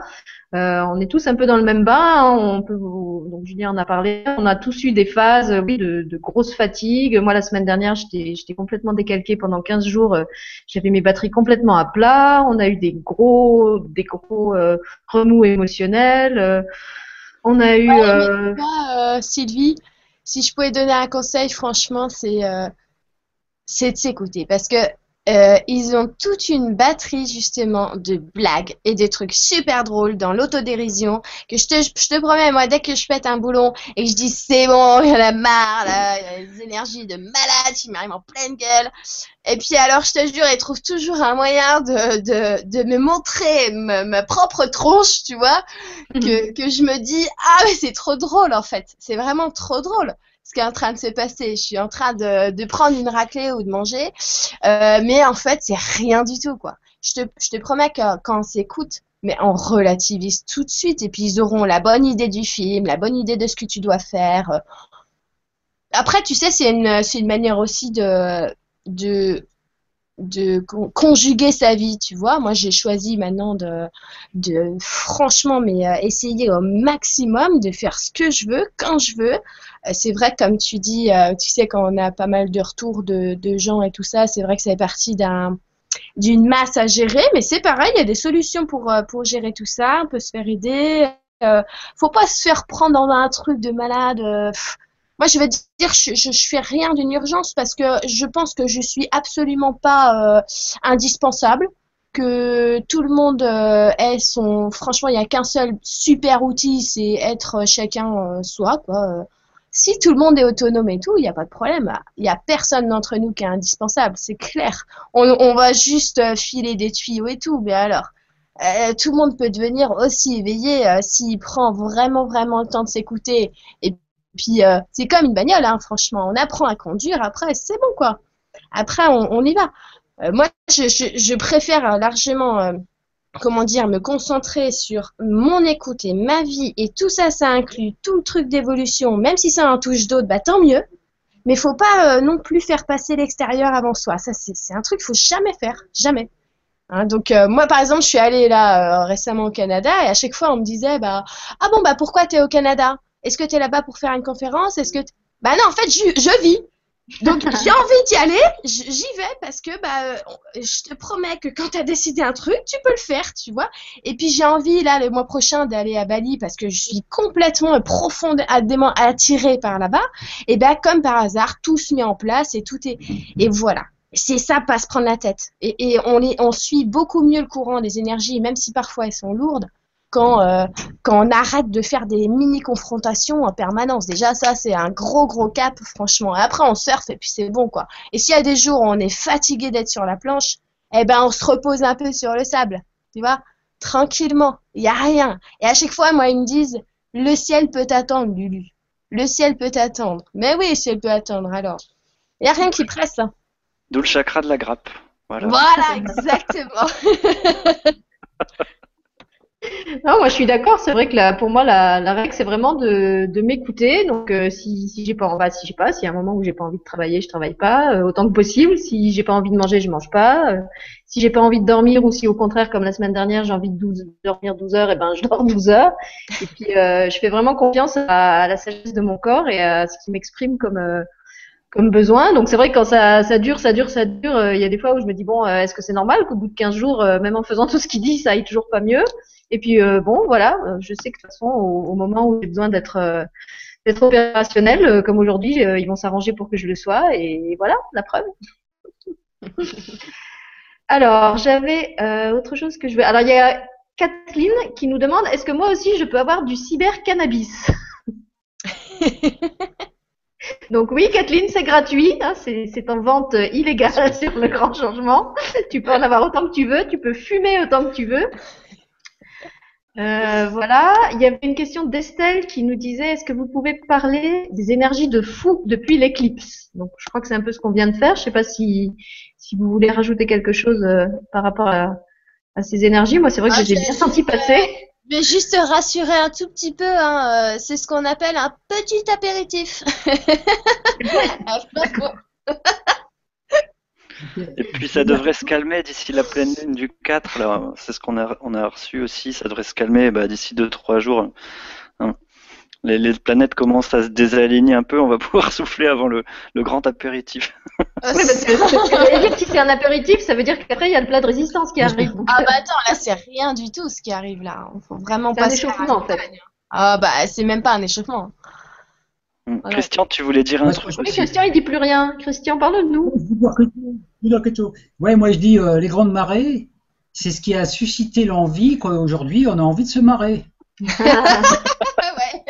Euh, on est tous un peu dans le même bain. hein. On peut, vous- donc Julien en a parlé. On a tous eu des phases, oui, de, de grosse fatigue. Moi, la semaine dernière, j'étais, j'étais complètement décalquée pendant 15 jours. J'avais mes batteries complètement à plat. On a eu des gros, des gros euh, remous émotionnels. On a eu. Ouais, mais euh, euh, Sylvie, si je pouvais donner un conseil, franchement, c'est euh, c'est de s'écouter. Parce que euh, ils ont toute une batterie justement de blagues et des trucs super drôles dans l'autodérision que je te, je te promets moi dès que je pète un boulon et que je dis c'est bon il y en a marre là, il y a des énergies de malade qui m'arrivent en pleine gueule. Et puis alors je te jure ils trouvent toujours un moyen de, de, de me montrer ma, ma propre tronche tu vois *laughs* que, que je me dis ah mais c'est trop drôle en fait. C'est vraiment trop drôle ce qui est en train de se passer. Je suis en train de, de prendre une raclée ou de manger, euh, mais en fait, c'est rien du tout, quoi. Je te, je te promets que quand on s'écoute, mais on relativise tout de suite, et puis ils auront la bonne idée du film, la bonne idée de ce que tu dois faire. Après, tu sais, c'est une, une manière aussi de, de, de con- conjuguer sa vie, tu vois. Moi, j'ai choisi maintenant de, de franchement, mais euh, essayer au maximum de faire ce que je veux, quand je veux. Euh, c'est vrai, comme tu dis, euh, tu sais, quand on a pas mal de retours de, de gens et tout ça, c'est vrai que ça partie d'un d'une masse à gérer, mais c'est pareil, il y a des solutions pour, pour gérer tout ça, on peut se faire aider. Faut pas se faire prendre dans un truc de malade. Moi, je vais dire, je, je, fais rien d'une urgence parce que je pense que je suis absolument pas euh, indispensable, que tout le monde euh, ait son. Franchement, il n'y a qu'un seul super outil, c'est être chacun euh, soi. Euh, Si tout le monde est autonome et tout, il n'y a pas de problème. Il n'y a personne d'entre nous qui est indispensable, c'est clair. On, va juste euh, filer des tuyaux et tout, mais alors. euh, tout le monde peut devenir aussi éveillé euh, s'il prend vraiment vraiment le temps de s'écouter et puis euh, c'est comme une bagnole hein, franchement. On apprend à conduire après c'est bon quoi. Après on, y va. Euh, moi je, préfère euh, largement comment dire me concentrer sur mon écoute et ma vie et tout ça ça inclut tout le truc d'évolution. Même si ça en touche d'autres bah tant mieux. Mais faut pas non plus faire passer l'extérieur avant soi. Ça c'est un truc qu'il faut jamais faire. Jamais. Hein, donc moi par exemple je suis allée là récemment au Canada et à chaque fois on me disait bah ah bon bah pourquoi t'es au Canada? Est-ce que t'es là-bas pour faire une conférence? Est-ce que t- bah non en fait je, je vis. Donc *laughs* j'ai envie d'y aller. J'y vais parce que bah euh, je te promets que quand t'as décidé un truc tu peux le faire tu vois. Et puis j'ai envie là le mois prochain d'aller à Bali parce que je suis complètement profondément attirée par là-bas. Et ben comme par hasard tout se met en place et tout est et voilà. C'est ça, pas se prendre la tête. Et, et on, les, on suit beaucoup mieux le courant des énergies, même si parfois elles sont lourdes, quand, euh, quand on arrête de faire des mini-confrontations en permanence. Déjà, ça, c'est un gros, gros cap, franchement. Et après, on surfe et puis c'est bon, quoi. Et s'il y a des jours où on est fatigué d'être sur la planche, eh ben, on se repose un peu sur le sable, tu vois, tranquillement. Il n'y a rien. Et à chaque fois, moi, ils me disent, le ciel peut attendre, Lulu. Le ciel peut attendre. Mais oui, le ciel peut attendre, alors. Il n'y a rien qui presse, hein. D'où le chakra de la grappe. Voilà. Voilà, exactement. *laughs* *laughs* Non, moi je suis d'accord. C'est vrai que la, pour moi la, la règle c'est vraiment de, de m'écouter. Donc euh, si, si j'ai pas, envie, si j'ai pas, s'il y a un moment où j'ai pas envie de travailler, je travaille pas euh, autant que possible. Si j'ai pas envie de manger, je mange pas. Euh, si j'ai pas envie de dormir ou si au contraire comme la semaine dernière j'ai envie de 12, dormir 12 heures, et ben je dors 12 heures. Et puis euh, je fais vraiment confiance à, à la sagesse de mon corps et à ce qui m'exprime comme euh, comme besoin. Donc c'est vrai que quand ça, ça dure, ça dure, ça dure, il y a des fois où je me dis bon, euh, est-ce que c'est normal qu'au bout de 15 jours, euh, même en faisant tout ce qu'il dit, ça aille toujours pas mieux? Et puis euh, bon, voilà, euh, je sais que de toute façon, au, au moment où j'ai besoin d'être euh, d'être opérationnel, comme aujourd'hui, ils vont s'arranger pour que je le sois, et voilà, la preuve. *laughs* Alors, j'avais euh, autre chose que je veux. Alors, il y a Kathleen qui nous demande est-ce que moi aussi je peux avoir du cyber-cannabis? *laughs* Donc oui, Kathleen, c'est gratuit, hein, c'est en vente illégale *laughs* sur le grand changement. Tu peux en avoir autant que tu veux, tu peux fumer autant que tu veux. Euh, voilà, il y avait une question d'Estelle qui nous disait est-ce que vous pouvez parler des énergies de fou depuis l'éclipse? Donc je crois que c'est un peu ce qu'on vient de faire. Je sais pas si si vous voulez rajouter quelque chose euh, par rapport à, à ces énergies. Moi, c'est vrai que Ah, j'ai- bien senti passer. Je vais juste te rassurer un tout petit peu, hein, euh, c'est ce qu'on appelle un petit apéritif. *laughs* Et puis ça devrait se calmer d'ici la pleine lune du 4. Là, c'est ce qu'on a, on a reçu aussi. Ça devrait se calmer bah, d'ici 2-3 jours. Hein. Les, les planètes commencent à se désaligner un peu. On va *laughs* pouvoir souffler avant le, le grand apéritif. Oui, parce que, parce que dire si c'est un apéritif, ça veut dire qu'après il y a le plat de résistance qui arrive. *laughs* Ah bah attends, là c'est rien du tout ce qui arrive là. Faut vraiment C'est un pas faire échauffement, en fait. Ah bah c'est même pas un échauffement. Voilà. Christian, tu voulais dire un Moi, truc aussi Christian, il dit plus rien. Christian, dire quelque chose. Ouais, moi je dis euh, les grandes marées, c'est ce qui a suscité l'envie qu'aujourd'hui on a envie de se marrer. *laughs* ouais.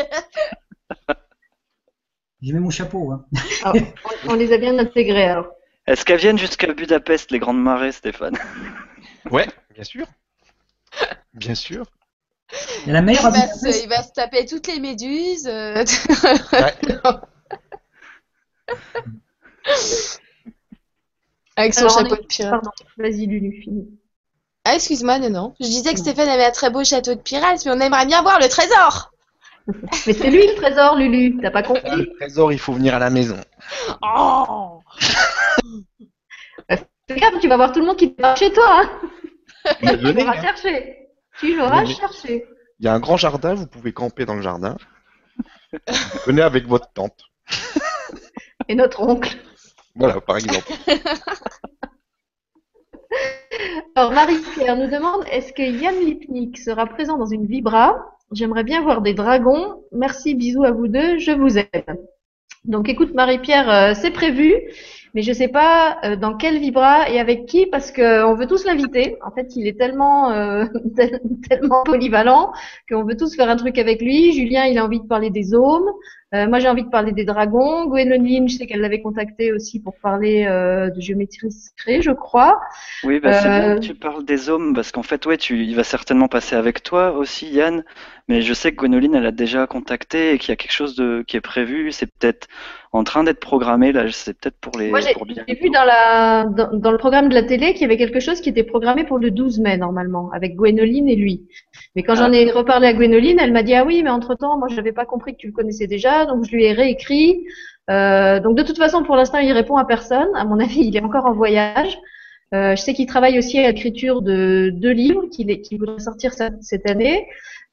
J'ai mis mon chapeau. Hein. Alors, on, on les a bien intégrés alors. Est-ce qu'elles viennent jusqu'à Budapest, les grandes marées, Stéphane? Ouais, bien sûr. Bien sûr. Il y a la mer Il à va, se, Budapest. il va se taper toutes les méduses. euh, *laughs* Avec son Alors, chapeau de pirate. Pardon, vas-y Lulu, finis. Ah, excuse-moi, non, non. Je disais que Stéphane avait un très beau château de pirate, mais on aimerait bien voir le trésor. *laughs* Mais c'est lui le trésor, Lulu, t'as pas compris Le trésor, il faut venir à la maison. Oh *laughs* Fais gaffe, tu vas voir tout le monde qui débarque chez toi. Hein. Mais Tu hein. cherché. Tu l'auras cherché. Il y a un grand jardin, vous pouvez camper dans le jardin. Venez avec votre tante. *laughs* Et notre oncle. Voilà, par exemple. *laughs* Alors Marie-Pierre nous demande est-ce que Yann Lipnik sera présent dans une vibra? J'aimerais bien voir des dragons. Merci, bisous à vous deux, je vous aime. Donc écoute Marie-Pierre, euh, c'est prévu, mais je sais pas euh, dans quelle vibra et avec qui parce que on veut tous l'inviter. En fait, il est tellement euh, *laughs* tel- tellement polyvalent qu'on veut tous faire un truc avec lui. Julien, il a envie de parler des ohms. Euh, moi, j'ai envie de parler des dragons. Gwénoline, je sais qu'elle l'avait contacté aussi pour parler euh, de géométrie sacrée, je crois. Oui, bah, c'est bien Euh, que tu parles des hommes, parce qu'en fait, ouais, tu, il va certainement passer avec toi aussi, Yann. Mais je sais que Gwénoline, elle a déjà contacté et qu'il y a quelque chose de, qui est prévu. C'est peut-être en train d'être programmé, là. C'est peut-être pour les, Moi, j'ai vu dans, la, dans, dans le programme de la télé qu'il y avait quelque chose qui était programmé pour le 12 mai, normalement, avec Gwénoline et lui. Mais quand j'en ai reparlé à Gwénoline, elle m'a dit, ah oui, mais entre-temps, moi, je n'avais pas compris que tu le connaissais déjà, donc je lui ai réécrit. Euh, donc, de toute façon, pour l'instant, il répond à personne. À mon avis, *laughs* il est encore en voyage. Euh, je sais qu'il travaille aussi à l'écriture de deux livres qu'il qu'il voudrait sortir cette année.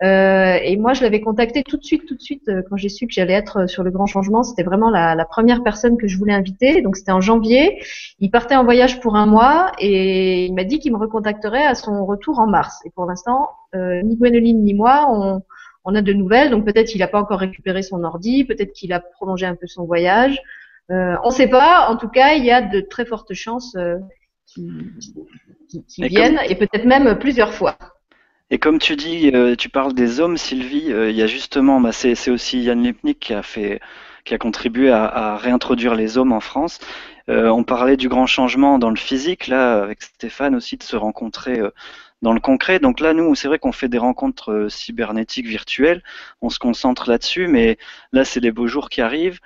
Euh, et moi, je l'avais contacté tout de suite, tout de suite, euh, quand j'ai su que j'allais être sur le grand changement. C'était vraiment la, la première personne que je voulais inviter. Donc, c'était en janvier. Il partait en voyage pour un mois et il m'a dit qu'il me recontacterait à son retour en mars. Et pour l'instant, euh, ni Gwénoline ni moi, on, on a de nouvelles. Donc, peut-être qu'il n'a pas encore récupéré son ordi, peut-être qu'il a prolongé un peu son voyage. Euh, on ne sait pas. En tout cas, il y a de très fortes chances euh, qu'il qu'il- qu'il Et vienne et peut-être même plusieurs fois. Et comme tu dis, euh, tu parles des hommes, Sylvie, euh, il y a justement, bah, c'est, aussi Yann Lipnik qui a fait, qui a contribué à, à réintroduire les hommes en France. Euh, on parlait du grand changement dans le physique, là, avec Stéphane aussi, de se rencontrer euh, dans le concret. Donc là, nous, c'est vrai qu'on fait des rencontres cybernétiques virtuelles, on se concentre là-dessus, mais là, c'est les beaux jours qui arrivent.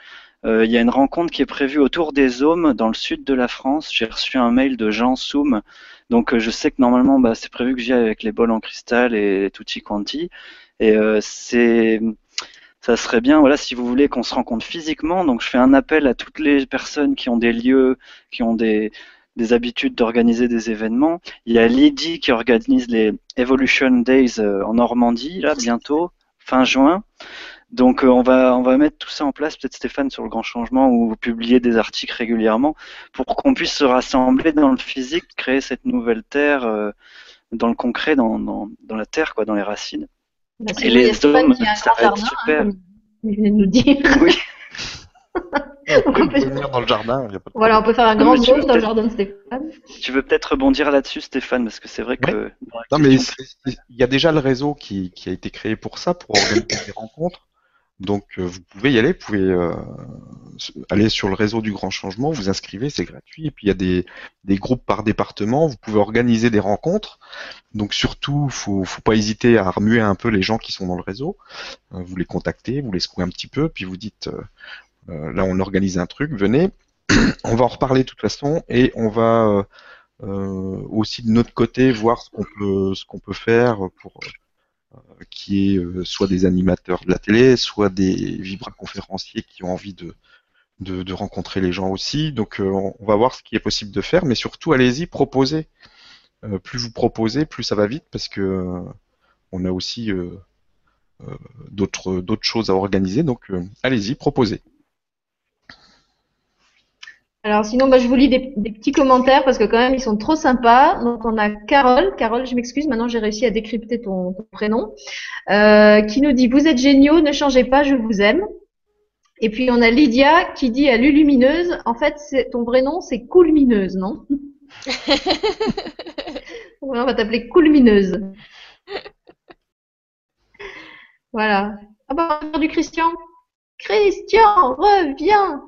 Il y a une rencontre qui est prévue autour des hommes dans le sud de la France. J'ai reçu un mail de Jean Soum, donc euh, je sais que normalement, bah, c'est prévu que j'y aille avec les bols en cristal et tutti quanti. Et euh, c'est, ça serait bien, voilà, si vous voulez qu'on se rencontre physiquement. Donc je fais un appel à toutes les personnes qui ont des lieux, qui ont des des habitudes d'organiser des événements. Il y a Lydie qui organise les Evolution Days euh, en Normandie, là, bientôt, fin juin. Donc euh, on va on va mettre tout ça en place, peut-être Stéphane sur le grand changement ou vous publiez des articles régulièrement pour qu'on puisse se rassembler dans le physique, créer cette nouvelle terre euh, dans le concret, dans, dans, dans la terre, quoi, dans les racines. Bah, Et les hommes, ça va être jardin, hein, super. il venait de nous dire. *laughs* Oui. On peut- venir dans le jardin, il y a pas de Voilà, on peut faire un grand veux dans le peut-être- jardin de Stéphane. Tu veux peut-être rebondir là-dessus, Stéphane, parce que c'est vrai que Non, mais il y a déjà le réseau qui, qui a été créé pour ça, pour organiser des rencontres. Donc, euh, vous pouvez y aller, vous pouvez euh, aller sur le réseau du Grand Changement, vous inscrivez, c'est gratuit. Et puis, il y a des, des groupes par département, vous pouvez organiser des rencontres. Donc, surtout, faut, faut pas hésiter à remuer un peu les gens qui sont dans le réseau. Euh, vous les contactez, vous les secouez un petit peu, puis vous dites, euh, euh, là, on organise un truc, venez. *clears throat* on va en reparler de toute façon, et on va euh, aussi de notre côté voir ce qu'on peut, ce qu'on peut faire pour qui est euh, soit des animateurs de la télé, soit des vibra-conférenciers qui ont envie de, de, rencontrer les gens aussi. Donc euh, on on va voir ce qui est possible de faire, mais surtout allez-y, proposez. Euh, plus vous proposez, plus ça va vite parce que euh, on a aussi euh, euh, d'autres choses à organiser. Donc euh, allez-y, proposez. Alors sinon, bah, je vous lis des, des petits commentaires parce que quand même ils sont trop sympas. Donc on a Carole, Carole, je m'excuse, maintenant j'ai réussi à décrypter ton, ton prénom, euh, qui nous dit vous êtes géniaux, ne changez pas, je vous aime. Et puis on a Lydia qui dit à Lulumineuse, en fait, c'est- ton vrai nom c'est Coolmineuse, non? *laughs* On va t'appeler Coolmineuse. Voilà. Ah bah, on a perdu Christian. Christian, reviens.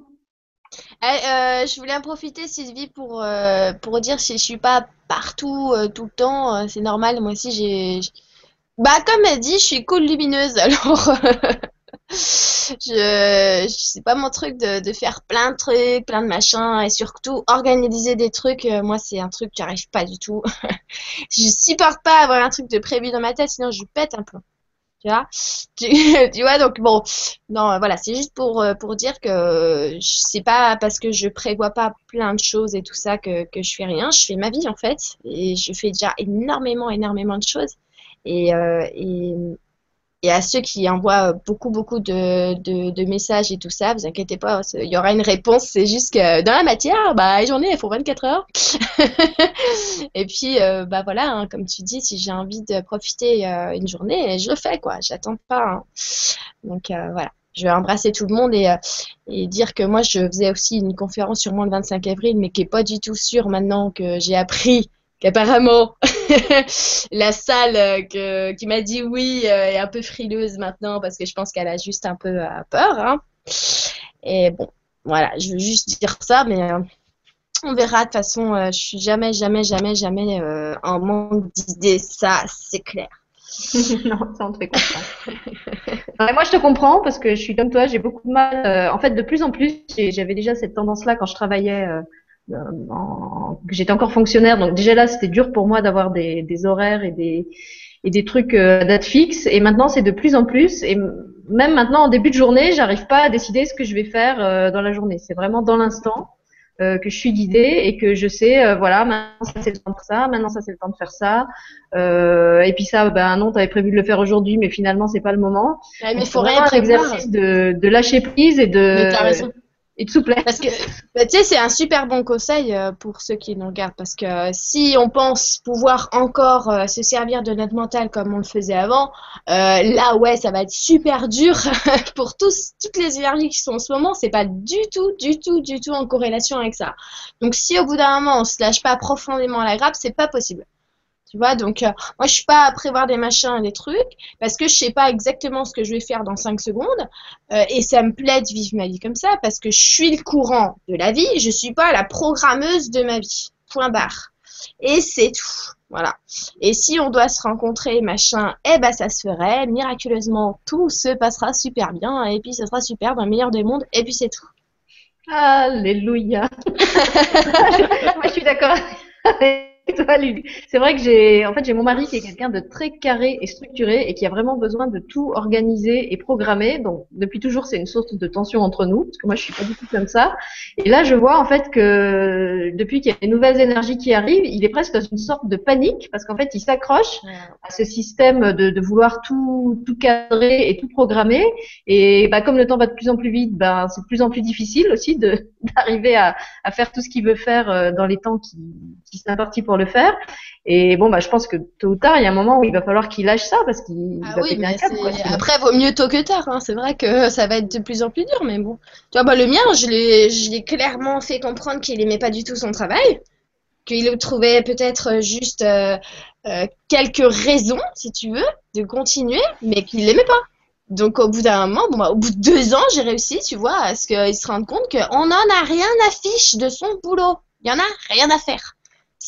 Eh, euh, je voulais en profiter, Sylvie, pour, euh, pour dire si je suis pas partout euh, tout le temps, c'est normal. Moi aussi, j'ai. Bah, comme elle dit, je suis cool lumineuse, *laughs* alors. je, c'est pas mon truc de, de faire plein de trucs, plein de machins, et surtout organiser des trucs. moi, c'est un truc que j'arrive pas du tout. *laughs* Je supporte pas avoir un truc de prévu dans ma tête, sinon je pète un peu. *laughs* Tu vois? Donc bon. Non, voilà, c'est juste pour, euh, pour dire que euh, c'est pas parce que je prévois pas plein de choses et tout ça que, que je fais rien. Je fais ma vie en fait. Et je fais déjà énormément, énormément de choses. Et, euh, et à ceux qui envoient beaucoup, beaucoup de, messages et tout ça, vous inquiétez pas, il y aura une réponse. C'est juste que dans la matière, bah, les journées, elles font 24 heures. *laughs* Et puis, euh, bah voilà, hein, comme tu dis, si j'ai envie de profiter euh, une journée, je le fais, quoi. J'attends pas. hein. Donc euh, voilà, je vais embrasser tout le monde et, euh, dire que moi, je faisais aussi une conférence sur moi le 25 avril, mais qui est pas du tout sûre maintenant que j'ai appris qu'apparemment *laughs* la salle euh, qui m'a dit oui euh, est un peu frileuse maintenant parce que je pense qu'elle a juste un peu euh, peur. Hein. Et bon, voilà, je veux juste dire ça, mais on verra. De toute façon, je suis jamais, jamais, jamais, jamais euh, en manque d'idées. Ça, c'est clair. *laughs* non, ça on te fait *laughs* moi je te comprends parce que je suis comme toi, j'ai beaucoup de mal. en fait, de plus en plus, j'avais déjà cette tendance-là quand je travaillais, en- que j'étais encore fonctionnaire. Donc déjà là, c'était dur pour moi d'avoir des, des horaires et des et des trucs euh, à date fixe. Et maintenant, c'est de plus en plus. Et même maintenant, en début de journée, j'arrive pas à décider ce que je vais faire euh, dans la journée. C'est vraiment dans l'instant. euh, que je suis guidée et que je sais, euh, voilà, maintenant ça c'est le temps de faire ça, maintenant ça c'est le temps de faire ça, euh, et puis ça, ben non, t'avais prévu de le faire aujourd'hui, mais finalement c'est pas le moment. Ouais, mais il faut rien prévoir. exercice de, de lâcher prise et Mais de raison. Et de souplesse. Parce que, bah, tu sais, c'est un super bon conseil euh, pour ceux qui nous regardent. Parce que euh, si on pense pouvoir encore euh, se servir de notre mental comme on le faisait avant, euh, là, ouais, ça va être super dur *laughs* pour tous, toutes les énergies qui sont en ce moment. C'est pas du tout, du tout, du tout en corrélation avec ça. Donc, si au bout d'un moment, on se lâche pas profondément la grappe, c'est pas possible. Tu vois, donc euh, moi je suis pas à prévoir des machins et des trucs parce que je sais pas exactement ce que je vais faire dans 5 secondes. Euh, et ça me plaît de vivre ma vie comme ça parce que je suis le courant de la vie, je suis pas la programmeuse de ma vie. Point barre. Et c'est tout. Voilà. Et si on doit se rencontrer, machin, eh ben ça se ferait. Miraculeusement, tout se passera super bien. Et puis ça sera super dans le meilleur des mondes. Et puis c'est tout. Alléluia. *laughs* Moi, je suis d'accord. *laughs* C'est vrai que j'ai, en fait, j'ai mon mari qui est quelqu'un de très carré et structuré et qui a vraiment besoin de tout organiser et programmer. Donc, depuis toujours, c'est une source de tension entre nous, parce que moi, je suis pas du tout comme ça. Et là, je vois, en fait, que depuis qu'il y a des nouvelles énergies qui arrivent, il est presque dans une sorte de panique, parce qu'en fait, il s'accroche à ce système de, vouloir tout, tout cadrer et tout programmer. Et bah, comme le temps va de plus en plus vite, bah, c'est de plus en plus difficile aussi *laughs* d'arriver à, faire tout ce qu'il veut faire euh, dans les temps qui, qui sont impartis pour le faire. Et bon, bah, je pense que tôt ou tard, il y a un moment où il va falloir qu'il lâche ça parce qu'il Ah va oui, péter un câble. quoi, après, vaut mieux tôt que tard. hein. C'est vrai que ça va être de plus en plus dur, mais bon. Tu vois, bah, le mien, je l'ai, je l'ai clairement fait comprendre qu'il aimait pas du tout son travail, qu'il trouvait peut-être juste euh, euh, quelques raisons, si tu veux, de continuer, mais qu'il l'aimait pas. Donc, au bout d'un moment, bon, bah, au bout de deux ans, j'ai réussi, tu vois, à ce qu'il se rende compte qu'on n'en a rien à fiche de son boulot. Il y en a rien à faire.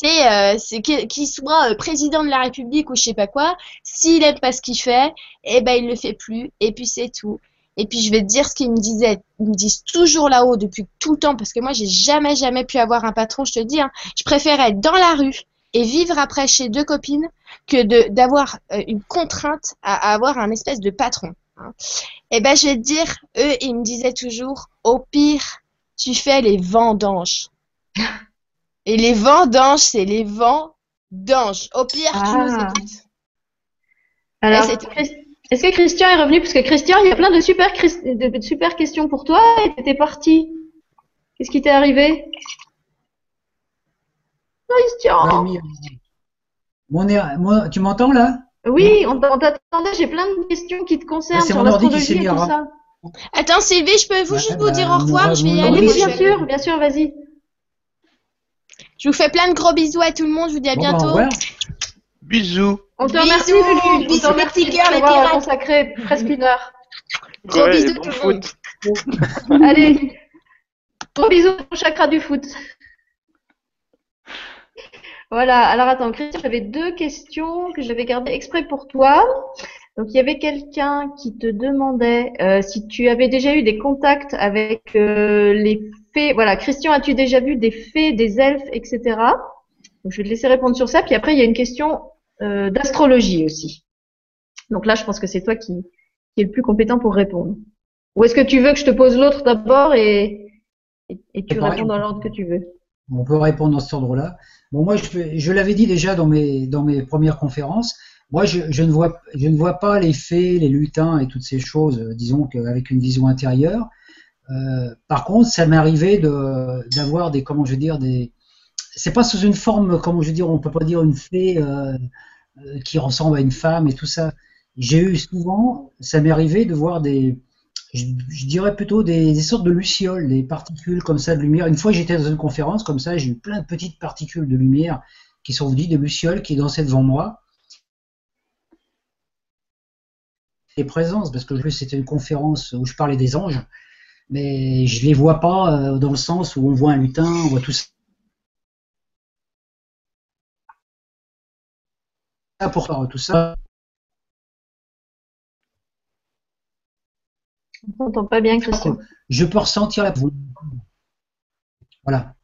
C'est euh, qu'il soit euh, président de la République ou je sais pas quoi, s'il aime pas ce qu'il fait, eh ben il le fait plus et puis c'est tout. Et puis je vais te dire ce qu'ils me disaient, ils me disent toujours là-haut depuis tout le temps parce que moi j'ai jamais jamais pu avoir un patron, je te dis, hein. je préfère être dans la rue et vivre après chez deux copines que d'avoir euh, une contrainte à, avoir un espèce de patron. hein. Eh ben je vais te dire, eux ils me disaient toujours, au pire tu fais les vendanges. *laughs* Et les vendanges, c'est les vents d'ange. Au pire, tu nous Ah. écoutes. Alors. Chris- est-ce que Christian est revenu? Parce que Christian, il y a plein de super, de, questions pour toi et t'étais parti. Qu'est-ce qui t'est arrivé? Christian mon mon- tu m'entends là? Oui, on, on t'attendait, j'ai plein de questions qui te concernent C'est sur l'astrologie et tout ça. Attends, Sylvie, je peux vous juste vous bah, dire au revoir, je vais y aller. Oui, bien sûr, bien sûr, vas-y. Je vous fais plein de gros bisous à tout le monde, je vous dis à Bon, bah, bientôt. revoir. Bisous. On te remercie, Lulu. On bisous, te remercie les petits cœurs, les d'avoir pirates. consacré presque une heure. Gros Ouais, bisous bon tout le monde. foot. *laughs* Allez, gros bisous au chakra du foot. Voilà, alors attends, Christian, j'avais deux questions que j'avais gardées exprès pour toi. Donc, il y avait quelqu'un qui te demandait euh, si tu avais déjà eu des contacts avec euh, les fées. Voilà, Christian, as-tu déjà vu des fées, des elfes, etc. Donc, je vais te laisser répondre sur ça. Puis après, il y a une question euh, d'astrologie aussi. Donc là, je pense que c'est toi qui, qui est le plus compétent pour répondre. Ou est-ce que tu veux que je te pose l'autre d'abord et, et, et tu C'est pareil. réponds dans l'ordre que tu veux On peut répondre dans cet ordre-là. Bon, moi, je, je l'avais dit déjà dans mes, dans mes premières conférences. Moi, je, ne vois, pas les fées, les lutins et toutes ces choses, euh, disons qu'avec une vision intérieure. Euh, par contre, ça m'est arrivé d'avoir des, comment je veux dire, des. C'est pas sous une forme, comment je veux dire, on peut pas dire une fée euh, qui ressemble à une femme et tout ça. J'ai eu souvent, ça m'est arrivé de voir des, je, je dirais plutôt des, des sortes de lucioles, des particules comme ça de lumière. Une fois, j'étais dans une conférence comme ça, j'ai eu plein de petites particules de lumière qui sont venues des lucioles qui dansaient devant moi. Les présences, parce que c'était une conférence où je parlais des anges, mais je les vois pas euh, dans le sens où on voit un lutin, on voit tout ça. Pour faire tout ça, On t'entend pas bien, Christian. je peux ressentir la Voilà.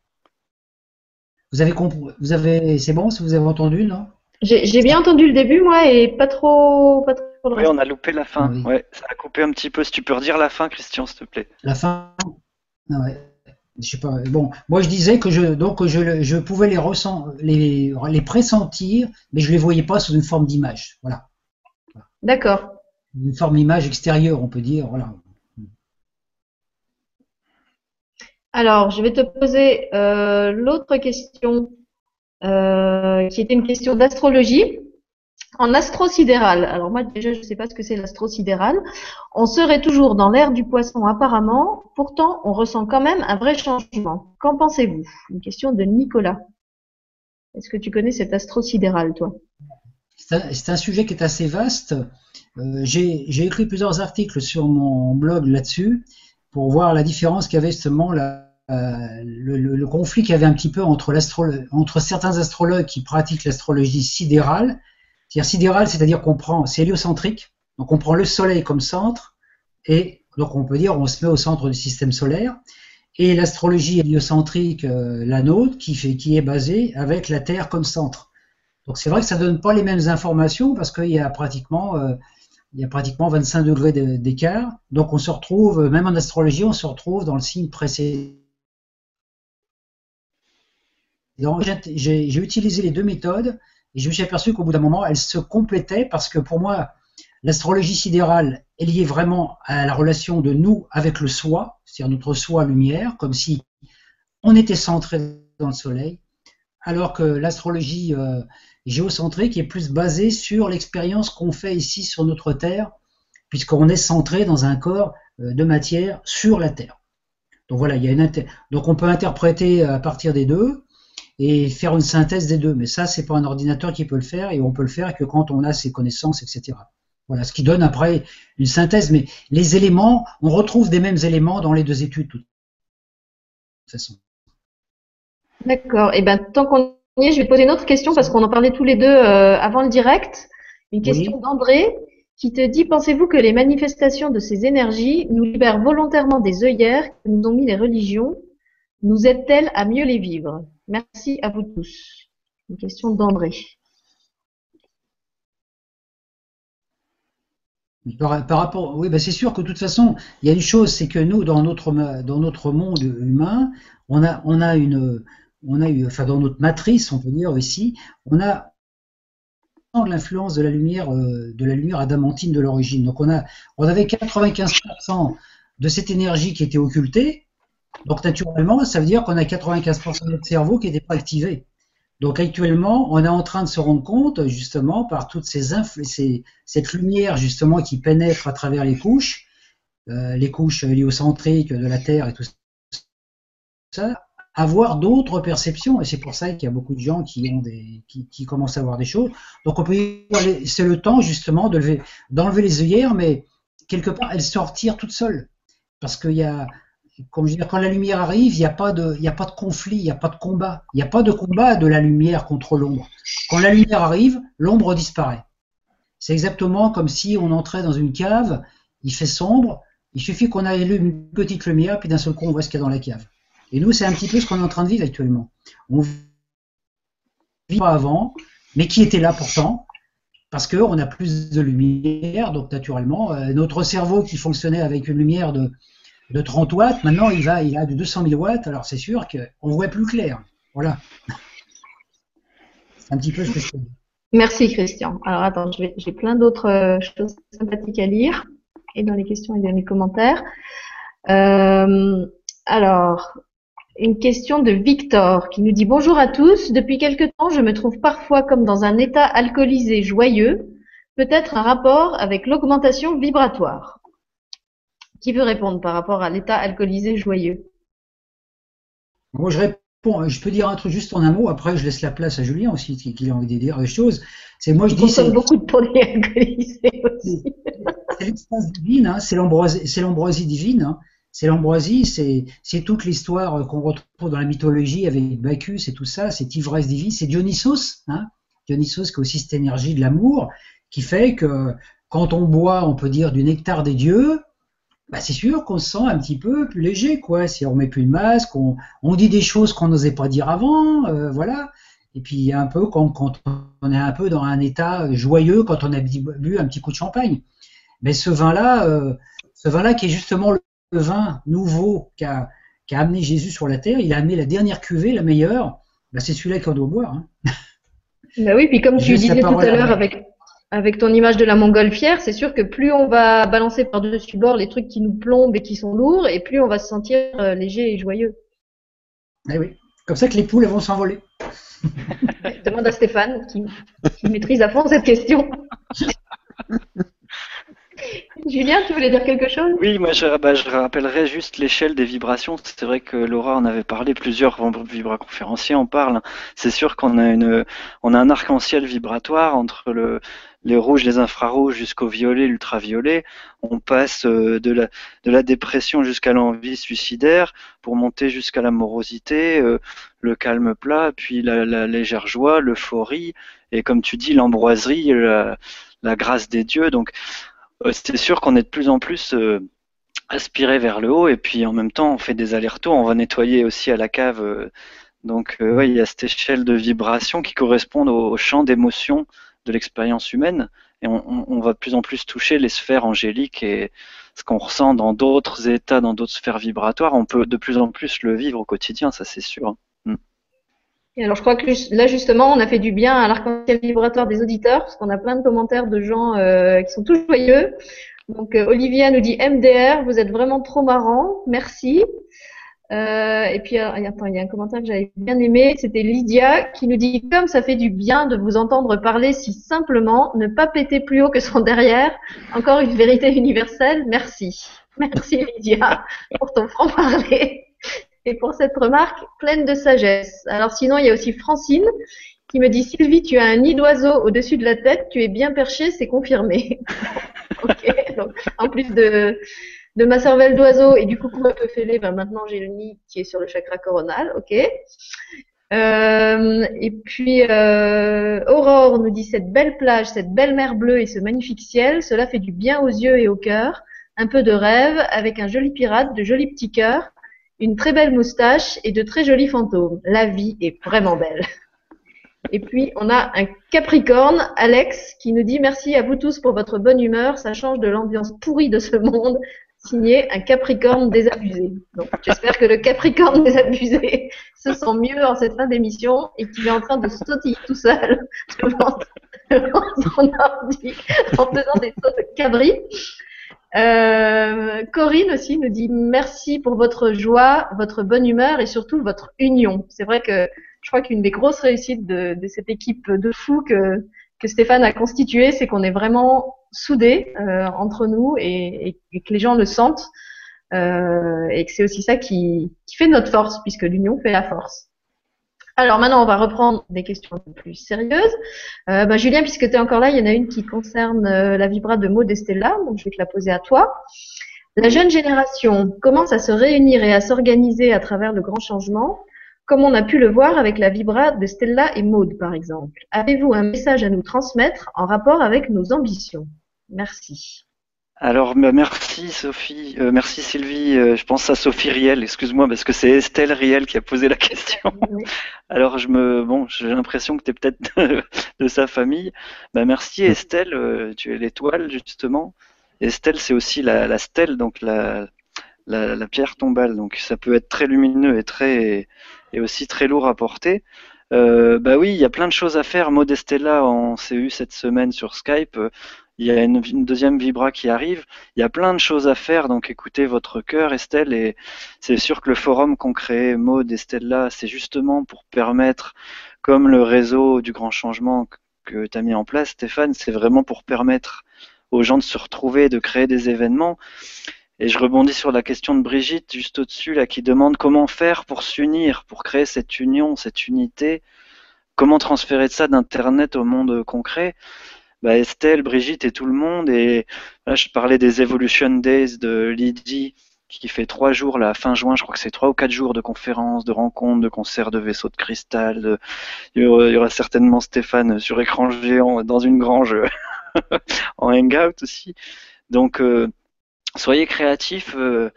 Vous avez compris, vous avez, c'est bon, si vous avez entendu, non? J'ai bien entendu le début, moi, et pas trop, pas trop Oui, on a loupé la fin. Oui. Ouais, ça a coupé un petit peu. Si tu peux redire la fin, Christian, s'il te plaît. La fin. Ah ouais. Je sais pas. Bon, moi je disais que je donc je, pouvais les ressent, les, les pressentir, mais je les voyais pas sous une forme d'image. Voilà, D'accord. une forme d'image extérieure, on peut dire. Voilà. Alors, je vais te poser euh, l'autre question, euh, qui était une question d'astrologie. En astro-sidéral, alors moi déjà je ne sais pas ce que c'est l'astro-sidéral, on serait toujours dans l'ère du poisson apparemment, pourtant on ressent quand même un vrai changement. Qu'en pensez-vous? Une question de Nicolas. Est-ce que tu connais cet astro-sidéral, toi? C'est un, sujet qui est assez vaste. Euh, J'ai écrit plusieurs articles sur mon blog là-dessus pour voir la différence qu'il y avait justement euh, le, conflit qu'il y avait un petit peu entre certains astrologues qui pratiquent l'astrologie sidérale. C'est-à-dire sidérale, c'est-à-dire qu'on prend, c'est héliocentrique, donc on prend le Soleil comme centre et donc on peut dire on se met au centre du système solaire. Et l'astrologie héliocentrique, euh, la nôtre, qui, fait, qui est basée avec la Terre comme centre. Donc c'est vrai que ça donne pas les mêmes informations parce qu'il y a pratiquement euh, il y a pratiquement 25 degrés de- d'écart. Donc on se retrouve, même en astrologie, on se retrouve dans le signe précédent. J'ai utilisé les deux méthodes et je me suis aperçu qu'au bout d'un moment, elles se complétaient parce que pour moi, l'astrologie sidérale est liée vraiment à la relation de nous avec le soi, c'est-à-dire notre soi lumière, comme si on était centré dans le soleil, alors que l'astrologie euh, géocentrique est plus basée sur l'expérience qu'on fait ici sur notre Terre, puisqu'on est centré dans un corps euh, de matière sur la Terre. Donc voilà, il y a une inter- donc on peut interpréter à partir des deux et faire une synthèse des deux, mais ça c'est pas un ordinateur qui peut le faire et on peut le faire que quand on a ses connaissances, etc. Voilà, ce qui donne après une synthèse, mais les éléments, on retrouve des mêmes éléments dans les deux études, de toute façon. D'accord. Et ben tant qu'on y est, je vais te poser une autre question parce qu'on en parlait tous les deux euh, avant le direct. Une question d'André qui te dit Pensez-vous que les manifestations de ces énergies nous libèrent volontairement des œillères que nous ont mis les religions? Nous aident-elles à mieux les vivre? Merci à vous tous. Une question d'André. Par, rapport, oui, ben c'est sûr que de toute façon, il y a une chose, c'est que nous, dans notre dans notre monde humain, on a on a une on a eu, enfin dans notre matrice, on peut dire ici, on a l'influence de la lumière euh, de la lumière adamantine de l'origine. Donc on a on avait 95% de cette énergie qui était occultée. Donc naturellement, ça veut dire qu'on a 95% de notre cerveau qui n'était pas activé. Donc actuellement, on est en train de se rendre compte, justement, par toutes ces, ces cette lumière justement qui pénètre à travers les couches, euh, les couches héliocentriques de la Terre et tout ça, avoir d'autres perceptions. Et c'est pour ça qu'il y a beaucoup de gens qui ont des, qui, commencent à voir des choses. Donc on peut c'est le temps justement de lever, d'enlever les œillères, mais quelque part elles sortir toutes seules. Parce qu'il y a, comme quand la lumière arrive, il n'y a pas de, il y a pas de conflit, il n'y a pas de combat. Il n'y a pas de combat de la lumière contre l'ombre. Quand la lumière arrive, l'ombre disparaît. C'est exactement comme si on entrait dans une cave, il fait sombre, il suffit qu'on ait une petite lumière, puis d'un seul coup on voit ce qu'il y a dans la cave. Et nous, c'est un petit peu ce qu'on est en train de vivre actuellement. On vit pas avant, mais qui était là pourtant, parce qu'on a plus de lumière, donc naturellement, euh, notre cerveau qui fonctionnait avec une lumière de, de 30 watts, maintenant il va, il a de 200 000 watts, alors c'est sûr qu'on voit plus clair. Voilà. Un petit peu je. Merci Christian. Alors attends, j'ai plein d'autres euh, choses sympathiques à lire et dans les questions et dans les commentaires. Euh, alors, une question de Victor qui nous dit bonjour à tous. Depuis quelque temps, je me trouve parfois comme dans un état alcoolisé joyeux, peut-être un rapport avec l'augmentation vibratoire. Qui veut répondre par rapport à l'état alcoolisé joyeux? Moi, je réponds. Je peux dire un truc juste en un mot. Après, je laisse la place à Julien aussi, qui a envie de dire des choses. C'est moi, je dis. C'est beaucoup de produits alcoolisés aussi. *laughs* C'est l'extase divine. Hein, c'est l'ambroisie divine. Hein. C'est l'ambroisie, c'est toute l'histoire qu'on retrouve dans la mythologie avec Bacchus et tout ça, cette ivresse divine, c'est Dionysos, hein Dionysos qui a aussi cette énergie de l'amour, qui fait que quand on boit, on peut dire du nectar des dieux, bah c'est sûr qu'on se sent un petit peu plus léger, quoi. Si on met plus de masque, on, on dit des choses qu'on n'osait pas dire avant, euh, voilà. Et puis un peu quand, quand, on est un peu dans un état joyeux, quand on a bu un petit coup de champagne. Mais ce vin-là, euh, ce vin-là qui est justement le vin nouveau qu'a amené Jésus sur la terre, il a amené la dernière cuvée, la meilleure, bah, c'est celui-là qu'on doit boire. Hein. Bah oui, puis comme tu disais tout à l'heure avec, avec ton image de la montgolfière, c'est sûr que plus on va balancer par-dessus bord les trucs qui nous plombent et qui sont lourds, et plus on va se sentir euh, léger et joyeux. Eh oui, comme ça que les poules vont s'envoler. *laughs* Demande à Stéphane, qui, qui maîtrise à fond cette question. *laughs* Julien, tu voulais dire quelque chose? Oui, moi je, bah, je rappellerai juste l'échelle des vibrations. C'est vrai que Laura en avait parlé, plusieurs vibra-conférenciers en parlent. C'est sûr qu'on a une, on a un arc-en-ciel vibratoire entre le, les rouges, les infrarouges jusqu'au violet, l'ultraviolet. On passe euh, de la, dépression jusqu'à l'envie suicidaire pour monter jusqu'à la morosité, euh, le calme plat, puis la, légère joie, l'euphorie et comme tu dis, l'ambroiserie, la, grâce des dieux. Donc euh, c'est sûr qu'on est de plus en plus aspiré vers le haut et puis en même temps on fait des allers-retours, on va nettoyer aussi à la cave. Donc il y a cette échelle de vibration qui correspond au, champ d'émotion de l'expérience humaine et on, va de plus en plus toucher les sphères angéliques et ce qu'on ressent dans d'autres états, dans d'autres sphères vibratoires, on peut de plus en plus le vivre au quotidien, ça c'est sûr. Mm. Et alors je crois que là justement on a fait du bien à l'arc-en-ciel vibratoire des auditeurs parce qu'on a plein de commentaires de gens euh, qui sont tous joyeux. Donc euh, Olivia nous dit MDR, vous êtes vraiment trop marrant, merci. Euh, et puis attends, il y a un commentaire que j'avais bien aimé, c'était Lydia qui nous dit comme ça fait du bien de vous entendre parler si simplement, ne pas péter plus haut que son derrière. Encore une vérité universelle, merci. Merci Lydia pour ton franc-parler et pour cette remarque pleine de sagesse. Alors sinon, il y a aussi Francine qui me dit Sylvie, tu as un nid d'oiseau au-dessus de la tête, tu es bien perché, c'est confirmé. *laughs* ok, donc en plus de, de ma cervelle d'oiseau et du coucou un peu fêlé, ben maintenant j'ai le nid qui est sur le chakra coronal, ok. Euh, et puis euh, Aurore nous dit cette belle plage, cette belle mer bleue et ce magnifique ciel, cela fait du bien aux yeux et au cœur. Un peu de rêve avec un joli pirate, de jolis petits cœurs une très belle moustache et de très jolis fantômes. La vie est vraiment belle. Et puis, on a un Capricorne, Alex, qui nous dit merci à vous tous pour votre bonne humeur. Ça change de l'ambiance pourrie de ce monde. Signé un Capricorne désabusé. Donc, j'espère que le Capricorne désabusé *laughs* se sent mieux en cette fin d'émission et qu'il est en train de sautiller tout seul *laughs* devant, son ordi en faisant des sauts de cabri. Euh, Corinne aussi nous dit merci pour votre joie, votre bonne humeur et surtout votre union. C'est vrai que je crois qu'une des grosses réussites de, cette équipe de fous que, que Stéphane a constituée, c'est qu'on est vraiment soudés euh, entre nous et, que les gens le sentent euh, et que c'est aussi ça qui, fait notre force puisque l'union fait la force. Alors maintenant, on va reprendre des questions un peu plus sérieuses. Bah, Julien, puisque tu es encore là, il y en a une qui concerne la vibra de Maud Estella, donc je vais te la poser à toi. La jeune génération commence à se réunir et à s'organiser à travers le grand changement, comme on a pu le voir avec la vibra de Stella et Maud, par exemple? Avez-vous un message à nous transmettre en rapport avec nos ambitions? Merci. Alors merci Sophie, euh, merci Sylvie. Euh, je pense à Sophie Riel, excuse-moi parce que c'est Estelle Riel qui a posé la question. *laughs* Alors je me, bon, j'ai l'impression que tu es peut-être *laughs* de, sa famille. Bah, merci Estelle, euh, tu es l'étoile justement. Estelle c'est aussi la, la, stèle, donc la, la, la, pierre tombale. Donc ça peut être très lumineux et très et aussi très lourd à porter. bah oui, il y a plein de choses à faire. Modestella, on s'est eu cette semaine sur Skype il y a une, deuxième vibra qui arrive. Il y a plein de choses à faire, donc écoutez votre cœur, Estelle. Et c'est sûr que le forum qu'on crée, Maud, Estelle là, c'est justement pour permettre, comme le réseau du grand changement que tu as mis en place, Stéphane, c'est vraiment pour permettre aux gens de se retrouver, de créer des événements. Et je rebondis sur la question de Brigitte, juste au-dessus, là, qui demande comment faire pour s'unir, pour créer cette union, cette unité. Comment transférer ça d'Internet au monde concret? Bah, Estelle, Brigitte et tout le monde. Et là, je parlais des Evolution Days de Lydie qui fait trois jours, la fin juin, je crois que c'est trois ou quatre jours de conférences, de rencontres, de concerts de vaisseaux de cristal. Il, y aura, certainement Stéphane sur écran géant dans une grange *laughs* en hangout aussi. Donc, euh, soyez créatifs. Euh,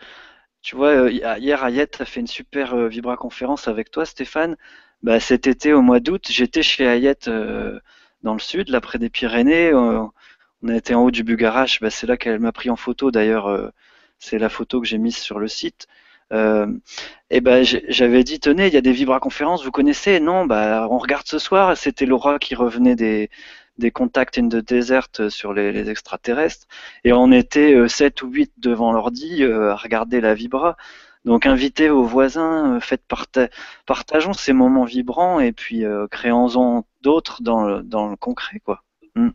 tu vois, euh, hier, Ayette a fait une super Vibra conférence avec toi, Stéphane. Bah, cet été, au mois d'août, j'étais chez Ayette dans le sud, là près des Pyrénées. Euh, on a été en haut du Bugarache, bah, c'est là qu'elle m'a pris en photo d'ailleurs. Euh, c'est la photo que j'ai mise sur le site. Euh, et ben j'avais dit tenez il y a des vibra-conférences vous connaissez? Non bah on regarde ce soir c'était Laura qui revenait des contacts in the desert sur les, les extraterrestres et on était 7 ou 8 devant l'ordi à regarder la vibra donc invitez vos voisins, euh, faites partageons ces moments vibrants et puis euh, créons-en d'autres dans le, concret, quoi. Hmm.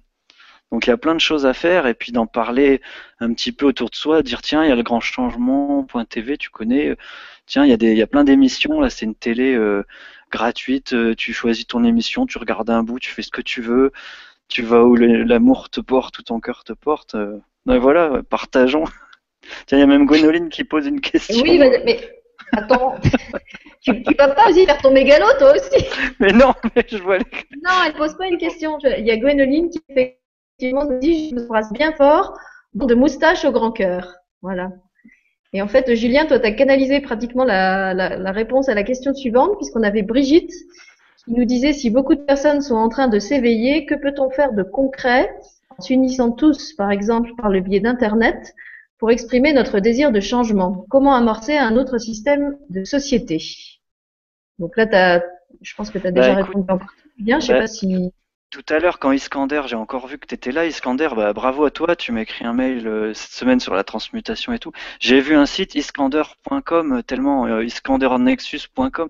Donc il y a plein de choses à faire et puis d'en parler un petit peu autour de soi, dire tiens il y a le grand changement.tv, tu connais, euh, tiens il y a des il y plein d'émissions là c'est une télé gratuite, tu choisis ton émission, tu regardes un bout, tu fais ce que tu veux, tu vas où l'amour te porte, où ton cœur te porte. Voilà, partageons. Tiens, il y a même Gwénoline qui pose une question. Oui, mais, attends, *laughs* tu, tu vas pas aussi faire ton mégalo, toi aussi Mais non, mais je vois les... Non, elle pose pas une question. Il y a Gwénoline qui effectivement dit Je me brasse bien fort, de moustache au grand cœur. Voilà. Et en fait, Julien, toi, tu as canalisé pratiquement la, la, la, réponse à la question suivante, puisqu'on avait Brigitte qui nous disait si beaucoup de personnes sont en train de s'éveiller, que peut-on faire de concret en s'unissant tous, par exemple, par le biais d'Internet, pour exprimer notre désir de changement. Comment amorcer un autre système de société? Donc là, as, je pense que tu as déjà bah, répondu en bien. Je sais bah, pas si. Tout à l'heure, quand Iskander, j'ai encore vu que tu étais là, Iskander, bah, bravo à toi, tu m'as écrit un mail euh, cette semaine sur la transmutation et tout. J'ai vu un site iskander.com, euh, tellement euh, iskandernexus.com,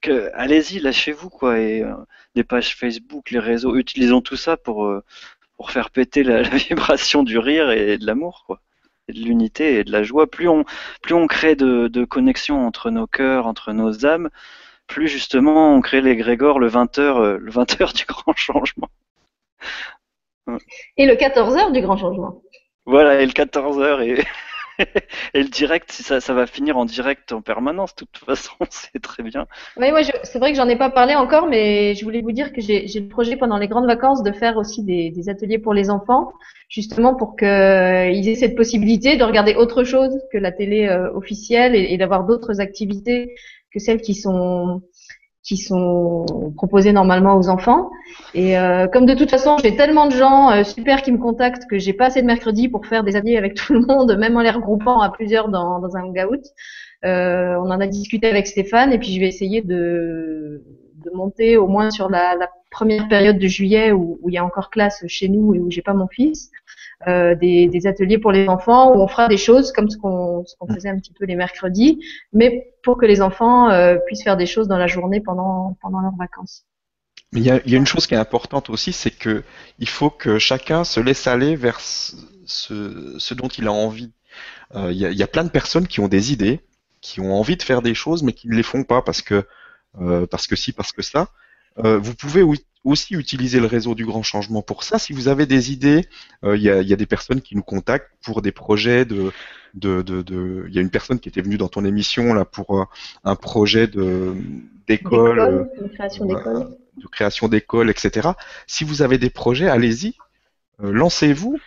que allez-y, lâchez-vous, quoi, et euh, des pages Facebook, les réseaux, utilisons tout ça pour, pour faire péter la, *laughs* la, vibration du rire et de l'amour, quoi de l'unité et de la joie, plus on, plus on crée de, de connexions entre nos cœurs, entre nos âmes, plus justement on crée les Grégor le 20h, euh, le 20h *laughs* du grand changement. Et le 14h du grand changement. Voilà, et le 14h et, *laughs* et le direct, ça, ça va finir en direct en permanence, de toute façon, *laughs* c'est très bien. Oui, moi, c'est vrai que j'en ai pas parlé encore, mais je voulais vous dire que j'ai le projet pendant les grandes vacances de faire aussi des, des ateliers pour les enfants, justement pour qu'ils aient cette possibilité de regarder autre chose que la télé euh, officielle et, et d'avoir d'autres activités que celles qui sont qui sont proposés normalement aux enfants. Et euh, comme de toute façon, j'ai tellement de gens euh, super qui me contactent que j'ai pas assez de mercredi pour faire des ateliers avec *laughs* tout le monde, même en les regroupant à plusieurs dans, dans un hangout. Euh, on en a discuté avec Stéphane et puis je vais essayer de, de monter au moins sur la, la première période de juillet où, où, il y a encore classe chez nous et où j'ai pas mon fils, euh, des, ateliers pour les enfants où on fera des choses comme ce qu'on qu faisait un petit peu les mercredis, mais pour que les enfants euh, puissent faire des choses dans la journée pendant, pendant leurs vacances. Il y a, une chose qui est importante aussi, c'est que il faut que chacun se laisse aller vers ce, dont il a envie. Euh, il y a, il y a plein de personnes qui ont des idées, qui ont envie de faire des choses, mais qui ne les font pas parce que parce que si, parce que ça. Vous pouvez ou- aussi utiliser le réseau du grand changement pour ça. Si vous avez des idées, euh, il y a, il y a des personnes qui nous contactent pour des projets de de, de, de- il y a une personne qui était venue dans ton émission là pour euh, un projet de d'école. euh, D'école, création d'école. de création d'écoles, etc. Si vous avez des projets, allez-y, lancez-vous.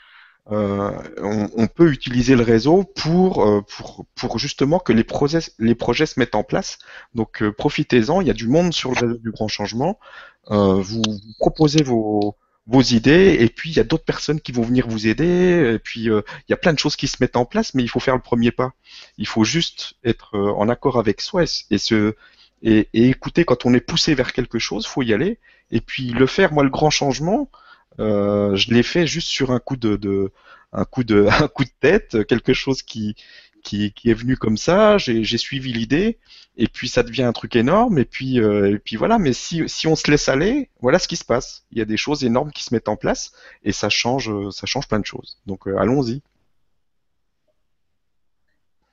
Euh, on, on peut utiliser le réseau pour, euh, pour, pour justement que les projets, les projets se mettent en place. Donc euh, profitez-en, il y a du monde sur le réseau du grand changement. Euh, vous, vous proposez vos, vos idées et puis il y a d'autres personnes qui vont venir vous aider. Et puis euh, il y a plein de choses qui se mettent en place, mais il faut faire le premier pas. Il faut juste être euh, en accord avec soi et, se et, et écouter quand on est poussé vers quelque chose, faut y aller. Et puis le faire, moi le grand changement, euh, je l'ai fait juste sur un coup de, de un coup de *laughs* un coup de tête, quelque chose qui qui, qui est venu comme ça. J'ai suivi l'idée et puis ça devient un truc énorme. Et puis euh, et puis voilà. Mais si si on se laisse aller, voilà ce qui se passe. Il y a des choses énormes qui se mettent en place et ça change ça change plein de choses. Donc euh, allons-y.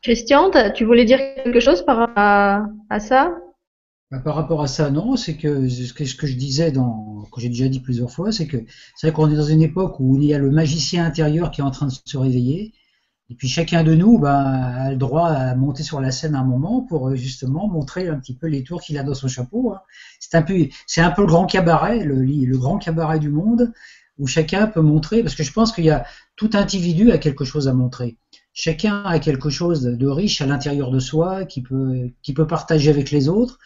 Christian, tu voulais dire quelque chose par rapport à, à ça? Bah, par rapport à ça, non, c'est que ce que, ce que je disais dans, que j'ai déjà dit plusieurs fois, c'est que c'est vrai qu'on est dans une époque où il y a le magicien intérieur qui est en train de se réveiller, et puis chacun de nous bah, a le droit à monter sur la scène à un moment pour euh, justement montrer un petit peu les tours qu'il a dans son chapeau. hein. C'est un peu, c'est un peu le grand cabaret, le, le grand cabaret du monde, où chacun peut montrer, parce que je pense qu'il y a tout individu a quelque chose à montrer. Chacun a quelque chose de riche à l'intérieur de soi, qui peut, qui peut partager avec les autres.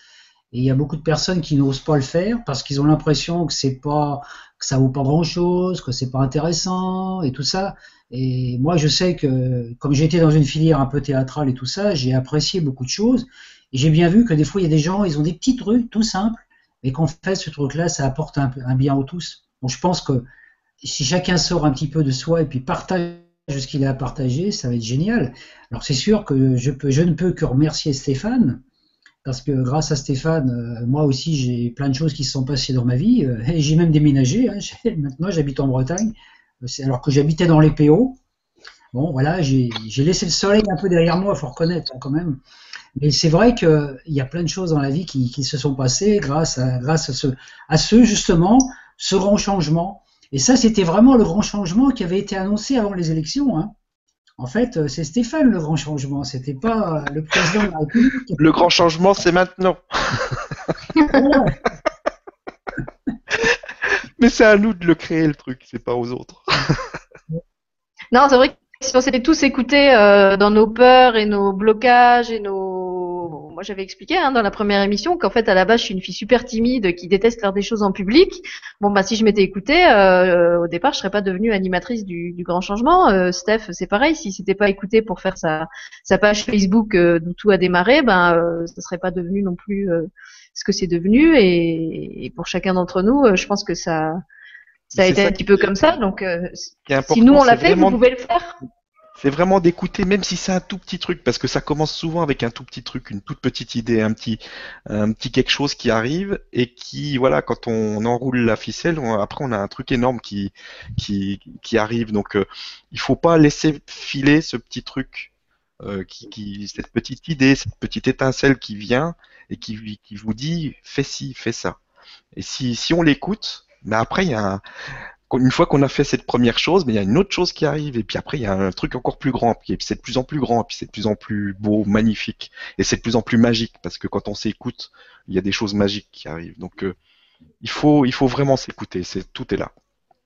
Et il y a beaucoup de personnes qui n'osent pas le faire parce qu'ils ont l'impression que c'est pas, que ça vaut pas grand chose, que c'est pas intéressant et tout ça. Et moi, je sais que, comme été dans une filière un peu théâtrale et tout ça, j'ai apprécié beaucoup de choses. Et j'ai bien vu que des fois, il y a des gens, ils ont des petits trucs tout simples, mais qu'en fait, ce truc-là, ça apporte un, un bien aux tous. Donc, je pense que si chacun sort un petit peu de soi et puis partage ce qu'il a à partager, ça va être génial. Alors, c'est sûr que je, peux, je ne peux que remercier Stéphane, parce que grâce à Stéphane, euh, moi aussi, j'ai plein de choses qui se sont passées dans ma vie, euh, et *laughs* j'ai même déménagé. Hein, *laughs* maintenant, j'habite en Bretagne, alors que j'habitais dans les PO. Bon, voilà, j'ai laissé le soleil un peu derrière moi, faut reconnaître hein, quand même. Mais c'est vrai qu'il y a plein de choses dans la vie qui, qui se sont passées grâce à, grâce à ce, à ce justement, ce grand changement. Et ça, c'était vraiment le grand changement qui avait été annoncé avant les élections. Hein. En fait, c'est Stéphane le grand changement, c'était pas le président de la République. Le grand changement, c'est maintenant. *laughs* Mais c'est à nous de le créer le truc, c'est pas aux autres. *laughs* Non, c'est vrai que si on s'était tous écoutés euh, dans nos peurs et nos blocages et nos... Moi, j'avais expliqué hein, dans la première émission qu'en fait, à la base, je suis une fille super timide qui déteste faire des choses en public. Bon, bah, si je m'étais écoutée, euh, au départ, je serais pas devenue animatrice du, du grand changement. Euh, Steph, c'est pareil. Si s'était pas écouté pour faire sa, sa page Facebook euh, d'où tout a démarré, ben, euh, ça serait pas devenu non plus euh, ce que c'est devenu. Et, et, pour chacun d'entre nous, euh, je pense que ça, ça a été un petit peu comme ça. Donc, euh, si nous on l'a fait, vous pouvez le faire. C'est vraiment d'écouter, même si c'est un tout petit truc, parce que ça commence souvent avec un tout petit truc, une toute petite idée, un petit, un petit quelque chose qui arrive et qui, voilà, quand on enroule la ficelle, on, après on a un truc énorme qui, qui, qui arrive. Donc, euh, il faut pas laisser filer ce petit truc, euh, qui, qui, cette petite idée, cette petite étincelle qui vient et qui, qui vous dit, fais ci, fais ça. Et si, si on l'écoute, mais après il y a un, une fois qu'on a fait cette première chose, mais il y a une autre chose qui arrive, et puis après il y a un truc encore plus grand, puis c'est de plus en plus grand, puis c'est de plus en plus beau, magnifique, et c'est de plus en plus magique, parce que quand on s'écoute, il y a des choses magiques qui arrivent. Donc euh, il faut, il faut vraiment s'écouter, c'est tout est là.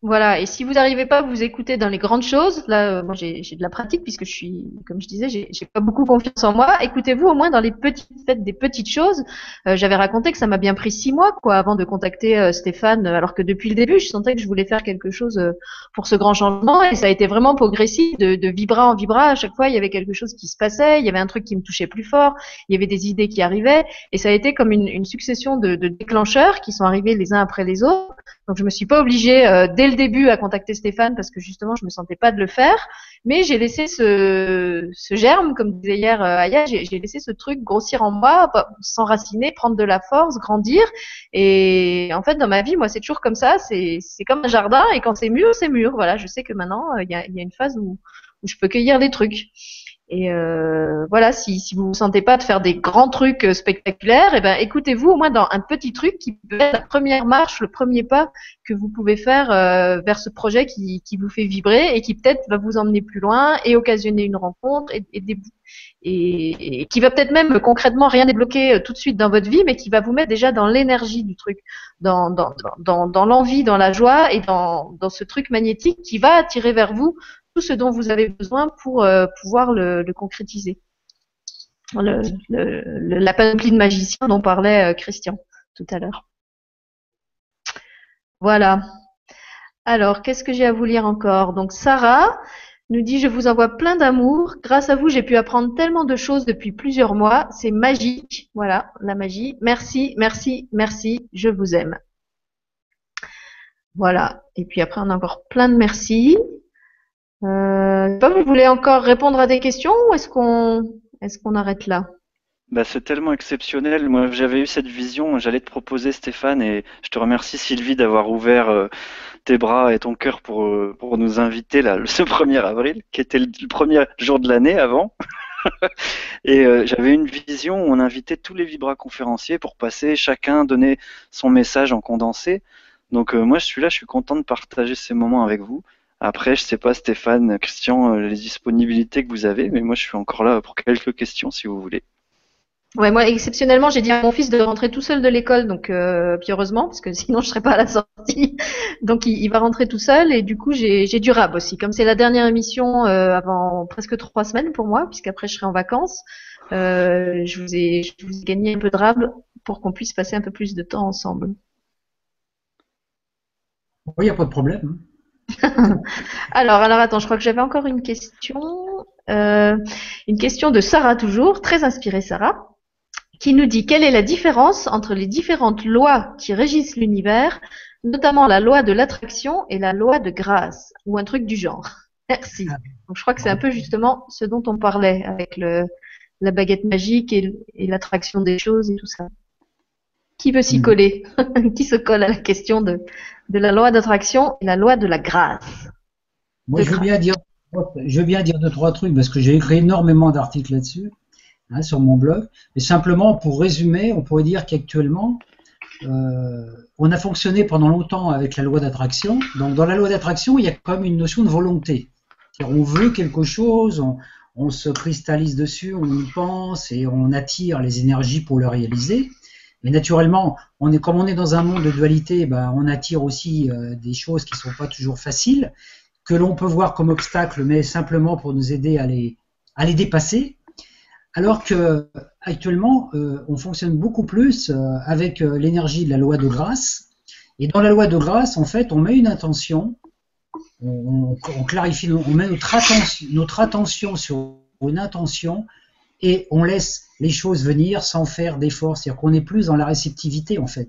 Voilà, et si vous n'arrivez pas à vous écouter dans les grandes choses, là, euh, moi j'ai de la pratique puisque je suis, comme je disais, j'ai pas beaucoup confiance en moi. Écoutez-vous au moins dans les petites, faites des petites choses. Euh, J'avais raconté que ça m'a bien pris six mois, quoi, avant de contacter euh, Stéphane, alors que depuis le début, je sentais que je voulais faire quelque chose euh, pour ce grand changement, et ça a été vraiment progressif, de, de vibra en vibra. À chaque fois, il y avait quelque chose qui se passait, il y avait un truc qui me touchait plus fort, il y avait des idées qui arrivaient, et ça a été comme une, succession de déclencheurs qui sont arrivés les uns après les autres Donc je me suis pas obligée euh, dès le début à contacter Stéphane parce que justement je me sentais pas de le faire, mais j'ai laissé ce, germe, comme disait hier euh, Aya, j'ai laissé ce truc grossir en moi, s'enraciner, prendre de la force, grandir. Et en fait dans ma vie, moi c'est toujours comme ça, c'est comme un jardin et quand c'est mûr, c'est mûr. Voilà, je sais que maintenant euh, il y, a, une phase où je peux cueillir des trucs. Et euh, voilà, si, si vous vous sentez pas de faire des grands trucs euh, spectaculaires, eh ben écoutez-vous au moins dans un petit truc qui peut être la première marche, le premier pas que vous pouvez faire euh, vers ce projet qui, qui vous fait vibrer et qui peut-être va vous emmener plus loin et occasionner une rencontre et, et, et- qui va peut-être même concrètement rien débloquer tout de suite dans votre vie, mais qui va vous mettre déjà dans l'énergie du truc, dans, dans, dans, dans l'envie, dans la joie et dans, dans ce truc magnétique qui va attirer vers vous tout ce dont vous avez besoin pour euh, pouvoir le, concrétiser. La panoplie de magiciens dont parlait euh, Christian tout à l'heure. Voilà. Alors, qu'est-ce que j'ai à vous lire encore? Donc, Sarah nous dit, je vous envoie plein d'amour. Grâce à vous, j'ai pu apprendre tellement de choses depuis plusieurs mois. C'est magique. Voilà, la magie. Merci, merci, merci. Je vous aime. Voilà. Et puis après, on a encore plein de merci. Euh, vous voulez encore répondre à des questions ou est-ce qu'on est-ce qu'on arrête là? Bah, c'est tellement exceptionnel. Moi, j'avais eu cette vision. J'allais te proposer, Stéphane, et je te remercie, Sylvie, d'avoir ouvert euh, tes bras et ton cœur pour, euh, pour nous inviter là, *laughs* ce 1er avril, qui était le, premier jour de l'année avant. *laughs* Et euh, j'avais une vision où on invitait tous les Vibra conférenciers pour passer, chacun donner son message en condensé. Donc moi, je suis là, je suis content de partager ces moments avec vous. Après, je sais pas, Stéphane, Christian, euh, les disponibilités que vous avez, mais moi, je suis encore là pour quelques questions si vous voulez. Ouais, moi exceptionnellement, j'ai dit à mon fils de rentrer tout seul de l'école, donc euh, puis heureusement parce que *laughs* sinon je serais pas à la sortie. Donc il, il va rentrer tout seul et du coup j'ai j'ai du rab aussi. Comme c'est la dernière émission euh, avant presque trois semaines pour moi, puisqu'après je serai en vacances, euh, je vous ai je vous ai gagné un peu de rab pour qu'on puisse passer un peu plus de temps ensemble. Oui, il n'y a pas de problème. *laughs* Alors, alors attends, je crois que j'avais encore une question. Euh, une question de Sarah toujours, très inspirée Sarah, qui nous dit quelle est la différence entre les différentes lois qui régissent l'univers, notamment la loi de l'attraction et la loi de grâce, ou un truc du genre? Merci. Donc, je crois que c'est un peu justement ce dont on parlait avec le, la baguette magique et, et l'attraction des choses et tout ça. Qui veut s'y Mhm. coller *laughs* Qui se colle à la question de, de la loi d'attraction et la loi de la grâce Moi, De je veux bien dire, je veux bien dire deux, trois trucs parce que j'ai écrit énormément d'articles là-dessus, hein, sur mon blog. Mais simplement, pour résumer, on pourrait dire qu'actuellement, euh, on a fonctionné pendant longtemps avec la loi d'attraction. Donc, dans la loi d'attraction, il y a quand même une notion de volonté. C'est-à-dire, on veut quelque chose, on, on se cristallise dessus, on y pense et on attire les énergies pour le réaliser. Mais naturellement, on est, comme on est dans un monde de dualité, ben, on attire aussi euh, des choses qui ne sont pas toujours faciles, que l'on peut voir comme obstacles, mais simplement pour nous aider à les, à les dépasser. Alors que actuellement, euh, on fonctionne beaucoup plus euh, avec l'énergie de la loi de grâce. Et dans la loi de grâce, en fait, on met une intention, on, on- on clarifie, on met notre attention, notre attention sur une intention et on laisse les choses venir sans faire d'efforts. C'est-à-dire qu'on est plus dans la réceptivité, en fait.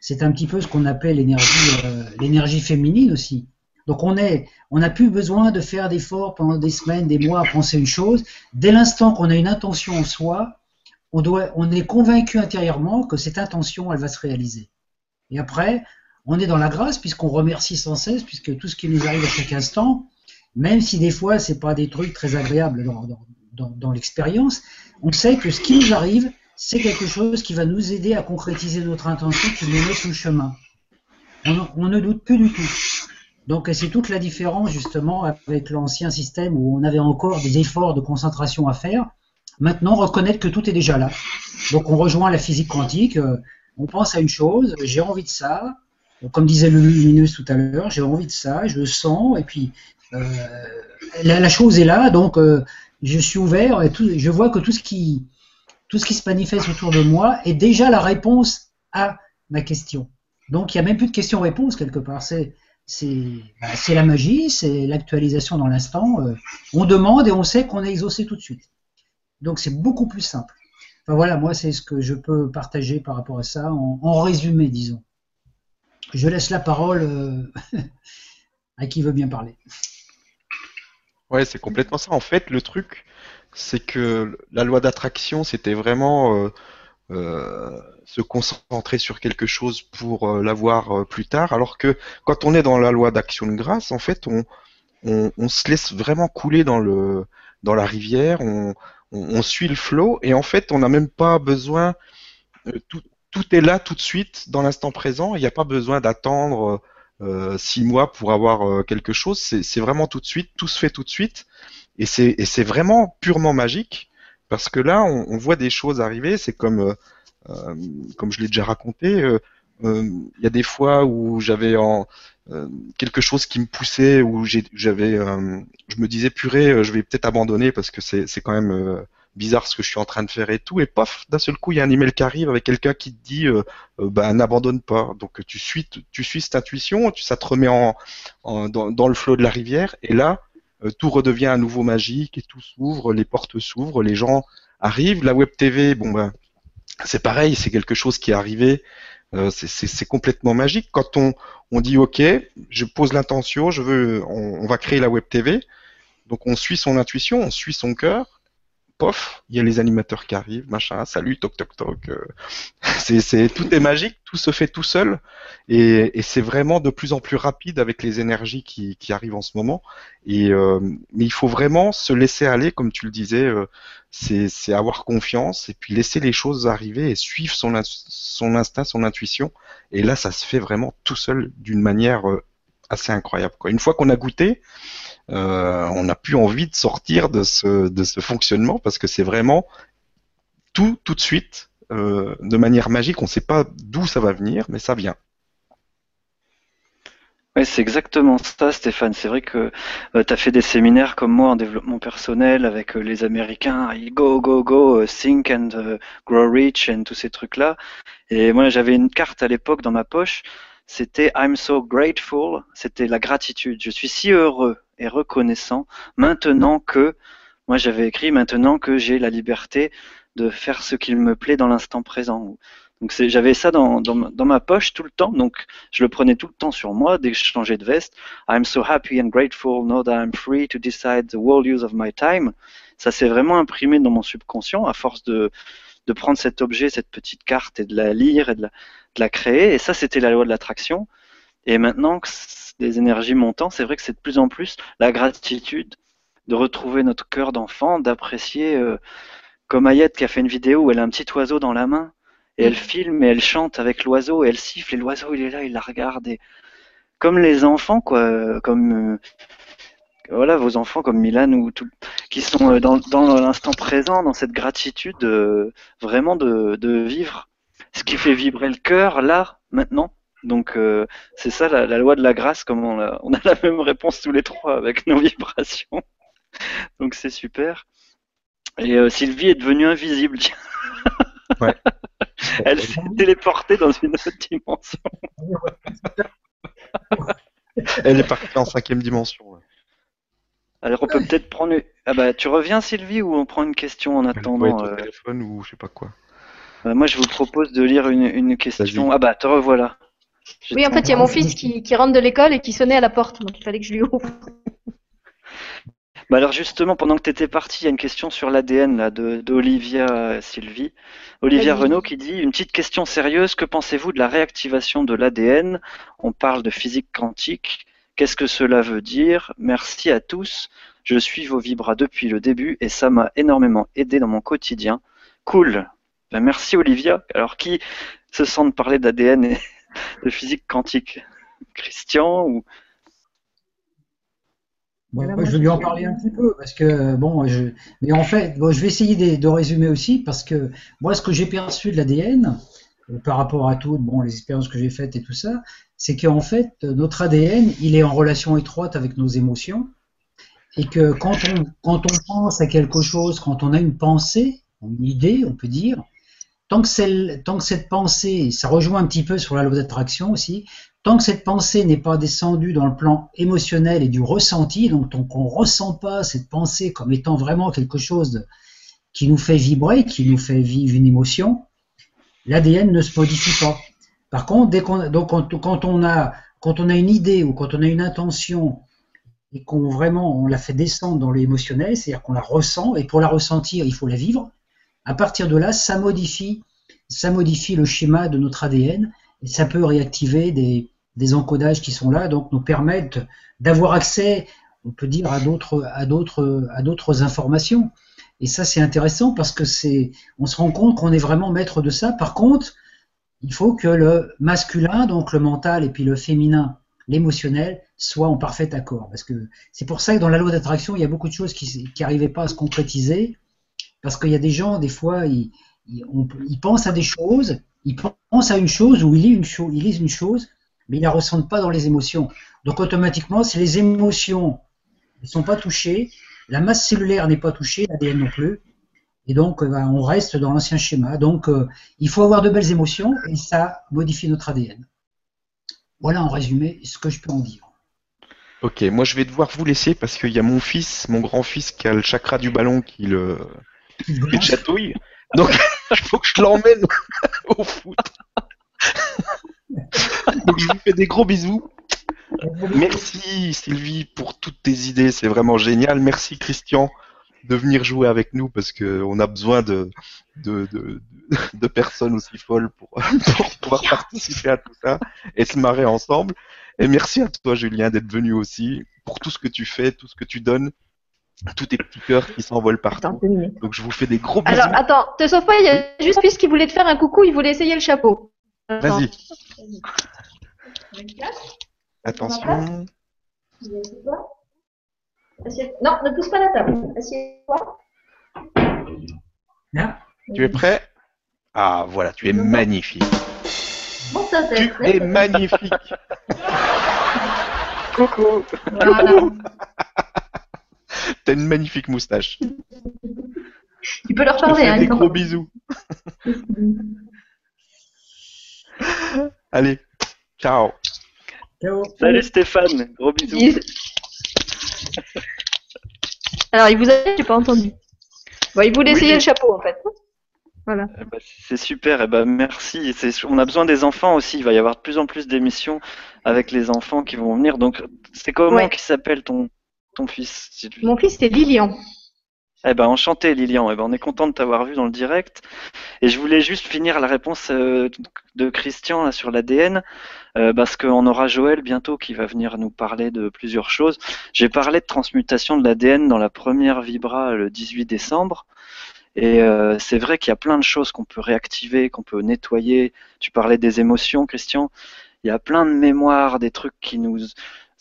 C'est un petit peu ce qu'on appelle l'énergie, euh, l'énergie féminine aussi. Donc on est, on n'a plus besoin de faire d'efforts pendant des semaines, des mois à penser une chose. Dès l'instant qu'on a une intention en soi, on, doit, on est convaincu intérieurement que cette intention, elle va se réaliser. Et après, on est dans la grâce puisqu'on remercie sans cesse, puisque tout ce qui nous arrive à chaque instant, même si des fois c'est pas des trucs très agréables dans, l'expérience, on sait que ce qui nous arrive, c'est quelque chose qui va nous aider à concrétiser notre intention, qui nous met sur le chemin. On, ne doute plus du tout. Donc c'est toute la différence justement avec l'ancien système où on avait encore des efforts de concentration à faire. Maintenant, reconnaître que tout est déjà là. Donc on rejoint la physique quantique, euh, on pense à une chose, j'ai envie de ça, comme disait le lumineux tout à l'heure, j'ai envie de ça, je le sens, et puis euh, la, la, chose est là, donc euh, je suis ouvert, et je vois que tout ce, qui, se manifeste autour de moi est déjà la réponse à ma question. Donc il n'y a même plus de question-réponse quelque part, c'est c'est bah, la magie, c'est l'actualisation dans l'instant. Euh, on demande et on sait qu'on est exaucé tout de suite. Donc c'est beaucoup plus simple. Enfin voilà, moi c'est ce que je peux partager par rapport à ça, en, en résumé, disons. je laisse la parole euh, *laughs* à qui veut bien parler. Ouais, c'est complètement ça. En fait, le truc, c'est que la loi d'attraction, c'était vraiment euh, euh, se concentrer sur quelque chose pour euh, l'avoir plus tard, alors que quand on est dans la loi d'action de grâce, en fait, on, se laisse vraiment couler dans le dans la rivière, on, on, suit le flot, et en fait, on n'a même pas besoin. tout, tout est là tout de suite dans l'instant présent. Il n'y a pas besoin d'attendre six mois pour avoir euh, quelque chose. C'est vraiment tout de suite, tout se fait tout de suite, et c'est vraiment purement magique parce que là, on, voit des choses arriver. C'est comme euh, euh, comme je l'ai déjà raconté. euh, euh, Il y a des fois où j'avais en euh, quelque chose qui me poussait, où j'avais, euh, je me disais purée, euh, je vais peut-être abandonner parce que c'est quand même euh, bizarre ce que je suis en train de faire et tout. Et paf, d'un seul coup, il y a un email qui arrive avec quelqu'un qui te dit, euh, euh, bah, n'abandonne pas. Donc tu suis, tu suis cette intuition, tu, ça te remet en, dans, le flot de la rivière, et là, euh, tout redevient à nouveau magique et tout s'ouvre, les portes s'ouvrent, les gens arrivent. La web TV, bon ben, c'est pareil, c'est quelque chose qui est arrivé. euh, c'est- complètement magique. Quand on, on dit OK, je pose l'intention, je veux, on va créer la web TV. Donc on suit son intuition, on suit son cœur. Il y a les animateurs qui arrivent, machin, salut, toc toc toc. euh, *laughs* c'est, tout est magique, tout se fait tout seul, et, c'est vraiment de plus en plus rapide avec les énergies qui, arrivent en ce moment. Et euh, mais il faut vraiment se laisser aller, comme tu le disais, euh, c'est, avoir confiance et puis laisser les choses arriver et suivre son, son instinct, son intuition. Et là, ça se fait vraiment tout seul d'une manière assez incroyable. Quoi. Une fois qu'on a goûté, euh, on n'a plus envie de sortir de ce, de ce fonctionnement parce que c'est vraiment tout, tout de suite, euh, de manière magique. On ne sait pas d'où ça va venir, mais ça vient. Ouais, c'est exactement ça, Stéphane. C'est vrai que tu as fait des séminaires comme moi en développement personnel avec euh, les Américains, ils go, go, go, euh, think and euh, grow rich and tous ces trucs-là. Et moi, j'avais une carte à l'époque dans ma poche. C'était I'm so grateful. C'était la gratitude. Je suis si heureux et reconnaissant maintenant que, moi j'avais écrit maintenant que j'ai la liberté de faire ce qu'il me plaît dans l'instant présent. Donc j'avais ça dans, dans, dans ma poche tout le temps, donc je le prenais tout le temps sur moi dès que je changeais de veste. I'm so happy and grateful now that I'm free to decide the world use of my time. Ça s'est vraiment imprimé dans mon subconscient à force de, de prendre cet objet, cette petite carte et de la lire et de la, de la créer. Et ça, c'était la loi de l'attraction. Et maintenant que des énergies montant, c'est vrai que c'est de plus en plus la gratitude de retrouver notre cœur d'enfant, d'apprécier, euh, comme Ayette qui a fait une vidéo où elle a un petit oiseau dans la main et elle filme et elle chante avec l'oiseau et elle siffle et l'oiseau il est là, il la regarde et comme les enfants quoi, euh, comme euh, voilà vos enfants comme Milan ou tout, qui sont euh, dans, dans l'instant présent, dans cette gratitude euh, vraiment de, de vivre ce qui fait vibrer le cœur là maintenant. Donc euh, c'est ça la, la loi de la grâce, comme on a, on a la même réponse tous les trois avec nos vibrations. *laughs* Donc c'est super. Et euh, Sylvie est devenue invisible. *laughs* Ouais. *laughs* Elle s'est téléportée dans une autre dimension. Elle est partie en cinquième dimension. là. Alors on peut peut-être prendre. Ah bah tu reviens Sylvie ou on prend une question en attendant euh, téléphone ou je sais pas quoi. bah, Moi je vous propose de lire une, une question. Ah bah te revoilà. Oui, en fait, il y a mon fils qui, qui rentre de l'école et qui sonnait à la porte, donc il fallait que je lui ouvre. Bah alors justement, pendant que tu étais parti, il y a une question sur l'ADN là de d'Olivia euh, Sylvie. Olivia. Renaud qui dit une petite question sérieuse. Que pensez-vous de la réactivation de l'ADN On parle de physique quantique. Qu'est-ce que cela veut dire? Merci à tous. Je suis vos vibras depuis le début et ça m'a énormément aidé dans mon quotidien. Cool. Ben, merci Olivia. Alors qui se sent de parler d'ADN et *laughs* de physique quantique? Christian ou? Bon, moi, je vais lui en parler un petit peu parce que bon, je, mais en fait, bon, je vais essayer de, de résumer aussi parce que moi, ce que j'ai perçu de l'ADN euh, par rapport à tout, bon, les expériences que j'ai faites et tout ça, c'est qu'en fait, notre ADN, il est en relation étroite avec nos émotions et que quand on quand on pense à quelque chose, quand on a une pensée, une idée, on peut dire, tant que, cette pensée, ça rejoint un petit peu sur la loi d'attraction aussi, tant que cette pensée n'est pas descendue dans le plan émotionnel et du ressenti, donc tant qu'on ne ressent pas cette pensée comme étant vraiment quelque chose qui nous fait vibrer, qui nous fait vivre une émotion, l'ADN ne se modifie pas. Par contre, dès qu'on, donc quand, on a quand on a une idée ou quand on a une intention et qu'on vraiment on la fait descendre dans l'émotionnel, c'est-à-dire qu'on la ressent et pour la ressentir, il faut la vivre. À partir de là, ça modifie, ça modifie le schéma de notre ADN et ça peut réactiver des, des encodages qui sont là, donc nous permettent d'avoir accès, on peut dire, à d'autres, à d'autres, à d'autres informations. Et ça, c'est intéressant parce que c'est, on se rend compte qu'on est vraiment maître de ça. Par contre, il faut que le masculin, donc le mental, et puis le féminin, l'émotionnel, soient en parfait accord. Parce que c'est pour ça que dans la loi d'attraction, il y a beaucoup de choses qui n'arrivaient pas à se concrétiser. Parce qu'il y a des gens, des fois, ils, pensent à des choses, ils pensent à une chose ou ils lisent une, ils lisent une chose, mais ils ne la ressentent pas dans les émotions. Donc automatiquement, si les émotions ne sont pas touchées, la masse cellulaire n'est pas touchée, l'ADN non plus, et donc, euh, ben, on reste dans l'ancien schéma. Donc, euh, il faut avoir de belles émotions et ça modifie notre ADN. Voilà en résumé ce que je peux en dire. Ok, moi je vais devoir vous laisser parce qu'il y a mon fils, mon grand-fils, qui a le chakra du ballon qui le, chatouille. Donc, *laughs* il faut que je l'emmène *laughs* au foot. Donc, je vous fais des gros bisous. Merci Sylvie pour toutes tes idées, c'est vraiment génial. Merci Christian de venir jouer avec nous parce qu'on a besoin de, de, de, personnes aussi folles pour, *laughs* pouvoir participer à tout ça et se marrer ensemble. Et merci à toi, Julien, d'être venu aussi pour tout ce que tu fais, tout ce que tu donnes, tous tes petits cœurs qui s'envolent partout. Donc je vous fais des gros bisous. Alors attends, te sauve pas, il y a juste Fils qui voulait te faire un coucou, il voulait essayer le chapeau. Vas-y. Attention. Non, ne pousse pas la table. Assieds-toi. Tu es prêt? Ah, voilà, tu es magnifique. Bon, ça, tu es magnifique. *laughs* Coucou. T'as une magnifique moustache. Tu peux leur parler. Hein, des gros bisous. Allez, ciao. ciao. Salut Stéphane, gros bisous. Alors, il vous a j'ai pas entendu. il voulait essayer le chapeau, en fait. Voilà. Eh ben, c'est super, et eh ben, merci. On a besoin des enfants aussi. Il va y avoir de plus en plus d'émissions avec les enfants qui vont venir. Donc, c'est comment qui s'appelle ton, ton fils Mon fils, c'est Lilian. Eh ben, enchanté Lilian. Eh ben, on est content de t'avoir vu dans le direct. Et je voulais juste finir la réponse euh, de Christian sur l'ADN, euh, parce qu'on aura Joël bientôt qui va venir nous parler de plusieurs choses. J'ai parlé de transmutation de l'ADN dans la première Vibra le 18 décembre. Et euh, c'est vrai qu'il y a plein de choses qu'on peut réactiver, qu'on peut nettoyer. Tu parlais des émotions, Christian. Il y a plein de mémoires, des trucs qui nous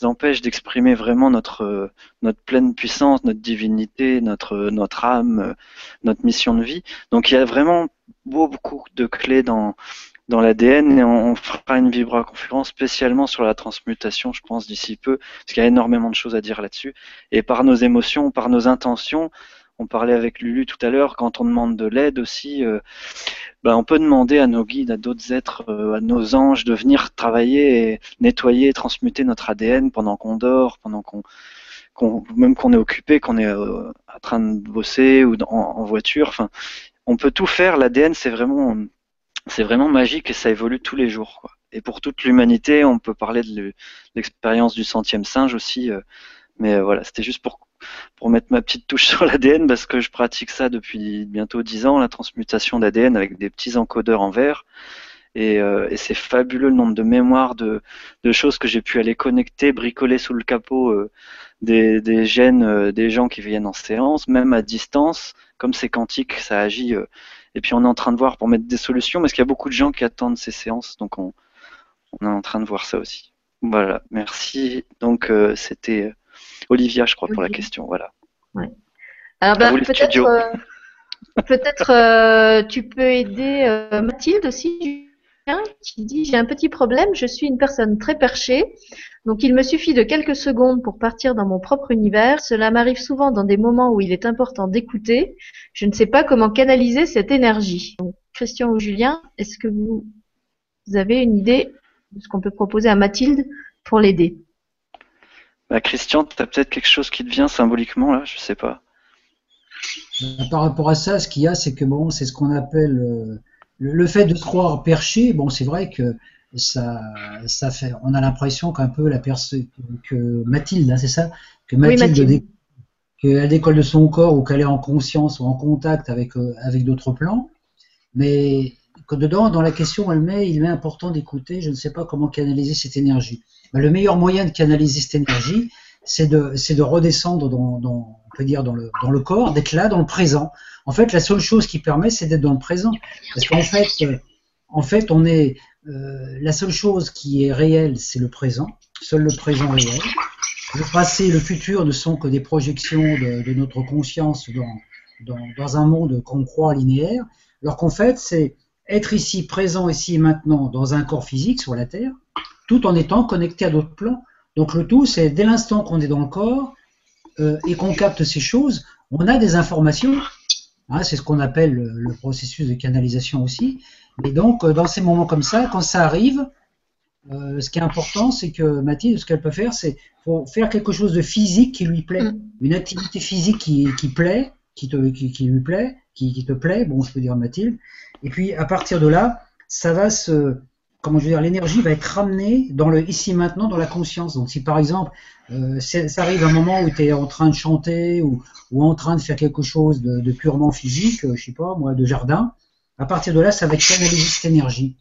empêche d'exprimer vraiment notre, notre pleine puissance, notre divinité, notre, notre âme, notre mission de vie. Donc il y a vraiment beaucoup de clés dans, dans l'ADN et on, fera une vibra conférence spécialement sur la transmutation, je pense, d'ici peu, parce qu'il y a énormément de choses à dire là-dessus. Et par nos émotions, par nos intentions, on parlait avec Lulu tout à l'heure, quand on demande de l'aide aussi, euh, ben on peut demander à nos guides, à d'autres êtres, euh, à nos anges de venir travailler et nettoyer, transmuter notre ADN pendant qu'on dort, pendant qu'on même qu'on est occupé, qu'on est euh, en train de bosser ou en, voiture. Enfin, on peut tout faire. L'ADN, c'est vraiment, c'est vraiment magique et ça évolue tous les jours. Et pour toute l'humanité, on peut parler de l'expérience du centième singe aussi. mais voilà, c'était juste pour pour mettre ma petite touche *laughs* sur l'ADN parce que je pratique ça depuis bientôt 10 ans, la transmutation d'ADN avec des petits encodeurs en verre. Et, euh, c'est fabuleux le nombre de mémoires, de, choses que j'ai pu aller connecter, bricoler sous le capot euh, des, gènes euh, des gens qui viennent en séance, même à distance, comme c'est quantique, ça agit. et puis on est en train de voir pour mettre des solutions, parce qu'il y a beaucoup de gens qui attendent ces séances, donc on, on est en train de voir ça aussi. Voilà, merci. Donc c'était Olivia, je crois, pour la question. Voilà. Alors, ben, peut-être, euh, peut-être euh, tu peux aider euh, Mathilde aussi, qui dit J'ai un petit problème, je suis une personne très perchée, donc il me suffit de quelques secondes pour partir dans mon propre univers. Cela m'arrive souvent dans des moments où il est important d'écouter. Je ne sais pas comment canaliser cette énergie. Christian ou Julien, est-ce que vous avez une idée de ce qu'on peut proposer à Mathilde pour l'aider? Bah, Christian, tu as peut-être quelque chose qui te vient symboliquement là, je sais pas. Bah, par rapport à ça, ce qu'il y a, c'est que bon, c'est ce qu'on appelle euh, le, fait de croire perché. Bon, c'est vrai que ça, ça fait, on a l'impression qu'un peu la personne, que Mathilde, hein, c'est ça, que Mathilde, qu'elle décolle de son corps ou qu'elle est en conscience ou en contact avec euh, avec d'autres plans, mais que dedans, dans la question, elle met, il est important d'écouter. Je ne sais pas comment canaliser cette énergie. Le meilleur moyen de canaliser cette énergie, c'est de, de redescendre dans, on peut dire dans le, dans le corps, d'être là, dans le présent. En fait, la seule chose qui permet, c'est d'être dans le présent, parce qu'en fait, euh, en fait, on est euh, la seule chose qui est réelle, c'est le présent, seul le présent réel. Le passé, le futur ne sont que des projections de, notre conscience dans, dans, un monde qu'on croit linéaire, alors qu'en fait, c'est être ici, présent, ici et maintenant, dans un corps physique sur la Terre, tout en étant connecté à d'autres plans. Donc le tout, c'est dès l'instant qu'on est dans le corps euh, et qu'on capte ces choses, on a des informations. Hein, c'est ce qu'on appelle le, processus de canalisation aussi. Et donc, euh, dans ces moments comme ça, quand ça arrive, euh, ce qui est important, c'est que Mathilde, ce qu'elle peut faire, c'est faire quelque chose de physique qui lui plaît, mm. une activité physique qui, qui plaît, qui, te, qui, lui plaît, qui, qui, te plaît, bon, je peux dire Mathilde. Et puis, à partir de là, ça va se, comment je veux dire, l'énergie va être ramenée dans le ici maintenant, dans la conscience. Donc, si par exemple, euh, ça arrive un moment où tu es en train de chanter ou, ou, en train de faire quelque chose de, de purement physique, euh, je sais pas, moi, de jardin, à partir de là, ça va canaliser cette énergie.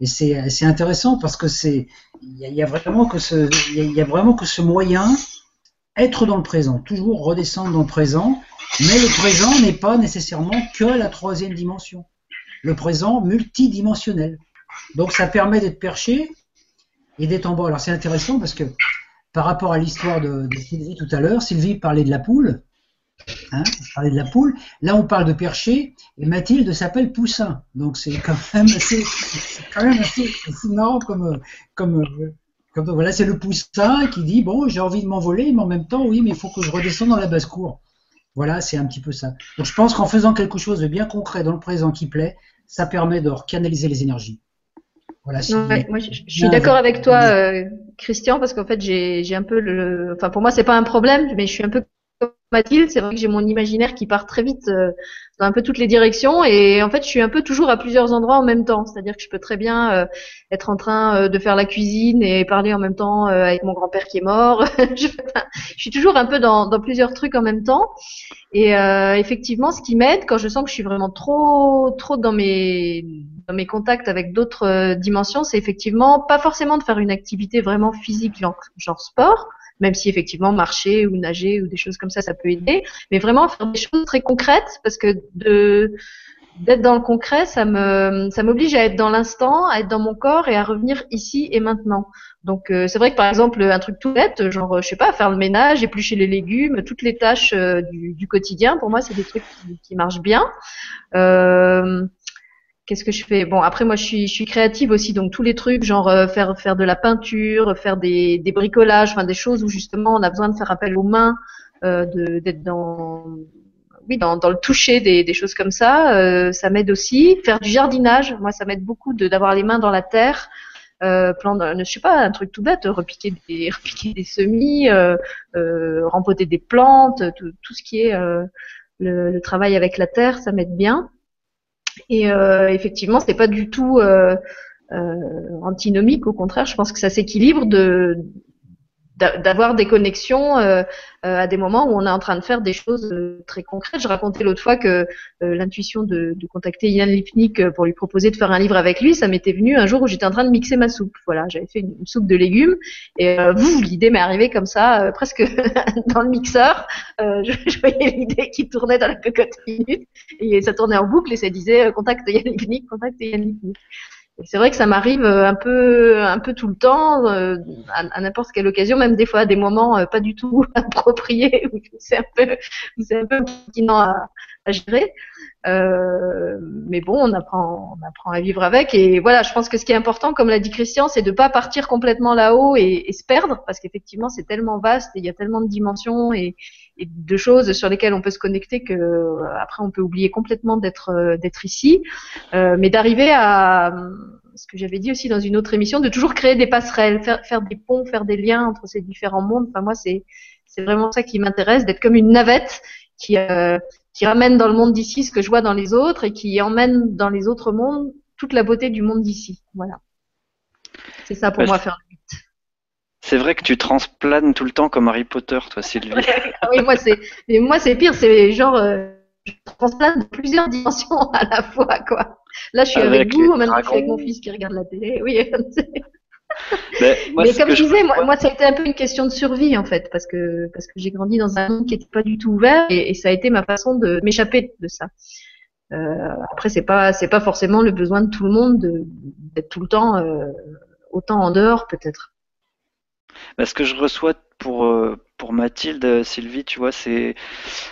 Et c'est intéressant parce que c'est il y, a vraiment que ce il y, a vraiment que ce moyen être dans le présent, toujours redescendre dans le présent, mais le présent n'est pas nécessairement que la troisième dimension. Le présent multidimensionnel. Donc ça permet d'être perché et d'être en bas. Alors c'est intéressant parce que par rapport à l'histoire de, Sylvie tout à l'heure, Sylvie parlait de la poule. Hein, je parlais de la poule. Là, on parle de percher, et Mathilde s'appelle Poussin. Donc, c'est quand même assez, quand marrant comme, voilà, c'est le Poussin qui dit bon, j'ai envie de m'envoler, mais en même temps, oui, mais il faut que je redescende dans la basse-cour. Voilà, c'est un petit peu ça. Donc, je pense qu'en faisant quelque chose de bien concret dans le présent qui plaît, ça permet de canaliser les énergies. Voilà, moi, je, suis d'accord avec toi, euh, Christian, parce qu'en fait, j'ai un peu le, enfin, pour moi, c'est pas un problème, mais je suis un peu Mathilde, c'est vrai que j'ai mon imaginaire qui part très vite euh, dans un peu toutes les directions et en fait je suis un peu toujours à plusieurs endroits en même temps. C'est-à-dire que je peux très bien euh, être en train euh, de faire la cuisine et parler en même temps avec mon grand-père qui est mort. *laughs* je, suis toujours un peu dans, dans, plusieurs trucs en même temps. Et effectivement, ce qui m'aide quand je sens que je suis vraiment trop trop dans mes mes contacts avec d'autres dimensions, c'est effectivement pas forcément de faire une activité vraiment physique genre, sport même si effectivement marcher ou nager ou des choses comme ça, ça peut aider, mais vraiment faire des choses très concrètes parce que d'être dans le concret, ça me ça m'oblige à être dans l'instant, à être dans mon corps et à revenir ici et maintenant. Donc euh, c'est vrai que par exemple un truc tout bête, genre je sais pas, faire le ménage, éplucher les légumes, toutes les tâches euh, du, quotidien, pour moi c'est des trucs qui, marchent bien. Euh, qu'est-ce que je fais? Bon, après moi je suis, je suis créative aussi, donc tous les trucs, genre euh, faire faire de la peinture, faire des, des bricolages, enfin des choses où justement on a besoin de faire appel aux mains, euh, d'être dans oui dans, dans le toucher des, des choses comme ça, euh, ça m'aide aussi. Faire du jardinage, moi ça m'aide beaucoup de d'avoir les mains dans la terre. Euh, plan je sais pas, un truc tout bête, repiquer des, *laughs* repiquer des semis, euh, euh, rempoter des plantes, tout, tout ce qui est euh, le, le, travail avec la terre, ça m'aide bien. Et euh, effectivement, c'est pas du tout euh, euh, antinomique. Au contraire, je pense que ça s'équilibre de d'avoir des connexions euh, euh, à des moments où on est en train de faire des choses euh, très concrètes. Je racontais l'autre fois que l'intuition de, contacter Yann Lipnik pour lui proposer de faire un livre avec lui, ça m'était venu un jour où j'étais en train de mixer ma soupe. Voilà, j'avais fait une, soupe de légumes et vous, l'idée m'est arrivée comme ça, presque *laughs* dans le mixeur. Je, je, voyais l'idée qui tournait dans la cocotte minute et ça tournait en boucle et ça disait contacte Yann Lipnik, contacte Yann Lipnik c'est vrai que ça m'arrive euh, un peu, un peu tout le temps, euh, à, n'importe quelle occasion, même des fois à des moments euh, pas du tout *laughs* appropriés, où c'est un peu, c'est un peu à, à gérer. Euh, mais bon, on apprend, on apprend à vivre avec. Et voilà, je pense que ce qui est important, comme l'a dit Christian, c'est de pas partir complètement là-haut et, et, se perdre, parce qu'effectivement, c'est tellement vaste, et il y a tellement de dimensions et, et, de choses sur lesquelles on peut se connecter que après, on peut oublier complètement d'être d'être ici, euh, mais d'arriver à ce que j'avais dit aussi dans une autre émission, de toujours créer des passerelles, faire, faire des ponts, faire des liens entre ces différents mondes. Enfin, moi, c'est c'est vraiment ça qui m'intéresse, d'être comme une navette qui euh, qui ramène dans le monde d'ici ce que je vois dans les autres et qui emmène dans les autres mondes toute la beauté du monde d'ici. Voilà. C'est ça pour Bah, moi faire C'est vrai que tu transplanes tout le temps comme Harry Potter, toi, Sylvie. Ah oui, moi c'est, mais moi c'est pire, c'est genre euh, je transplane plusieurs dimensions à la fois quoi. Là je suis avec, Avec vous, en même temps je suis avec mon fils qui regarde la télé. *laughs* Oui. Mais, moi, mais comme je disais, moi, moi ça a été un peu une question de survie en fait, parce que parce que j'ai grandi dans un monde qui n'était pas du tout ouvert et, et ça a été ma façon de m'échapper de ça. Euh, après c'est pas c'est pas forcément le besoin de tout le monde de- d'être tout le temps euh, autant en dehors peut-être. Bah, ce que je reçois pour, euh, Mathilde, euh, Sylvie, tu vois, c'est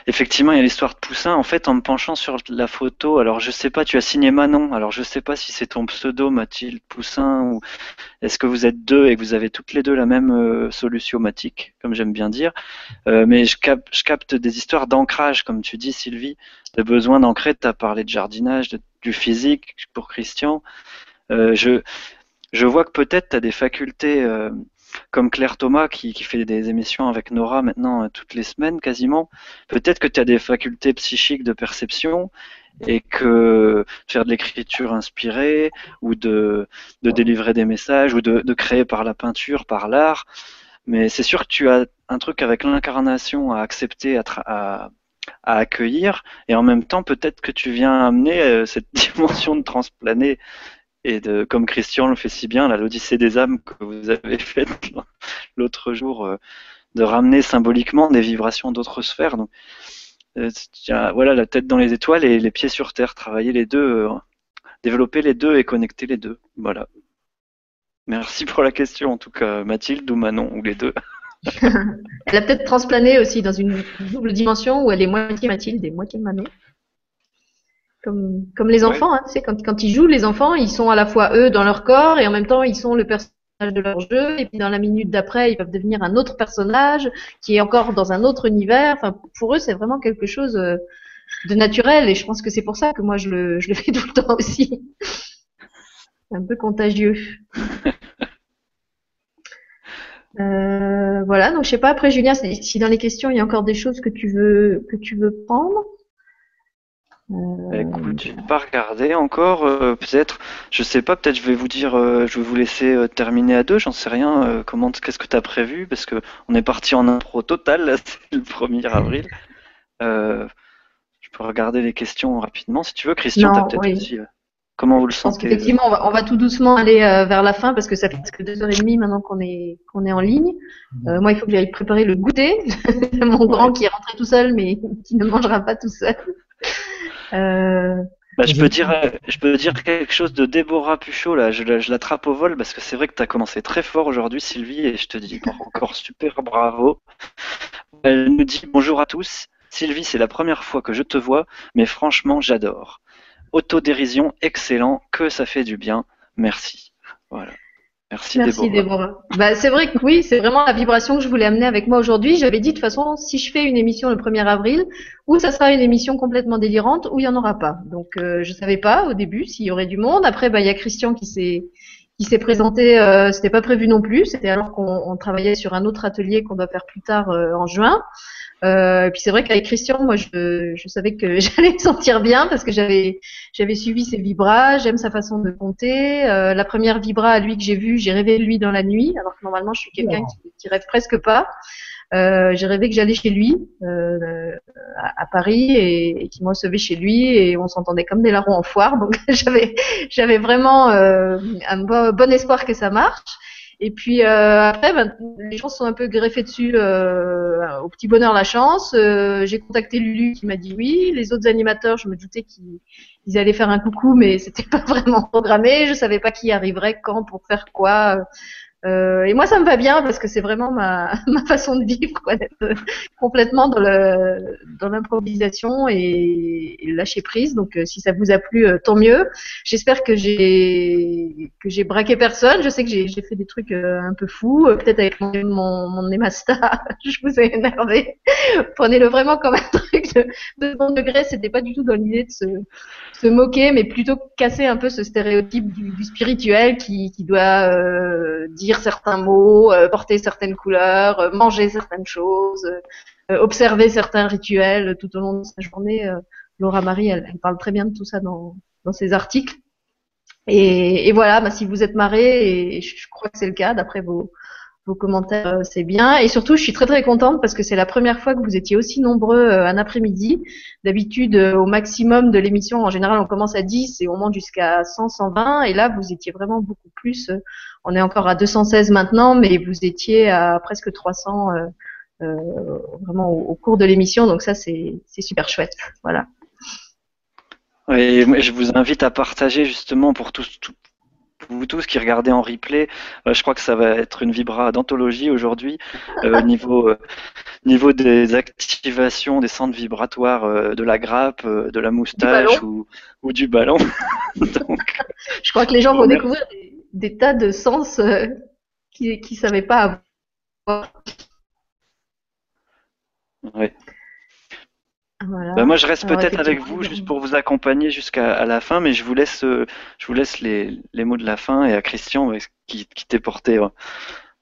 effectivement il y a l'histoire de Poussin. En fait, en me penchant sur la photo, alors je sais pas, tu as signé Manon, alors je sais pas si c'est ton pseudo Mathilde Poussin ou est-ce que vous êtes deux et que vous avez toutes les deux la même euh, solutionmatique, comme j'aime bien dire. Euh, mais je capte, des histoires d'ancrage, comme tu dis, Sylvie, de besoin d'ancrer. Tu as parlé de jardinage, du physique pour Christian. Je, je vois que peut-être tu as des facultés. Comme Claire Thomas qui, fait des émissions avec Nora maintenant euh, toutes les semaines quasiment, peut-être que tu as des facultés psychiques de perception et que faire de l'écriture inspirée ou de, de délivrer des messages ou de, créer par la peinture, par l'art. Mais c'est sûr que tu as un truc avec l'incarnation à accepter, à, à accueillir et en même temps peut-être que tu viens amener euh, cette *laughs* dimension de transplaner et de, comme Christian le fait si bien, l'Odyssée des âmes que vous avez *laughs* faite l'autre jour, euh, de ramener symboliquement des vibrations d'autres sphères. Donc, euh, voilà, la tête dans les étoiles et les pieds sur terre, travailler les deux, euh, développer les deux et connecter les deux. Voilà. Merci pour la question, en tout cas, Mathilde ou Manon, ou les deux. *laughs* Elle a peut-être transplané aussi dans une double dimension où elle est moitié Mathilde et moitié Manon. Comme, comme les Ouais. enfants, hein, tu sais, quand, quand ils jouent, les enfants, ils sont à la fois eux dans leur corps et en même temps ils sont le personnage de leur jeu. Et puis dans la minute d'après, ils peuvent devenir un autre personnage qui est encore dans un autre univers. Enfin, pour eux, c'est vraiment quelque chose euh, de naturel et je pense que c'est pour ça que moi je le, je le fais *laughs* tout le temps aussi. C'est un peu contagieux. *laughs* Euh, voilà, donc je sais pas après Julien si si dans les questions il y a encore des choses que tu veux que tu veux prendre. Euh, Écoute, je vais pas regarder encore. euh, peut-être, je sais pas. Peut-être je vais vous dire, euh, je vais vous laisser euh, terminer à deux. J'en sais rien. comment, qu'est-ce que tu as prévu Parce que on est parti en impro total. Là, *laughs* c'est le 1er avril. Je peux regarder les questions rapidement si tu veux. Christian, t'as peut-être oui. aussi. comment vous le je pense sentez qu'effectivement on va, on va tout doucement aller vers la fin parce que ça fait presque deux heures et demie maintenant qu'on est qu'on est en ligne. Moi il faut que j'aille préparer le goûter *laughs* mon grand qui est rentré tout seul mais qui ne mangera pas tout seul. Euh, Bah, je peux dire, euh, je peux dire quelque chose de Déborah Puchot là. Je, la- je l'attrape au vol parce que c'est vrai que tu as commencé très fort aujourd'hui, Sylvie, et je te dis encore super bravo. Elle nous dit bonjour à tous. Sylvie, c'est la première fois que je te vois, mais franchement, j'adore. Autodérision, excellent, que ça fait du bien. Merci. Voilà. Merci, Merci Déborah. Déborah. Bah, c'est vrai que oui, c'est vraiment la vibration que je voulais amener avec moi aujourd'hui. J'avais dit de toute façon, si je fais une émission le 1er avril, ou ça sera une émission complètement délirante, ou il y en aura pas. Donc euh, je savais pas au début s'il y aurait du monde. Après, bah il y a Christian qui s'est qui s'est présenté. Euh, C'était pas prévu non plus. C'était alors qu'on on travaillait sur un autre atelier qu'on doit faire plus tard euh, en juin. Euh, et puis c'est vrai qu'avec Christian, moi, je, je savais que *laughs* j'allais me sentir bien parce que j'avais j'avais suivi ses vibras, j'aime sa façon de compter. Euh, la première vibra à lui que j'ai vue, j'ai rêvé de lui dans la nuit, alors que normalement je suis quelqu'un qui, qui rêve presque pas. Euh, j'ai rêvé que j'allais chez lui euh, à, à Paris et, et qu'il me recevait chez lui et on s'entendait comme des larrons en foire. Donc *laughs* j'avais j'avais vraiment euh, un bon, bon espoir que ça marche. Et puis euh, après, ben, les gens sont un peu greffés dessus euh, au petit bonheur la chance. Euh, j'ai contacté Lulu qui m'a dit oui. Les autres animateurs, je me doutais qu'ils ils allaient faire un coucou, mais c'était *laughs* pas vraiment programmé. Je savais pas qui arriverait, quand, pour faire quoi. Euh, et moi, ça me va bien parce que c'est vraiment ma, *laughs* façon de vivre, quoi, d'être complètement dans l'improvisation et, et lâcher prise. Donc, euh, si ça vous a plu, euh, tant mieux. J'espère que j'ai que j'ai braqué personne. Je sais que j'ai fait des trucs euh, un peu fous, euh, peut-être avec mon mon, mon *laughs* je vous ai énervé. Prenez-le vraiment comme un *laughs* truc de, de bon degré. C'était pas du tout dans l'idée de se se moquer, mais plutôt casser un peu ce stéréotype du, spirituel qui, qui doit euh, dire certains mots, euh, porter certaines couleurs, euh, manger certaines choses, euh, observer certains rituels tout au long de sa journée. Laura Marie, elle, parle très bien de tout ça dans, dans ses articles. Et, voilà, bah, si vous êtes marré, et je crois que c'est le cas d'après vos, vos commentaires, euh, c'est bien. Et surtout, je suis très très contente parce que c'est la première fois que vous étiez aussi nombreux euh, un après-midi. D'habitude, euh, au maximum de l'émission, en général, on commence à 10 et on monte jusqu'à 100, 120. Et là, vous étiez vraiment beaucoup plus. On est encore à 216 maintenant, mais vous étiez à presque 300 euh, vraiment au, cours de l'émission. Donc ça, c'est super chouette. Voilà. Oui, je vous invite à partager justement pour tous, vous tous qui regardez en replay, euh, je crois que ça va être une vibra d'anthologie aujourd'hui euh, *laughs* niveau euh, niveau des activations des centres vibratoires de la grappe, de la moustache ou, ou, du ballon. *laughs* Donc, je crois que les gens vont découvrir des, des tas de sens qu'ils qui ne savaient pas avoir. Oui. Voilà. Bah moi, je reste peut-être avec vous juste pour vous accompagner jusqu'à la fin, mais je vous laisse, je vous laisse les, les mots de la fin et à Christian qui, qui t'est porté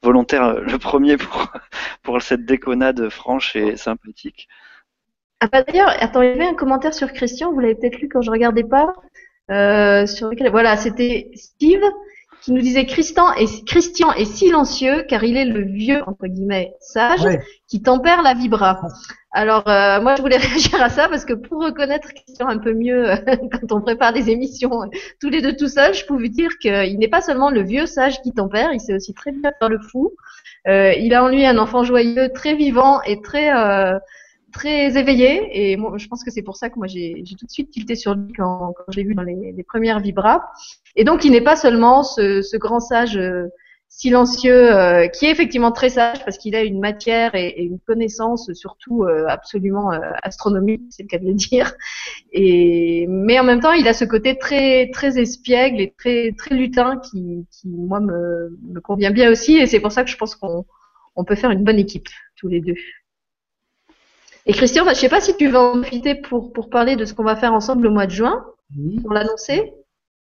volontaire le premier pour, *laughs* pour cette déconnade franche et sympathique. Ah bah d'ailleurs, attends, il y avait un commentaire sur Christian, vous l'avez peut-être lu quand je regardais pas. Euh, sur lequel, voilà, c'était Steve qui nous disait Christian est, Christian est silencieux car il est le vieux entre guillemets sage ouais. qui tempère la vibra. Alors euh, moi je voulais *laughs* réagir à ça parce que pour reconnaître Christian un peu mieux euh, *laughs* quand on prépare des émissions euh, *laughs* tous les deux tout seuls, je pouvais dire qu'il n'est pas seulement le vieux sage qui tempère, il sait aussi très bien faire le fou. Euh, il a en lui un enfant joyeux, très vivant et très très éveillé et je pense que c'est pour ça que moi j'ai tout de suite tilté sur lui quand, quand je vu dans les, premières vibras. Et donc il n'est pas seulement ce, grand sage euh, silencieux euh, qui est effectivement très sage parce qu'il a une matière et, une connaissance surtout euh, absolument astronomique, c'est le cas de le dire. Mais en même temps il a ce côté très très espiègle et très très lutin qui, moi me, convient bien aussi et c'est pour ça que je pense qu'on on peut faire une bonne équipe tous les deux. Et Christian, je ne sais pas si tu vas en profiter pour, pour parler de ce qu'on va faire ensemble le mois de juin, pour l'annoncer.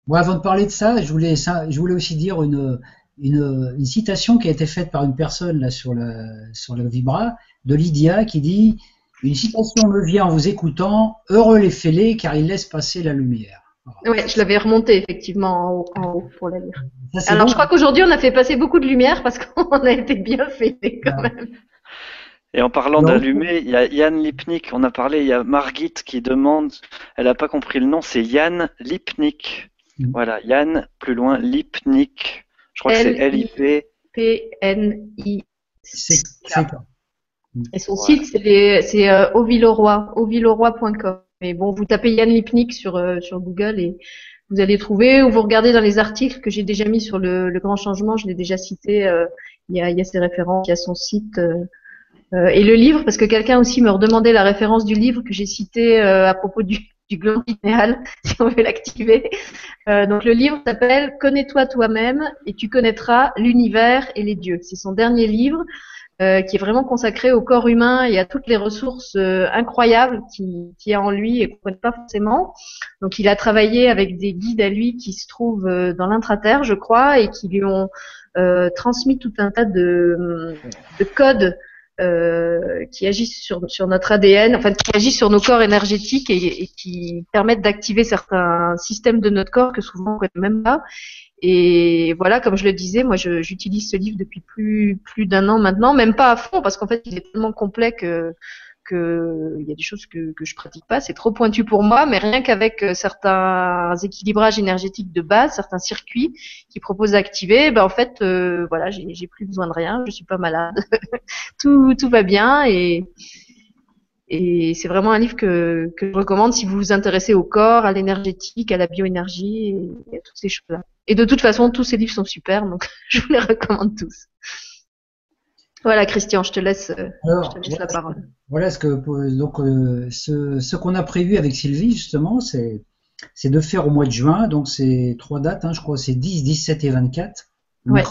Moi, avant de parler de ça, je voulais, ça, je voulais aussi dire une, une, une, citation qui a été faite par une personne là sur le, sur le Vibra, de Lydia, qui dit Une citation me vient en vous écoutant, heureux les fêlés, car ils laissent passer la lumière. Oui, je l'avais remonté effectivement en haut, en haut, pour la lire. Ça, Alors, bon. je crois qu'aujourd'hui, on a fait passer beaucoup de lumière parce *laughs* qu'on a été bien fêlés quand ouais. même. Et en parlant d'allumer, il y a Yann Lipnik, on a parlé, il y a Margit qui demande, elle n'a pas compris le nom, c'est Yann Lipnik. Mmh. Voilà, Yann, plus loin, Lipnik. Je crois que c'est L-I-P. P-N-I. Et son voilà. site, c'est euh, Ovilleroy, ovilleroy.com. Mais bon, vous tapez Yann Lipnik sur, euh, sur Google et vous allez trouver, ou vous regardez dans les articles que j'ai déjà mis sur le, le grand changement, je l'ai déjà cité, euh, il, y a, il y a ses références, il y a son site. Euh, euh, et le livre, parce que quelqu'un aussi me redemandait la référence du livre que j'ai cité euh, à propos du, du gland pinéal, *laughs* si on veut l'activer. Euh, donc le livre s'appelle Connais-toi toi-même et tu connaîtras l'univers et les dieux. C'est son dernier livre euh, qui est vraiment consacré au corps humain et à toutes les ressources euh, incroyables qu'il qui a en lui et qu'on ne connaît pas forcément. Donc il a travaillé avec des guides à lui qui se trouvent dans l'intraterre, je crois, et qui lui ont transmis tout un tas de, de codes euh, qui agissent sur, sur, notre ADN, enfin qui agissent sur nos corps énergétiques et, et qui permettent d'activer certains systèmes de notre corps que souvent on ne connaît même pas. Et voilà, comme je le disais, moi j'utilise ce livre depuis plus plus d'un an maintenant, même pas à fond parce qu'en fait il est tellement complet que que il y a des choses que, que je pratique pas, c'est trop pointu pour moi, mais rien qu'avec euh, certains équilibrages énergétiques de base, certains circuits qui proposent d'activer, ben en fait, euh, voilà, j'ai plus besoin de rien, je suis pas malade, *laughs* tout tout va bien et et c'est vraiment un livre que, que je recommande si vous vous intéressez au corps, à l'énergétique, à la bioénergie et à toutes ces choses-là. Et de toute façon, tous ces livres sont super, donc *laughs* je vous les recommande tous. Voilà, Christian, je te laisse, Alors, je te laisse voilà, la parole. Voilà ce que donc euh, ce, ce qu'on a prévu avec Sylvie justement, c'est c'est de faire au mois de juin. Donc c'est trois dates, hein, je crois, c'est 10, 17 et 24. Ouais.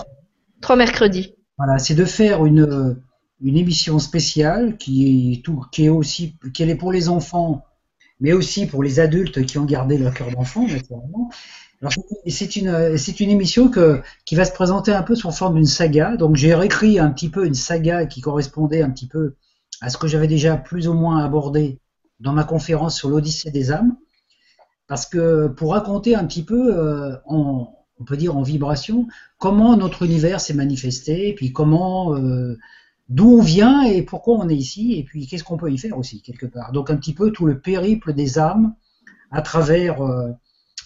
Trois mercredis. Voilà, c'est de faire une une émission spéciale qui est tout, qui est aussi, qui est pour les enfants, mais aussi pour les adultes qui ont gardé leur cœur d'enfant, naturellement. Alors, c'est une, c'est une émission que, qui va se présenter un peu sous forme d'une saga. Donc, j'ai réécrit un petit peu une saga qui correspondait un petit peu à ce que j'avais déjà plus ou moins abordé dans ma conférence sur l'Odyssée des âmes. parce que pour raconter un petit peu, euh, on peut dire en vibration, comment notre univers s'est manifesté, et puis comment, euh, d'où on vient et pourquoi on est ici, et puis qu'est-ce qu'on peut y faire aussi quelque part. Donc un petit peu tout le périple des âmes à travers, euh,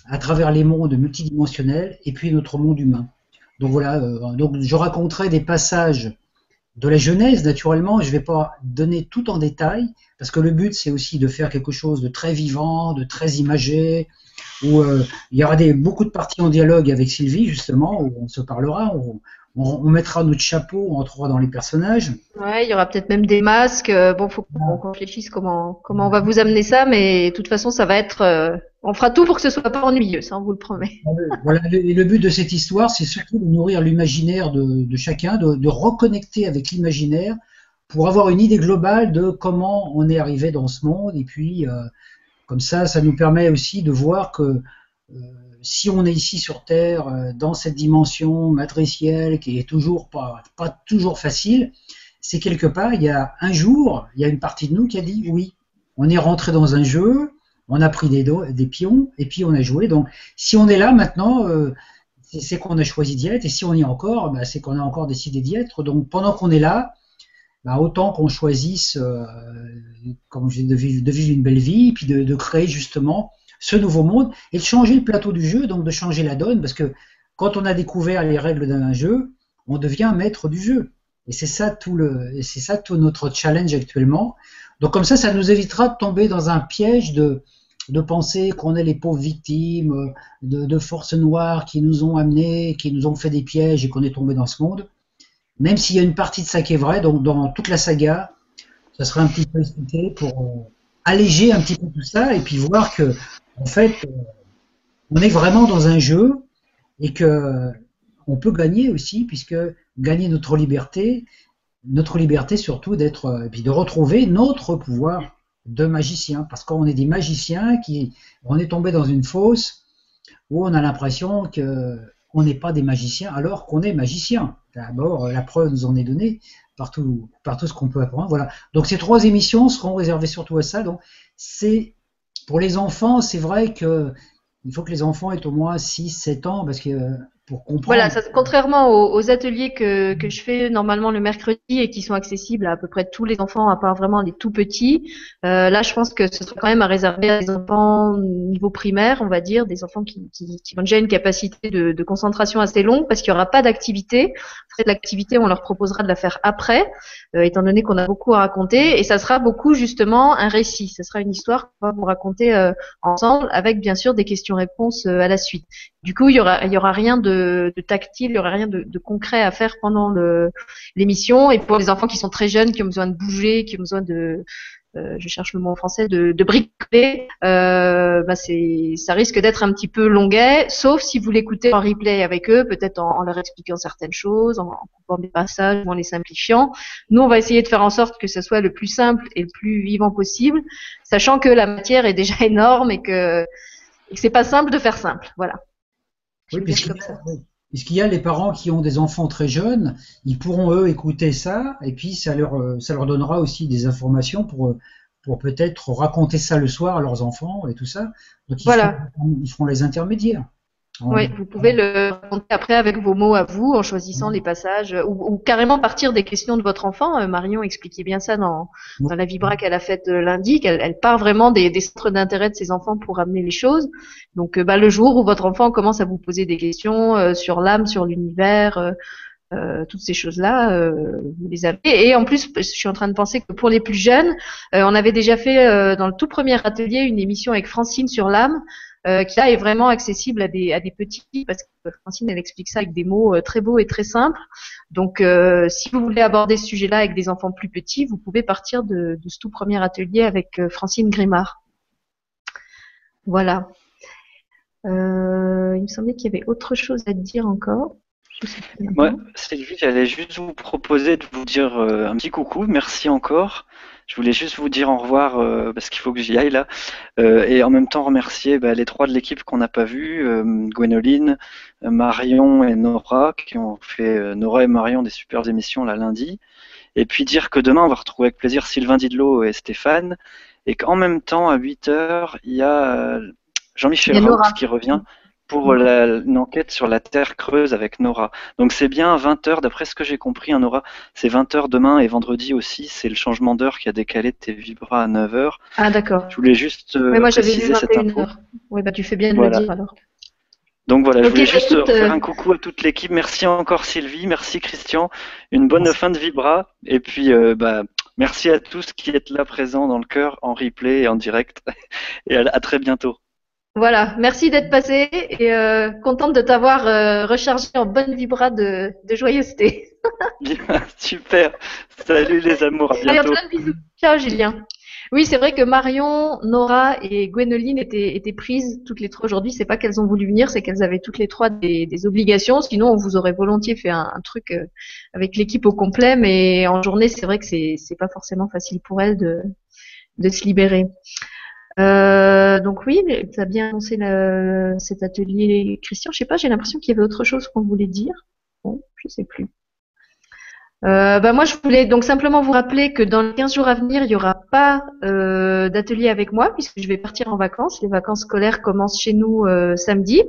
à travers les mondes multidimensionnels et puis notre monde humain. Donc voilà, euh, donc je raconterai des passages de la Genèse, naturellement, je ne vais pas donner tout en détail, parce que le but c'est aussi de faire quelque chose de très vivant, de très imagé, où euh, il y aura des, beaucoup de parties en dialogue avec Sylvie, justement, où on se parlera, on, on mettra notre chapeau, on entrera dans les personnages. Ouais, il y aura peut-être même des masques. euh, Bon, faut qu'on réfléchisse comment comment on va vous amener ça, mais de toute façon, ça va être. euh, on fera tout pour que ce soit pas ennuyeux, ça, on vous le promet. Voilà, le- et le but de cette histoire, c'est surtout de nourrir l'imaginaire de, de chacun, de, de reconnecter avec l'imaginaire pour avoir une idée globale de comment on est arrivé dans ce monde. Et puis, euh, comme ça, ça nous permet aussi de voir que euh, si on est ici sur Terre, euh, dans cette dimension matricielle qui est toujours pas, pas toujours facile, c'est quelque part, il y a un jour, il y a une partie de nous qui a dit oui. On est rentré dans un jeu, on a pris des, des pions et puis on a joué. Donc, si on est là maintenant, euh, c'est qu'on a choisi d'y être. Et si on y est encore, bah, c'est qu'on a encore décidé d'y être. Donc, pendant qu'on est là, bah, autant qu'on choisisse, euh, comme je dis, de vivre, une belle vie, puis de créer justement ce nouveau monde et de changer le plateau du jeu, donc de changer la donne, parce que quand on a découvert les règles d'un jeu, on devient maître du jeu. Et c'est ça tout le, c'est ça tout notre challenge actuellement. Donc comme ça, ça nous évitera de tomber dans un piège de, de penser qu'on est les pauvres victimes de, de forces noires qui nous ont amenés, qui nous ont fait des pièges et qu'on est tombé dans ce monde. Même s'il y a une partie de ça qui est vrai, donc dans toute la saga, ça sera un petit peu pour euh, alléger un petit peu tout ça et puis voir que en fait, on est vraiment dans un jeu et que on peut gagner aussi, puisque gagner notre liberté, notre liberté surtout d'être, et puis de retrouver notre pouvoir de magicien, parce qu'on est des magiciens qui, on est tombé dans une fosse où on a l'impression que on n'est pas des magiciens alors qu'on est magicien. D'abord, la preuve nous en est donnée par tout, par tout ce qu'on peut apprendre. Voilà. Donc ces trois émissions seront réservées surtout à ça. Donc c'est pour les enfants, c'est vrai que il faut que les enfants aient au moins 6-7 ans parce que pour comprendre. Voilà, ça, contrairement aux, aux ateliers que, que je fais normalement le mercredi et qui sont accessibles à à peu près tous les enfants, à part vraiment les tout petits, euh, là je pense que ce sera quand même à réserver à des enfants niveau primaire, on va dire, des enfants qui, qui, qui ont déjà une capacité de, de concentration assez longue parce qu'il n'y aura pas d'activité. Fait, l'activité, on leur proposera de la faire après, euh, étant donné qu'on a beaucoup à raconter, et ça sera beaucoup justement un récit. Ce sera une histoire qu'on va vous raconter euh, ensemble, avec bien sûr des questions-réponses euh, à la suite. Du coup, il y aura, y aura rien de, de tactile, il y aura rien de, de concret à faire pendant l'émission. Et pour les enfants qui sont très jeunes, qui ont besoin de bouger, qui ont besoin de, euh, je cherche le mot en français, de, de bricoler, euh, bah c'est, ça risque d'être un petit peu longuet, sauf si vous l'écoutez en replay avec eux, peut-être en, leur expliquant certaines choses, en, en coupant des passages en les simplifiant. Nous, on va essayer de faire en sorte que ce soit le plus simple et le plus vivant possible, sachant que la matière est déjà *laughs* énorme et que, et que c'est pas simple de faire simple. Voilà. Oui, puisqu'il y a- les parents qui ont des enfants très jeunes, ils pourront eux écouter ça, et puis ça leur, euh, ça leur donnera aussi des informations pour, euh, pour peut-être raconter ça le soir à leurs enfants et tout ça. Donc ils, Voilà. feront, ils feront les intermédiaires. Oui, vous pouvez le raconter après avec vos mots à vous, en choisissant les passages, euh, ou, ou carrément partir des questions de votre enfant. Euh, Marion expliquait bien ça dans, dans la vibra qu'elle a faite euh, lundi, qu'elle elle part vraiment des, des centres d'intérêt de ses enfants pour amener les choses. Donc, euh, bah, le jour où votre enfant commence à vous poser des questions euh, sur l'âme, sur l'univers, euh, euh, toutes ces choses-là, euh, vous les avez. Et en plus, je suis en train de penser que pour les plus jeunes, euh, on avait déjà fait euh, dans le tout premier atelier une émission avec Francine sur l'âme euh, qui là est vraiment accessible à des, petits, parce que Francine, elle explique ça avec des mots euh, très beaux et très simples. Donc, euh, si vous voulez aborder ce sujet-là avec des enfants plus petits, vous pouvez partir de, ce tout premier atelier avec Francine Grimard. Voilà. Il me semblait qu'il y avait autre chose à dire encore. Moi. Sylvie, j'allais juste vous proposer de vous dire un petit coucou, merci encore. Je voulais juste vous dire au revoir euh, parce qu'il faut que j'y aille là. Euh, et en même temps remercier bah, les trois de l'équipe qu'on n'a pas vus, euh, Gwénoline, euh, Marion et Nora, qui ont fait, Nora et Marion, des super émissions là lundi. Et puis dire que demain, on va retrouver avec plaisir Sylvain Didlot et Stéphane. Et qu'en même temps, à 8 heures, il y a Jean-Michel. Rauch qui revient pour la- une enquête sur la Terre creuse avec Nora. Donc c'est bien 20h, d'après ce que j'ai compris, hein, Nora, c'est 20h demain et vendredi aussi, c'est le changement d'heure qui a décalé tes vibras à 9h. Ah, d'accord. Je voulais juste euh, Oui, moi j'avais vu préciser cette info. 21h. Oui, bah tu fais bien de Voilà. le dire alors. Donc voilà, je voulais bah, juste écoute, faire euh, un coucou à toute l'équipe. Merci encore Sylvie, merci Christian. Une bonne Merci. fin de Vibra. Et puis euh, bah, merci à tous qui êtes là présents dans le cœur, en replay et en direct. *laughs* Et à, à très bientôt. Voilà, merci d'être passé et euh, contente de t'avoir euh, rechargé en bonne vibra de, de joyeuseté. Bien, *laughs* super. Salut les amours, à Allez, bientôt. plein de bisous. Ciao Julien. Oui, c'est vrai que Marion, Nora et Gwénoline étaient, étaient prises toutes les trois aujourd'hui. C'est pas qu'elles ont voulu venir, c'est qu'elles avaient toutes les trois des, des obligations. Sinon, on vous aurait volontiers fait un, un truc euh, avec l'équipe au complet, mais en journée, c'est vrai que c'est c'est pas forcément facile pour elles de, de se libérer. Euh, donc oui, tu as bien annoncé cet atelier, Christian. Je sais pas, j'ai l'impression qu'il y avait autre chose qu'on voulait dire. Bon, je sais plus. Euh, bah moi, je voulais donc simplement vous rappeler que dans les 15 jours à venir, il n'y aura pas euh, d'atelier avec moi puisque je vais partir en vacances. Les vacances scolaires commencent chez nous euh, samedi.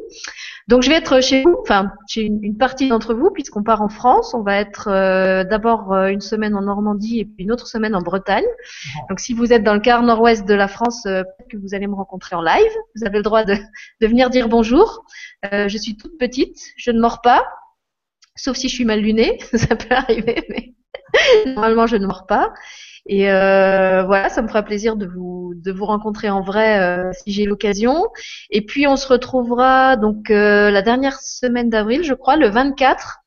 Donc je vais être chez vous, enfin chez une, une partie d'entre vous puisqu'on part en France. On va être euh, d'abord euh, une semaine en Normandie et puis une autre semaine en Bretagne. Donc si vous êtes dans le quart nord-ouest de la France, euh, peut-être que vous allez me rencontrer en live. Vous avez le droit de, de venir dire bonjour. Euh, je suis toute petite, je ne mords pas. Sauf si je suis mal lunée, *laughs* ça peut arriver, mais *laughs* normalement je ne mords pas. Et euh, voilà, ça me fera plaisir de vous de vous rencontrer en vrai euh, si j'ai l'occasion. Et puis on se retrouvera donc euh, la dernière semaine d'avril, je crois, le 24,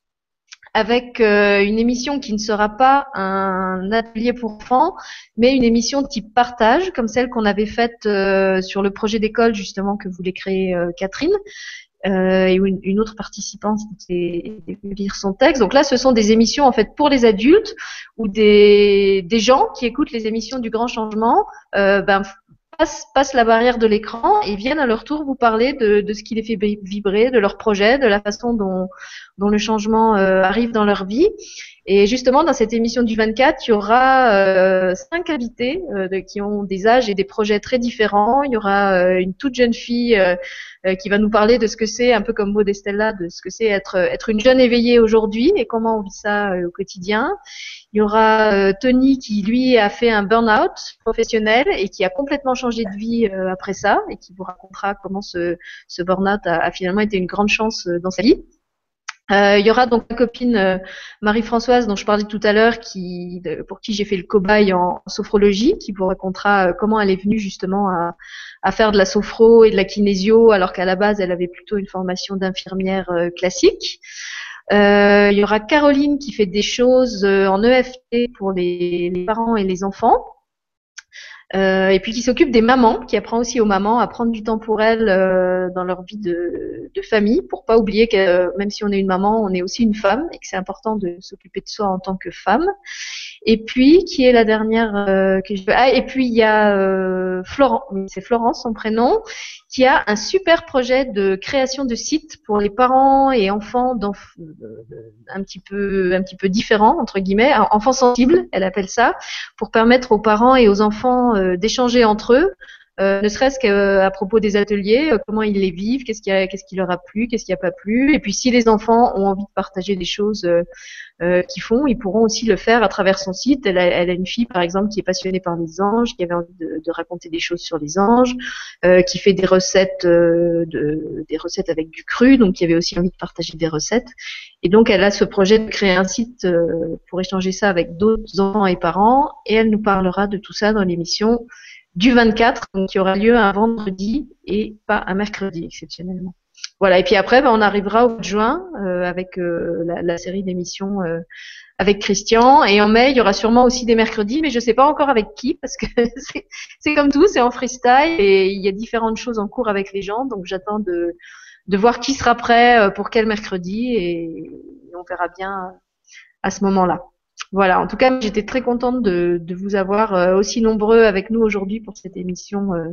avec euh, une émission qui ne sera pas un atelier pour enfants, mais une émission type partage, comme celle qu'on avait faite euh, sur le projet d'école justement que voulait créer euh, Catherine euh, et une, autre participante était lire son texte. Donc là, ce sont des émissions en fait pour les adultes ou des, des gens qui écoutent les émissions du Grand Changement, euh, ben, passent, la barrière de l'écran et viennent à leur tour vous parler de, ce qui les fait vi- vibrer, de leur projet, de la façon dont, dont le changement euh, arrive dans leur vie. Et justement, dans cette émission du 24, il y aura euh, cinq invités euh, qui ont des âges et des projets très différents. Il y aura euh, une toute jeune fille qui va nous parler de ce que c'est, un peu comme Maud Estella, de ce que c'est être, être une jeune éveillée aujourd'hui et comment on vit ça au quotidien. Il y aura Tony qui, lui, a fait un burn-out professionnel et qui a complètement changé de vie après ça et qui vous racontera comment ce, ce burn-out a, finalement été une grande chance dans sa vie. Euh, il y aura donc ma copine euh, Marie-Françoise dont je parlais tout à l'heure, qui, pour qui j'ai fait le cobaye en sophrologie, qui vous racontera euh, comment elle est venue justement à, à faire de la sophro et de la kinésio, alors qu'à la base elle avait plutôt une formation d'infirmière euh, classique. Il y aura Caroline qui fait des choses en EFT pour les, les parents et les enfants. Euh, et puis qui s'occupe des mamans, qui apprend aussi aux mamans à prendre du temps pour elles euh, dans leur vie de, famille, pour pas oublier que euh, même si on est une maman, on est aussi une femme et que c'est important de s'occuper de soi en tant que femme. Et puis qui est la dernière que je ah et puis il y a Florent, c'est Florence son prénom, qui a un super projet de création de sites pour les parents et enfants d'enf- de- de- un petit peu un petit peu différents entre guillemets, enfants sensibles, elle appelle ça pour permettre aux parents et aux enfants d'échanger entre eux, euh, ne serait-ce qu'à propos des ateliers, euh, comment ils les vivent, qu'est-ce qui, leur a plu, qu'est-ce qui a pas plu, et puis si les enfants ont envie de partager des choses euh, euh, qu'ils font, ils pourront aussi le faire à travers son site. Elle a, une fille, par exemple, qui est passionnée par les anges, qui avait envie de, raconter des choses sur les anges, euh, qui fait des recettes, euh, de, des recettes avec du cru, donc qui avait aussi envie de partager des recettes. Et donc, elle a ce projet de créer un site euh, pour échanger ça avec d'autres enfants et parents. Et elle nous parlera de tout ça dans l'émission du 24, donc qui aura lieu un vendredi et pas un mercredi, exceptionnellement. Voilà. Et puis après, ben, on arrivera au mois de juin euh, avec euh, la, la série d'émissions euh, avec Christian. Et en mai, il y aura sûrement aussi des mercredis, mais je sais pas encore avec qui parce que *laughs* c'est- comme tout, c'est en freestyle et il y a différentes choses en cours avec les gens. Donc j'attends de de voir qui sera prêt euh, pour quel mercredi et on verra bien à ce moment-là. Voilà, en tout cas, j'étais très contente de, de vous avoir euh, aussi nombreux avec nous aujourd'hui pour cette émission euh,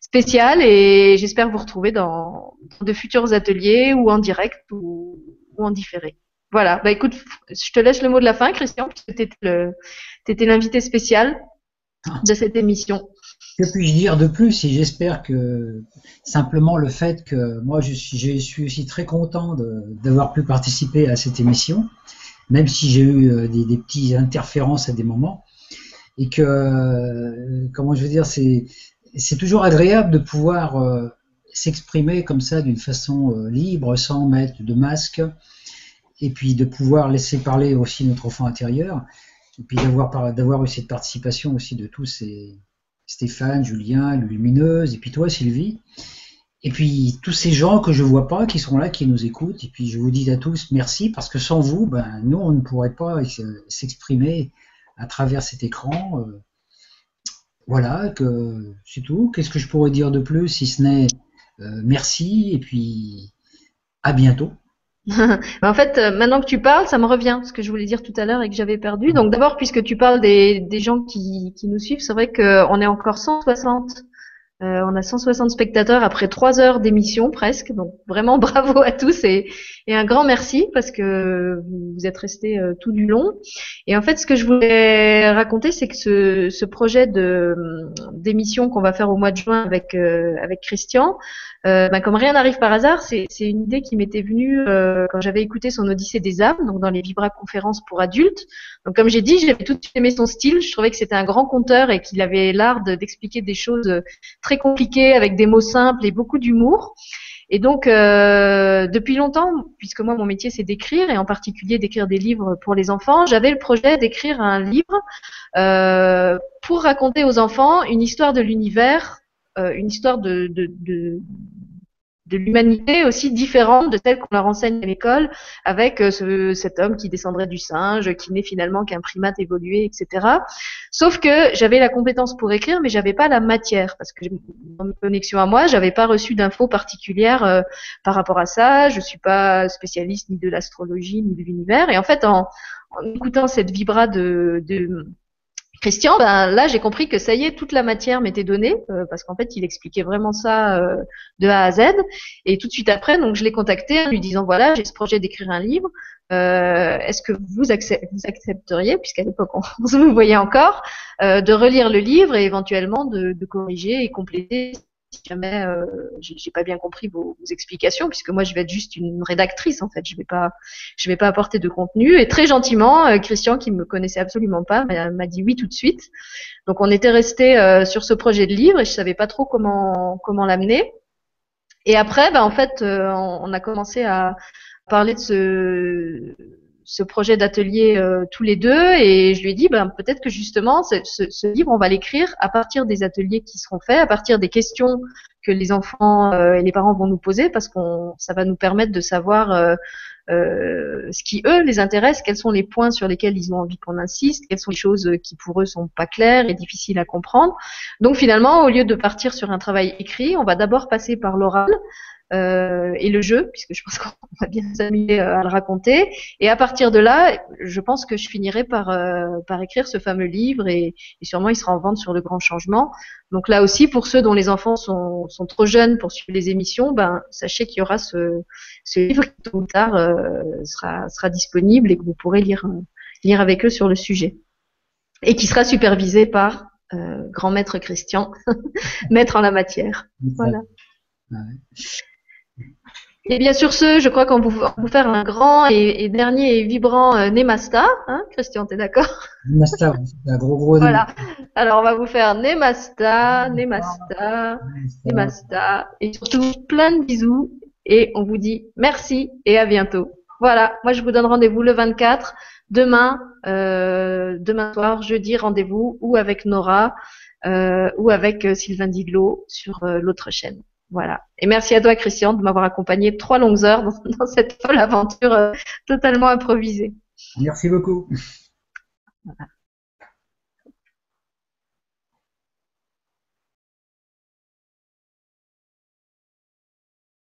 spéciale et j'espère vous retrouver dans, dans de futurs ateliers ou en direct ou, ou en différé. Voilà, bah écoute, je te laisse le mot de la fin, Christian, parce que tu étais l'invité spécial de cette émission. Que puis-je dire de plus? Et j'espère que simplement le fait que moi je suis, je suis aussi très content d'avoir pu participer à cette émission, même si j'ai eu euh, des, des petites interférences à des moments, et que euh, comment je veux dire, c'est toujours agréable de pouvoir euh, s'exprimer comme ça d'une façon libre, sans mettre de masque, et puis de pouvoir laisser parler aussi notre enfant intérieur, et puis d'avoir eu cette participation aussi de tous ces Stéphane, Julien, Lumineuse, et puis toi, Sylvie. Et puis tous ces gens que je vois pas, qui sont là, qui nous écoutent. Et puis je vous dis à tous merci parce que sans vous, ben nous on ne pourrait pas s'exprimer à travers cet écran. Euh, voilà, que c'est tout. Qu'est-ce que je pourrais dire de plus si ce n'est euh, merci et puis à bientôt. *laughs* en fait, euh, maintenant que tu parles, ça me revient, ce que je voulais dire tout à l'heure et que j'avais perdu. Donc d'abord, puisque tu parles des, des gens qui, qui nous suivent, c'est vrai qu'on est encore 160 euh, on a 160 spectateurs après trois heures d'émission presque, donc vraiment *laughs* bravo à tous et, un grand merci parce que vous êtes restés euh, tout du long. Et en fait, ce que je voulais raconter, c'est que ce, projet de d'émission qu'on va faire au mois de juin avec euh, avec Christian, ben, comme rien n'arrive par hasard, c'est une idée qui m'était venue quand j'avais écouté son Odyssée des âmes, donc dans les Vibra conférences pour adultes. Donc comme j'ai dit, j'avais tout aimé son style. Je trouvais que c'était un grand conteur et qu'il avait l'art d'expliquer des choses très compliqué avec des mots simples et beaucoup d'humour. Et donc, euh, depuis longtemps, puisque moi, mon métier, c'est d'écrire, et en particulier d'écrire des livres pour les enfants, j'avais le projet d'écrire un livre euh, pour raconter aux enfants une histoire de l'univers, euh, une histoire de, de, de l'humanité aussi différente de celle qu'on leur enseigne à l'école, avec euh, ce, cet homme qui descendrait du singe, qui n'est finalement qu'un primate évolué, etc. Sauf que j'avais la compétence pour écrire, mais j'avais pas la matière, parce que dans mes connexions à moi, j'avais pas reçu d'infos particulières euh, par rapport à ça. Je suis pas spécialiste ni de l'astrologie ni de l'univers, et en fait, en, en écoutant cette vibra de, de Christian, ben là j'ai compris que ça y est, toute la matière m'était donnée euh, parce qu'en fait il expliquait vraiment ça euh, de A à Z. Et tout de suite après, donc je l'ai contacté en lui disant voilà j'ai ce projet d'écrire un livre. Euh, est-ce que vous, accepteriez, puisqu'à l'époque *laughs* on, se vous voyait encore, de relire le livre et éventuellement de corriger et compléter si jamais euh, j'ai pas bien compris vos, explications, puisque moi je vais être juste une rédactrice en fait, je vais pas, je vais pas apporter de contenu. Et très gentiment, euh, Christian, qui me connaissait absolument pas, m'a dit oui tout de suite. Donc on était resté euh, sur ce projet de livre et je savais pas trop comment comment l'amener. Et après, ben, en fait, euh, on, a commencé à parler de ce ce projet d'atelier euh, tous les deux et je lui ai dit ben, peut-être que justement ce, ce, livre on va l'écrire à partir des ateliers qui seront faits, à partir des questions que les enfants euh, et les parents vont nous poser parce qu'on ça va nous permettre de savoir euh, ce qui eux les intéresse, quels sont les points sur lesquels ils ont envie qu'on insiste, quelles sont les choses qui pour eux sont pas claires et difficiles à comprendre. Donc finalement au lieu de partir sur un travail écrit, on va d'abord passer par l'oral euh, et le jeu, puisque je pense qu'on *laughs* va bien s'amuser euh, à le raconter. Et à partir de là, je pense que je finirai par, euh, par écrire ce fameux livre et, et, sûrement il sera en vente sur le grand changement. Donc là aussi, pour ceux dont les enfants sont, sont trop jeunes pour suivre les émissions, ben, sachez qu'il y aura ce, ce livre qui tôt ou tard euh, sera, sera disponible et que vous pourrez lire, lire avec eux sur le sujet. Et qui sera supervisé par grand maître Christian, *laughs* maître en la matière. Voilà. Et bien sur ce, je crois qu'on va vous faire un grand et, dernier et vibrant euh, Nemasta. Hein, Christian, t'es d'accord? Nemasta, un gros gros. Voilà. Alors on va vous faire Nemasta, Nemasta, Nemasta, et surtout plein de bisous. Et on vous dit merci et à bientôt. Voilà. Moi je vous donne rendez-vous le 24 demain, euh, demain soir, jeudi, rendez-vous ou avec Nora euh, ou avec euh, Sylvain Diglo sur l'autre chaîne. Voilà. Et merci à toi, Christian, de m'avoir accompagné trois longues heures dans, *laughs* cette folle aventure euh, totalement improvisée. Merci beaucoup. Voilà.